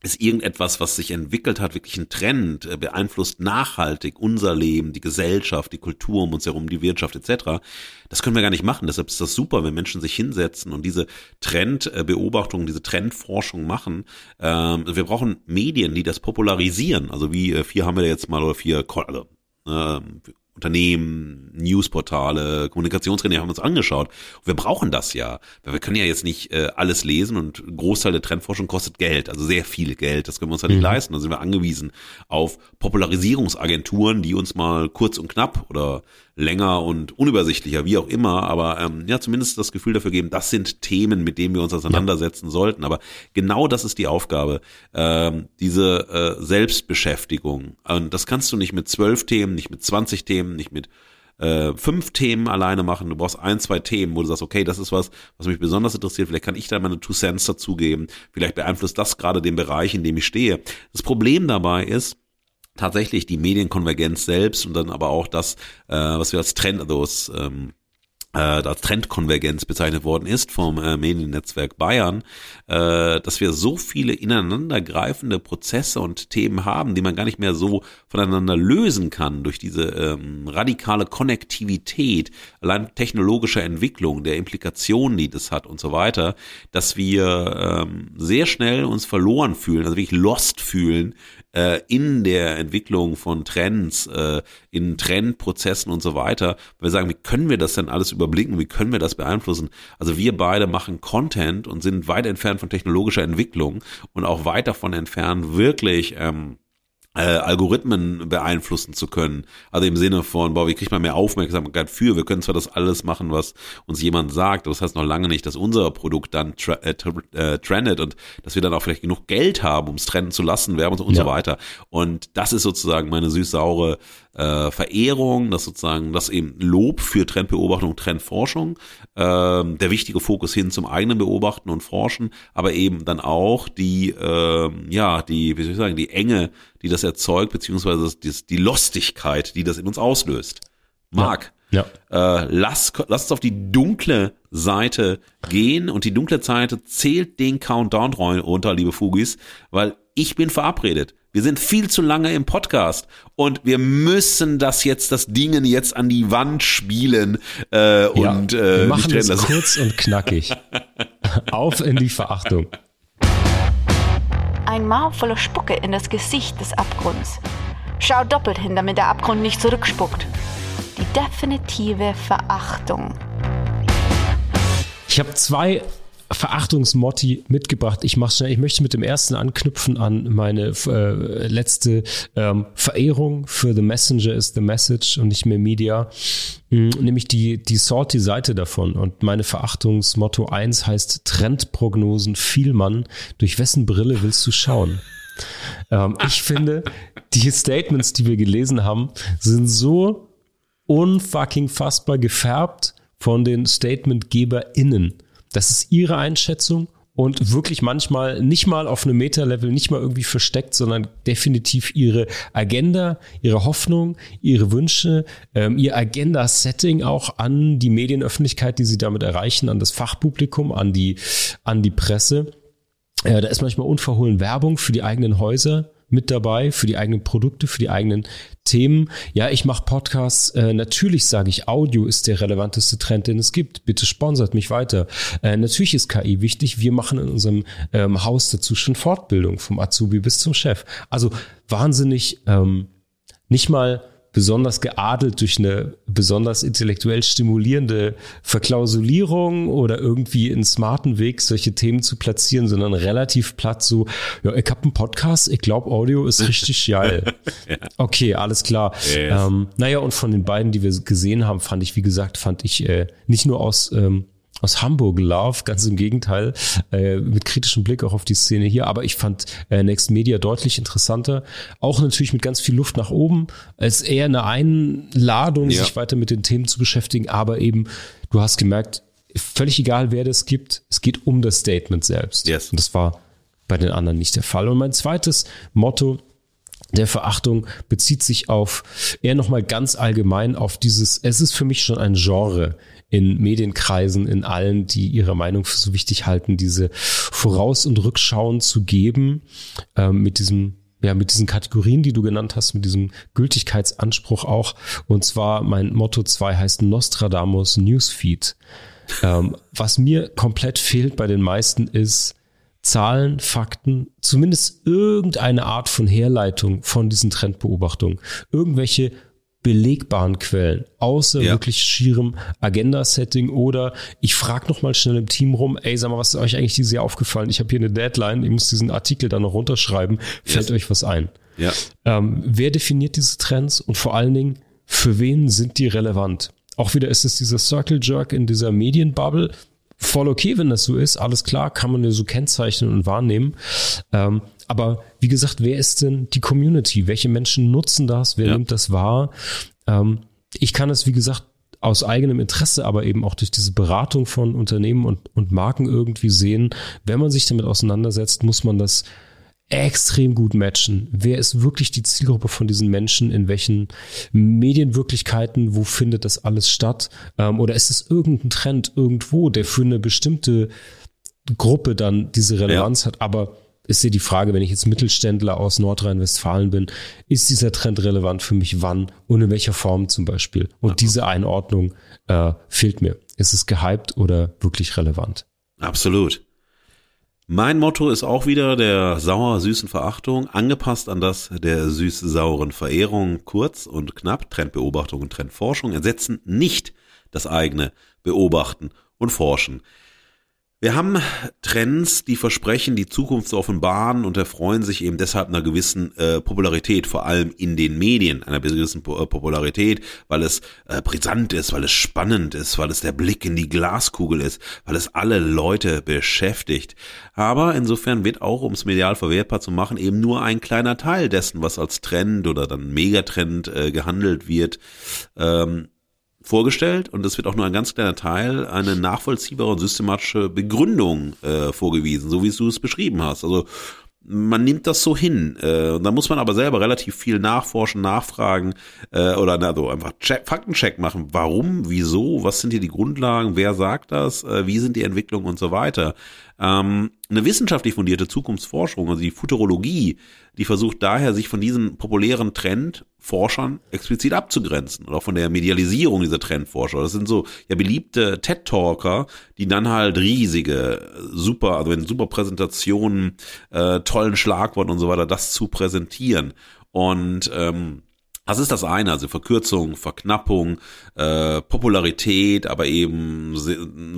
ist irgendetwas, was sich entwickelt hat, wirklich ein Trend, äh, beeinflusst nachhaltig unser Leben, die Gesellschaft, die Kultur um uns herum, die Wirtschaft etc. Das können wir gar nicht machen. Deshalb ist das super, wenn Menschen sich hinsetzen und diese Trendbeobachtung, diese Trendforschung machen. Ähm, wir brauchen Medien, die das popularisieren. Also wie äh, vier haben wir jetzt mal oder vier, also äh, Unternehmen, Newsportale, Kommunikationskanäle haben uns angeschaut. Wir brauchen das ja, weil wir können ja jetzt nicht äh, alles lesen und ein Großteil der Trendforschung kostet Geld, also sehr viel Geld. Das können wir uns ja nicht mhm. leisten. Da sind wir angewiesen auf Popularisierungsagenturen, die uns mal kurz und knapp oder länger und unübersichtlicher, wie auch immer, aber ähm, ja, zumindest das Gefühl dafür geben, das sind Themen, mit denen wir uns auseinandersetzen ja. sollten. Aber genau das ist die Aufgabe, ähm, diese äh, Selbstbeschäftigung. Und das kannst du nicht mit zwölf Themen, nicht mit zwanzig Themen, nicht mit äh, fünf Themen alleine machen. Du brauchst ein, zwei Themen, wo du sagst, okay, das ist was, was mich besonders interessiert. Vielleicht kann ich da meine Two Cents dazugeben. Vielleicht beeinflusst das gerade den Bereich, in dem ich stehe. Das Problem dabei ist, tatsächlich die Medienkonvergenz selbst und dann aber auch das, äh, was wir als Trend, also ähm, äh, als Trendkonvergenz bezeichnet worden ist vom äh, Mediennetzwerk Bayern, äh, dass wir so viele ineinandergreifende Prozesse und Themen haben, die man gar nicht mehr so voneinander lösen kann durch diese ähm, radikale Konnektivität, allein technologischer Entwicklung, der Implikationen, die das hat und so weiter, dass wir ähm, sehr schnell uns verloren fühlen, also wirklich lost fühlen äh, in der Entwicklung von Trends, äh, in Trendprozessen und so weiter. Wir sagen, wie können wir das denn alles überblicken? Wie können wir das beeinflussen? Also wir beide machen Content und sind weit entfernt von technologischer Entwicklung und auch weit davon entfernt, wirklich ähm, äh, Algorithmen beeinflussen zu können. Also im Sinne von, boah, wie kriegt man mehr Aufmerksamkeit für? Wir können zwar das alles machen, was uns jemand sagt, aber das heißt noch lange nicht, dass unser Produkt dann tra äh, äh, trendet und dass wir dann auch vielleicht genug Geld haben, um es trennen zu lassen, Werbung und ja. so weiter. Und das ist sozusagen meine süß-saure äh, Verehrung, das sozusagen das eben Lob für Trendbeobachtung, Trendforschung, äh, der wichtige Fokus hin zum eigenen Beobachten und Forschen, aber eben dann auch die, äh, ja, die, wie soll ich sagen, die Enge, die das erzeugt, beziehungsweise die, die Lostigkeit, die das in uns auslöst. Marc, ja. ja. Äh, lass, lass uns auf die dunkle Seite gehen und die dunkle Seite zählt den Countdown runter, liebe Fugis, weil ich bin verabredet. Wir sind viel zu lange im Podcast und wir müssen das jetzt, das Dingen jetzt an die Wand spielen äh, ja, und äh, wir machen das kurz und knackig. Auf in die Verachtung. Ein Maul voller Spucke in das Gesicht des Abgrunds. Schau doppelt hin, damit der Abgrund nicht zurückspuckt. Die definitive Verachtung. Ich habe zwei Verachtungsmotti mitgebracht. Ich mache schnell. Ich möchte mit dem ersten anknüpfen an meine äh, letzte ähm, Verehrung für The Messenger is the Message und nicht mehr Media, mhm, nämlich die die salty Seite davon. Und meine Verachtungsmotto eins heißt Trendprognosen Vielmann. Durch wessen Brille willst du schauen? Ähm, ich finde, die Statements, die wir gelesen haben, sind so unfucking fassbar gefärbt von den StatementgeberInnen. Das ist ihre Einschätzung und wirklich manchmal nicht mal auf einem Meta-Level, nicht mal irgendwie versteckt, sondern definitiv ihre Agenda, ihre Hoffnung, ihre Wünsche, ähm, ihr Agenda-Setting auch an die Medienöffentlichkeit, die sie damit erreichen, an das Fachpublikum, an die, an die Presse. Äh, da ist manchmal unverhohlen Werbung für die eigenen Häuser mit dabei für die eigenen Produkte, für die eigenen Themen. Ja, ich mache Podcasts. Äh, natürlich sage ich, Audio ist der relevanteste Trend, den es gibt. Bitte sponsert mich weiter. Äh, natürlich ist KI wichtig. Wir machen in unserem ähm, Haus dazu schon Fortbildung vom Azubi bis zum Chef. Also wahnsinnig ähm, nicht mal besonders geadelt durch eine besonders intellektuell stimulierende Verklausulierung oder irgendwie einen smarten Weg, solche Themen zu platzieren, sondern relativ platt so, ja, ich habe einen Podcast, ich glaube, Audio ist richtig geil. ja. Okay, alles klar. Yes. Ähm, naja, und von den beiden, die wir gesehen haben, fand ich, wie gesagt, fand ich äh, nicht nur aus ähm, aus Hamburg Love, ganz im Gegenteil, äh, mit kritischem Blick auch auf die Szene hier. Aber ich fand äh, Next Media deutlich interessanter. Auch natürlich mit ganz viel Luft nach oben. Es ist eher eine Einladung, ja. sich weiter mit den Themen zu beschäftigen. Aber eben, du hast gemerkt, völlig egal, wer das gibt, es geht um das Statement selbst. Yes. Und das war bei den anderen nicht der Fall. Und mein zweites Motto der Verachtung bezieht sich auf eher nochmal ganz allgemein auf dieses, es ist für mich schon ein Genre in Medienkreisen, in allen, die ihre Meinung für so wichtig halten, diese Voraus- und Rückschauen zu geben, ähm, mit diesem ja, mit diesen Kategorien, die du genannt hast, mit diesem Gültigkeitsanspruch auch. Und zwar mein Motto 2 heißt Nostradamus Newsfeed. Ähm, was mir komplett fehlt bei den meisten ist Zahlen, Fakten, zumindest irgendeine Art von Herleitung von diesen Trendbeobachtungen. Irgendwelche belegbaren Quellen, außer ja. wirklich schierem Agenda-Setting oder ich frage noch mal schnell im Team rum, ey, sag mal, was ist euch eigentlich dieses Jahr aufgefallen? Ich habe hier eine Deadline, ich muss diesen Artikel dann noch runterschreiben. Fällt yes. euch was ein? Ja. Ähm, wer definiert diese Trends und vor allen Dingen, für wen sind die relevant? Auch wieder ist es dieser Circle Jerk in dieser Medienbubble. Voll okay, wenn das so ist, alles klar, kann man ja so kennzeichnen und wahrnehmen. Ähm, aber wie gesagt, wer ist denn die Community? Welche Menschen nutzen das? Wer ja. nimmt das wahr? Ähm, ich kann es, wie gesagt, aus eigenem Interesse, aber eben auch durch diese Beratung von Unternehmen und, und Marken irgendwie sehen. Wenn man sich damit auseinandersetzt, muss man das extrem gut matchen. Wer ist wirklich die Zielgruppe von diesen Menschen? In welchen Medienwirklichkeiten? Wo findet das alles statt? Ähm, oder ist es irgendein Trend irgendwo, der für eine bestimmte Gruppe dann diese Relevanz ja. hat? Aber ist ja die Frage, wenn ich jetzt Mittelständler aus Nordrhein-Westfalen bin, ist dieser Trend relevant für mich wann und in welcher Form zum Beispiel? Und ja. diese Einordnung äh, fehlt mir. Ist es gehypt oder wirklich relevant? Absolut. Mein Motto ist auch wieder der sauer-süßen Verachtung, angepasst an das der süß-sauren Verehrung. Kurz und knapp, Trendbeobachtung und Trendforschung ersetzen nicht das eigene Beobachten und Forschen. Wir haben Trends, die versprechen, die Zukunft zu offenbaren und erfreuen sich eben deshalb einer gewissen äh, Popularität, vor allem in den Medien, einer gewissen äh, Popularität, weil es äh, brisant ist, weil es spannend ist, weil es der Blick in die Glaskugel ist, weil es alle Leute beschäftigt. Aber insofern wird auch, um es medial verwertbar zu machen, eben nur ein kleiner Teil dessen, was als Trend oder dann Megatrend äh, gehandelt wird, ähm, vorgestellt und es wird auch nur ein ganz kleiner Teil eine nachvollziehbare und systematische Begründung äh, vorgewiesen, so wie du es beschrieben hast. Also man nimmt das so hin. Äh, da muss man aber selber relativ viel nachforschen, nachfragen äh, oder also einfach Check, Faktencheck machen. Warum, wieso, was sind hier die Grundlagen, wer sagt das, äh, wie sind die Entwicklungen und so weiter. Ähm, eine wissenschaftlich fundierte Zukunftsforschung, also die Futurologie, die versucht daher, sich von diesem populären Trend Forschern explizit abzugrenzen oder auch von der Medialisierung dieser Trendforscher. Das sind so ja beliebte TED-Talker, die dann halt riesige, super, also in super Präsentationen, äh, tollen Schlagworten und so weiter, das zu präsentieren. Und ähm, das ist das eine, also Verkürzung, Verknappung, äh, Popularität, aber eben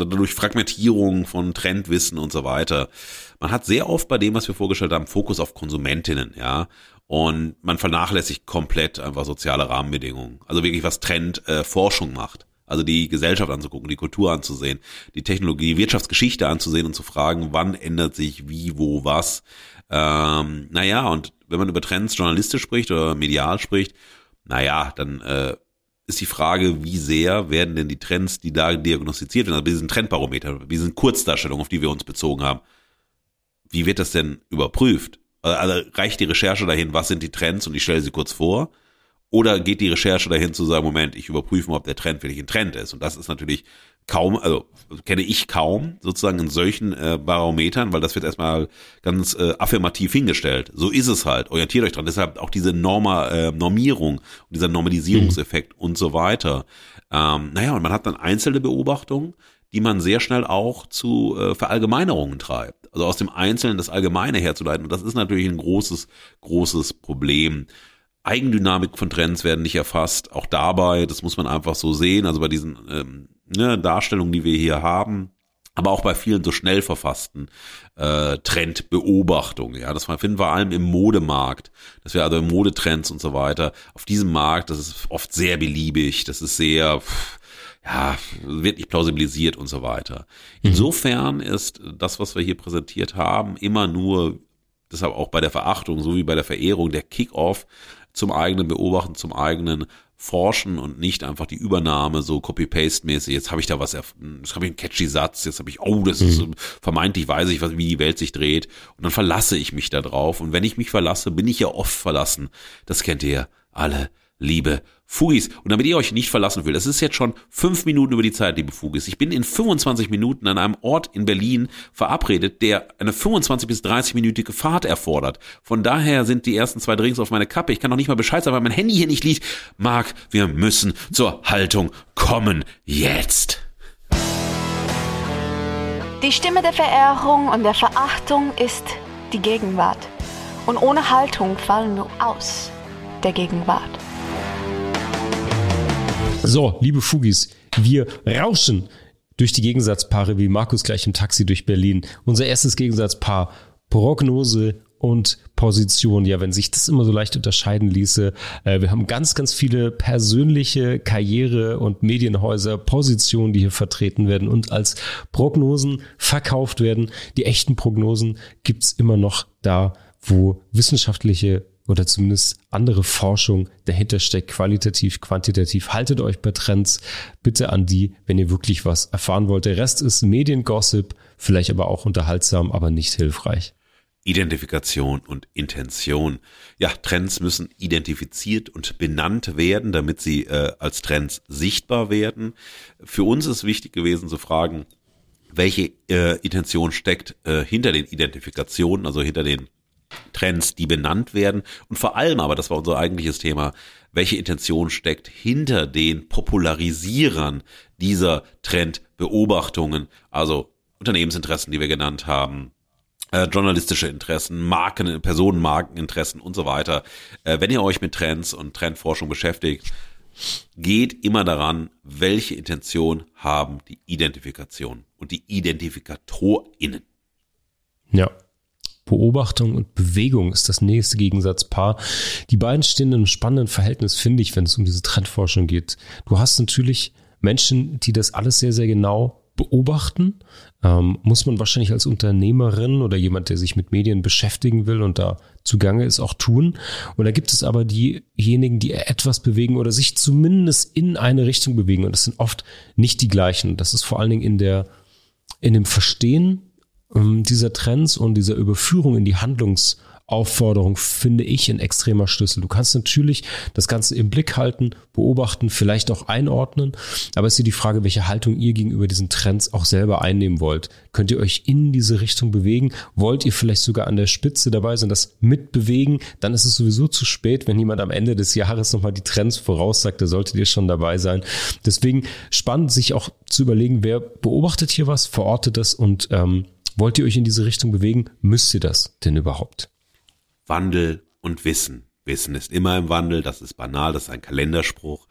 durch Fragmentierung von Trendwissen und so weiter. Man hat sehr oft bei dem, was wir vorgestellt haben, Fokus auf Konsumentinnen, ja. Und man vernachlässigt komplett einfach soziale Rahmenbedingungen. Also wirklich, was Trend äh, macht. Also die Gesellschaft anzugucken, die Kultur anzusehen, die Technologie, die Wirtschaftsgeschichte anzusehen und zu fragen, wann ändert sich wie, wo, was. Ähm, naja, und wenn man über Trends journalistisch spricht oder medial spricht, naja, dann äh, ist die Frage, wie sehr werden denn die Trends, die da diagnostiziert werden, also bei diesen Trendbarometer, bei diesen Kurzdarstellungen, auf die wir uns bezogen haben, wie wird das denn überprüft? Also reicht die Recherche dahin, was sind die Trends und ich stelle sie kurz vor? Oder geht die Recherche dahin zu sagen, Moment, ich überprüfe mal, ob der Trend wirklich ein Trend ist? Und das ist natürlich kaum, also kenne ich kaum sozusagen in solchen äh, Barometern, weil das wird erstmal ganz äh, affirmativ hingestellt. So ist es halt. Orientiert euch dran. Deshalb auch diese Norma, äh, Normierung und dieser Normalisierungseffekt mhm. und so weiter. Ähm, naja, und man hat dann einzelne Beobachtungen, die man sehr schnell auch zu äh, Verallgemeinerungen treibt. Also aus dem Einzelnen das Allgemeine herzuleiten. Und das ist natürlich ein großes, großes Problem. Eigendynamik von Trends werden nicht erfasst. Auch dabei, das muss man einfach so sehen. Also bei diesen ähm, ne, Darstellungen, die wir hier haben, aber auch bei vielen so schnell verfassten äh, Trendbeobachtungen. Ja, das finden wir allem im Modemarkt, dass wir also im Modetrends und so weiter auf diesem Markt, das ist oft sehr beliebig, das ist sehr ja, wird nicht plausibilisiert und so weiter. Mhm. Insofern ist das, was wir hier präsentiert haben, immer nur, deshalb auch bei der Verachtung, so wie bei der Verehrung, der Kick-off zum eigenen Beobachten, zum eigenen Forschen und nicht einfach die Übernahme so Copy-Paste-mäßig. Jetzt habe ich da was, jetzt habe ich einen catchy Satz, jetzt habe ich, oh, das ist mhm. vermeintlich weiß ich, wie die Welt sich dreht und dann verlasse ich mich da drauf und wenn ich mich verlasse, bin ich ja oft verlassen. Das kennt ihr alle liebe Fugis. Und damit ihr euch nicht verlassen will, das ist jetzt schon fünf Minuten über die Zeit, liebe Fugis. Ich bin in 25 Minuten an einem Ort in Berlin verabredet, der eine 25 bis 30-minütige Fahrt erfordert. Von daher sind die ersten zwei Drinks auf meine Kappe. Ich kann noch nicht mal Bescheid sagen, weil mein Handy hier nicht liegt. Marc, wir müssen zur Haltung kommen. Jetzt. Die Stimme der Verehrung und der Verachtung ist die Gegenwart. Und ohne Haltung fallen wir aus der Gegenwart. So, liebe Fugis, wir rauschen durch die Gegensatzpaare wie Markus gleich im Taxi durch Berlin. Unser erstes Gegensatzpaar Prognose und Position. Ja, wenn sich das immer so leicht unterscheiden ließe. Äh, wir haben ganz, ganz viele persönliche Karriere- und Medienhäuser, Positionen, die hier vertreten werden und als Prognosen verkauft werden. Die echten Prognosen gibt's immer noch da, wo wissenschaftliche oder zumindest andere Forschung dahinter steckt, qualitativ, quantitativ. Haltet euch bei Trends bitte an die, wenn ihr wirklich was erfahren wollt. Der Rest ist Mediengossip, vielleicht aber auch unterhaltsam, aber nicht hilfreich. Identifikation und Intention. Ja, Trends müssen identifiziert und benannt werden, damit sie äh, als Trends sichtbar werden. Für uns ist wichtig gewesen zu fragen, welche äh, Intention steckt äh, hinter den Identifikationen, also hinter den Trends, die benannt werden und vor allem aber, das war unser eigentliches Thema, welche Intention steckt hinter den Popularisierern dieser Trendbeobachtungen, also Unternehmensinteressen, die wir genannt haben, äh, journalistische Interessen, Marken, Personenmarkeninteressen und so weiter. Äh, wenn ihr euch mit Trends und Trendforschung beschäftigt, geht immer daran, welche Intention haben die Identifikation und die IdentifikatorInnen. Ja. Beobachtung und Bewegung ist das nächste Gegensatzpaar. Die beiden stehen in einem spannenden Verhältnis, finde ich, wenn es um diese Trendforschung geht. Du hast natürlich Menschen, die das alles sehr, sehr genau beobachten, ähm, muss man wahrscheinlich als Unternehmerin oder jemand, der sich mit Medien beschäftigen will und da zugange ist, auch tun. Und da gibt es aber diejenigen, die etwas bewegen oder sich zumindest in eine Richtung bewegen. Und das sind oft nicht die gleichen. Das ist vor allen Dingen in der, in dem Verstehen dieser Trends und dieser Überführung in die Handlungs- Aufforderung finde ich ein extremer Schlüssel. Du kannst natürlich das Ganze im Blick halten, beobachten, vielleicht auch einordnen, aber es ist die Frage, welche Haltung ihr gegenüber diesen Trends auch selber einnehmen wollt. Könnt ihr euch in diese Richtung bewegen? Wollt ihr vielleicht sogar an der Spitze dabei sein, das mitbewegen? Dann ist es sowieso zu spät, wenn jemand am Ende des Jahres nochmal die Trends voraussagt, da solltet ihr schon dabei sein. Deswegen spannend, sich auch zu überlegen, wer beobachtet hier was, verortet das und ähm, wollt ihr euch in diese Richtung bewegen? Müsst ihr das denn überhaupt? Wandel und Wissen. Wissen ist immer im Wandel, das ist banal, das ist ein Kalenderspruch.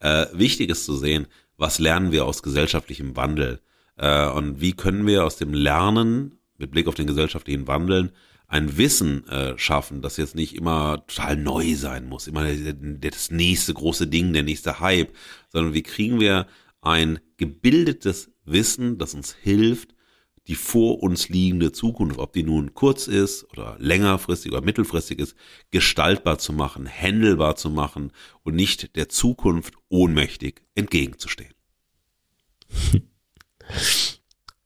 Äh, wichtig ist zu sehen, was lernen wir aus gesellschaftlichem Wandel äh, und wie können wir aus dem Lernen mit Blick auf den gesellschaftlichen Wandel ein Wissen äh, schaffen, das jetzt nicht immer total neu sein muss, immer das nächste große Ding, der nächste Hype, sondern wie kriegen wir ein gebildetes Wissen, das uns hilft, die vor uns liegende Zukunft, ob die nun kurz ist oder längerfristig oder mittelfristig ist, gestaltbar zu machen, händelbar zu machen und nicht der Zukunft ohnmächtig entgegenzustehen.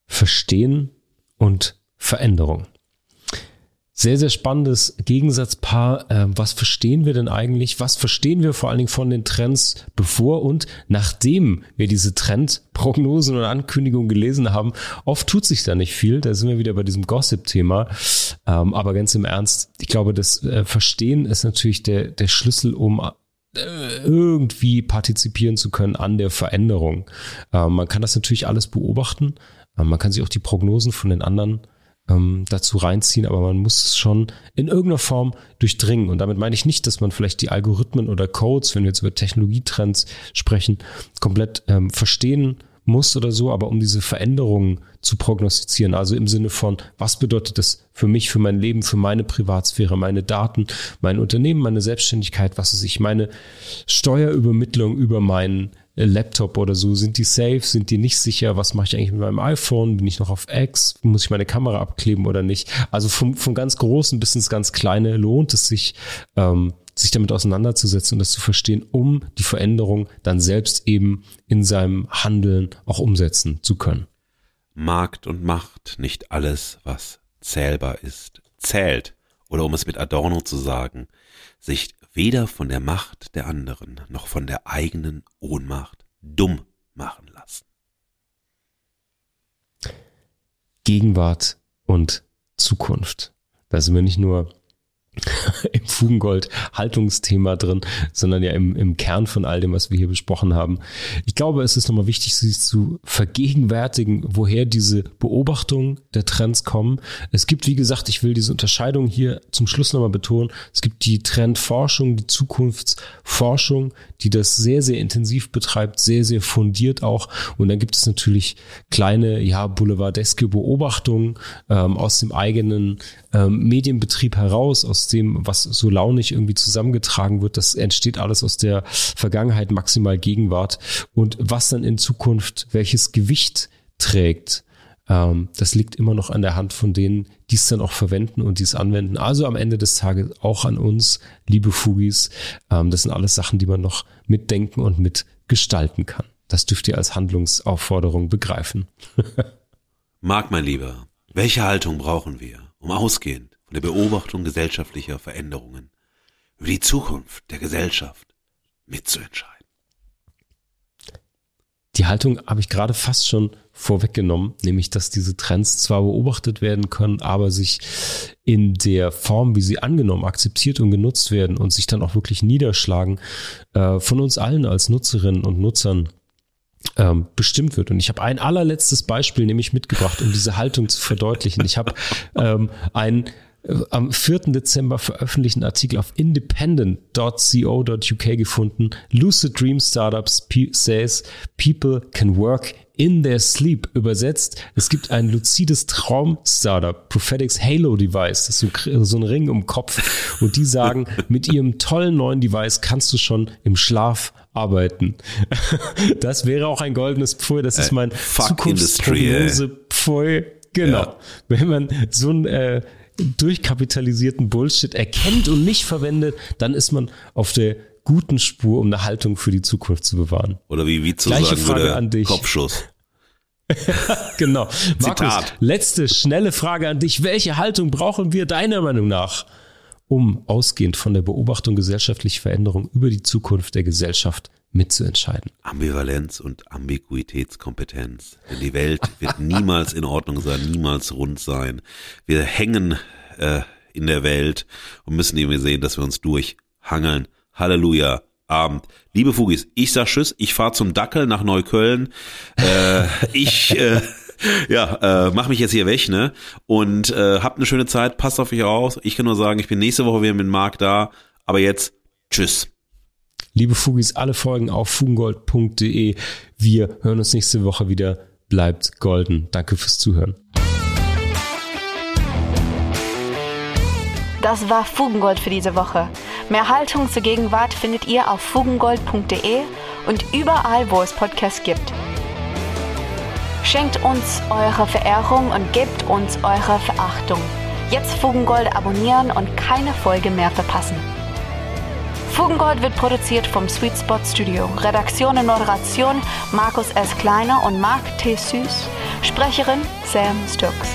Verstehen und Veränderung. Sehr, sehr spannendes Gegensatzpaar. Ähm, was verstehen wir denn eigentlich? Was verstehen wir vor allen Dingen von den Trends bevor und nachdem wir diese Trendprognosen und Ankündigungen gelesen haben? Oft tut sich da nicht viel. Da sind wir wieder bei diesem Gossip-Thema. Ähm, aber ganz im Ernst, ich glaube, das äh, Verstehen ist natürlich der, der Schlüssel, um äh, irgendwie partizipieren zu können an der Veränderung. Ähm, man kann das natürlich alles beobachten. Man kann sich auch die Prognosen von den anderen ähm, dazu reinziehen, aber man muss es schon in irgendeiner Form durchdringen. Und damit meine ich nicht, dass man vielleicht die Algorithmen oder Codes, wenn wir jetzt über Technologietrends sprechen, komplett ähm, verstehen muss oder so, aber um diese Veränderungen zu prognostizieren. Also im Sinne von, was bedeutet das für mich, für mein Leben, für meine Privatsphäre, meine Daten, mein Unternehmen, meine Selbstständigkeit, was ist ich, meine Steuerübermittlung über meinen Laptop oder so, sind die safe, sind die nicht sicher, was mache ich eigentlich mit meinem iPhone, bin ich noch auf X, muss ich meine Kamera abkleben oder nicht. Also vom, vom ganz Großen bis ins ganz Kleine lohnt es sich, ähm, sich damit auseinanderzusetzen und das zu verstehen, um die Veränderung dann selbst eben in seinem Handeln auch umsetzen zu können. Markt und Macht, nicht alles, was zählbar ist, zählt. Oder um es mit Adorno zu sagen, sich weder von der Macht der anderen noch von der eigenen Ohnmacht dumm machen lassen. Gegenwart und Zukunft. Da sind wir nicht nur im Fugengold Haltungsthema drin, sondern ja im, im Kern von all dem, was wir hier besprochen haben. Ich glaube, es ist nochmal wichtig, sich zu vergegenwärtigen, woher diese Beobachtungen der Trends kommen. Es gibt, wie gesagt, ich will diese Unterscheidung hier zum Schluss nochmal betonen. Es gibt die Trendforschung, die Zukunftsforschung, die das sehr, sehr intensiv betreibt, sehr, sehr fundiert auch. Und dann gibt es natürlich kleine, ja, boulevardeske Beobachtungen ähm, aus dem eigenen ähm, Medienbetrieb heraus, aus dem, was so launig irgendwie zusammengetragen wird. Das entsteht alles aus der Vergangenheit, maximal Gegenwart. Und was dann in Zukunft, welches Gewicht trägt, ähm, das liegt immer noch an der Hand von denen, die es dann auch verwenden und die es anwenden. Also am Ende des Tages auch an uns, liebe Fugis. Ähm, das sind alles Sachen, die man noch mitdenken und mitgestalten kann. Das dürft ihr als Handlungsaufforderung begreifen. Marc, mein Lieber, welche Haltung brauchen wir? um ausgehend von der Beobachtung gesellschaftlicher Veränderungen über die Zukunft der Gesellschaft mitzuentscheiden. Die Haltung habe ich gerade fast schon vorweggenommen, nämlich dass diese Trends zwar beobachtet werden können, aber sich in der Form, wie sie angenommen, akzeptiert und genutzt werden und sich dann auch wirklich niederschlagen, äh, von uns allen als Nutzerinnen und Nutzern ähm, bestimmt wird. Und ich habe ein allerletztes Beispiel nämlich mitgebracht, um diese Haltung zu verdeutlichen. Ich habe ähm, ein am 4. Dezember veröffentlichten Artikel auf independent.co.uk gefunden. Lucid Dream Startups says people can work in their sleep. Übersetzt, es gibt ein luzides Traum-Startup, Prophetics Halo Device, das ist so, so ein Ring um Kopf. Und die sagen, mit ihrem tollen neuen Device kannst du schon im Schlaf arbeiten. Das wäre auch ein goldenes Pfui. Das ist äh, mein Zukunftsprognose-Pfui. Genau. Ja. Wenn man so ein äh, durchkapitalisierten Bullshit erkennt und nicht verwendet, dann ist man auf der guten Spur, um eine Haltung für die Zukunft zu bewahren. Oder wie wie zu Gleiche sagen Frage würde, an dich. Kopfschuss. genau. Markus, letzte schnelle Frage an dich. Welche Haltung brauchen wir deiner Meinung nach, um ausgehend von der Beobachtung gesellschaftlicher Veränderung über die Zukunft der Gesellschaft mitzuentscheiden? Ambivalenz und Ambiguitätskompetenz. Denn die Welt wird niemals in Ordnung sein, niemals rund sein. Wir hängen äh, in der Welt und müssen eben sehen, dass wir uns durchhangeln Halleluja. Abend. Liebe Fugis, ich sag Tschüss, ich fahre zum Dackel nach Neukölln. Äh, ich äh, ja, äh, mach mich jetzt hier weg, ne? Und äh, habt eine schöne Zeit, passt auf euch auf. Ich kann nur sagen, ich bin nächste Woche wieder mit Marc da. Aber jetzt, tschüss. Liebe Fugis, alle Folgen auf fugengold.de. Wir hören uns nächste Woche wieder. Bleibt golden. Danke fürs Zuhören. Das war Fugengold für diese Woche. Mehr Haltung zur Gegenwart findet ihr auf fugengold.de und überall, wo es Podcasts gibt. Schenkt uns eure Verehrung und gebt uns eure Verachtung. Jetzt Fugengold abonnieren und keine Folge mehr verpassen. Fugengold wird produziert vom Sweet Spot Studio. Redaktion und Moderation Markus S. Kleiner und Marc T. Süß. Sprecherin Sam Stokes.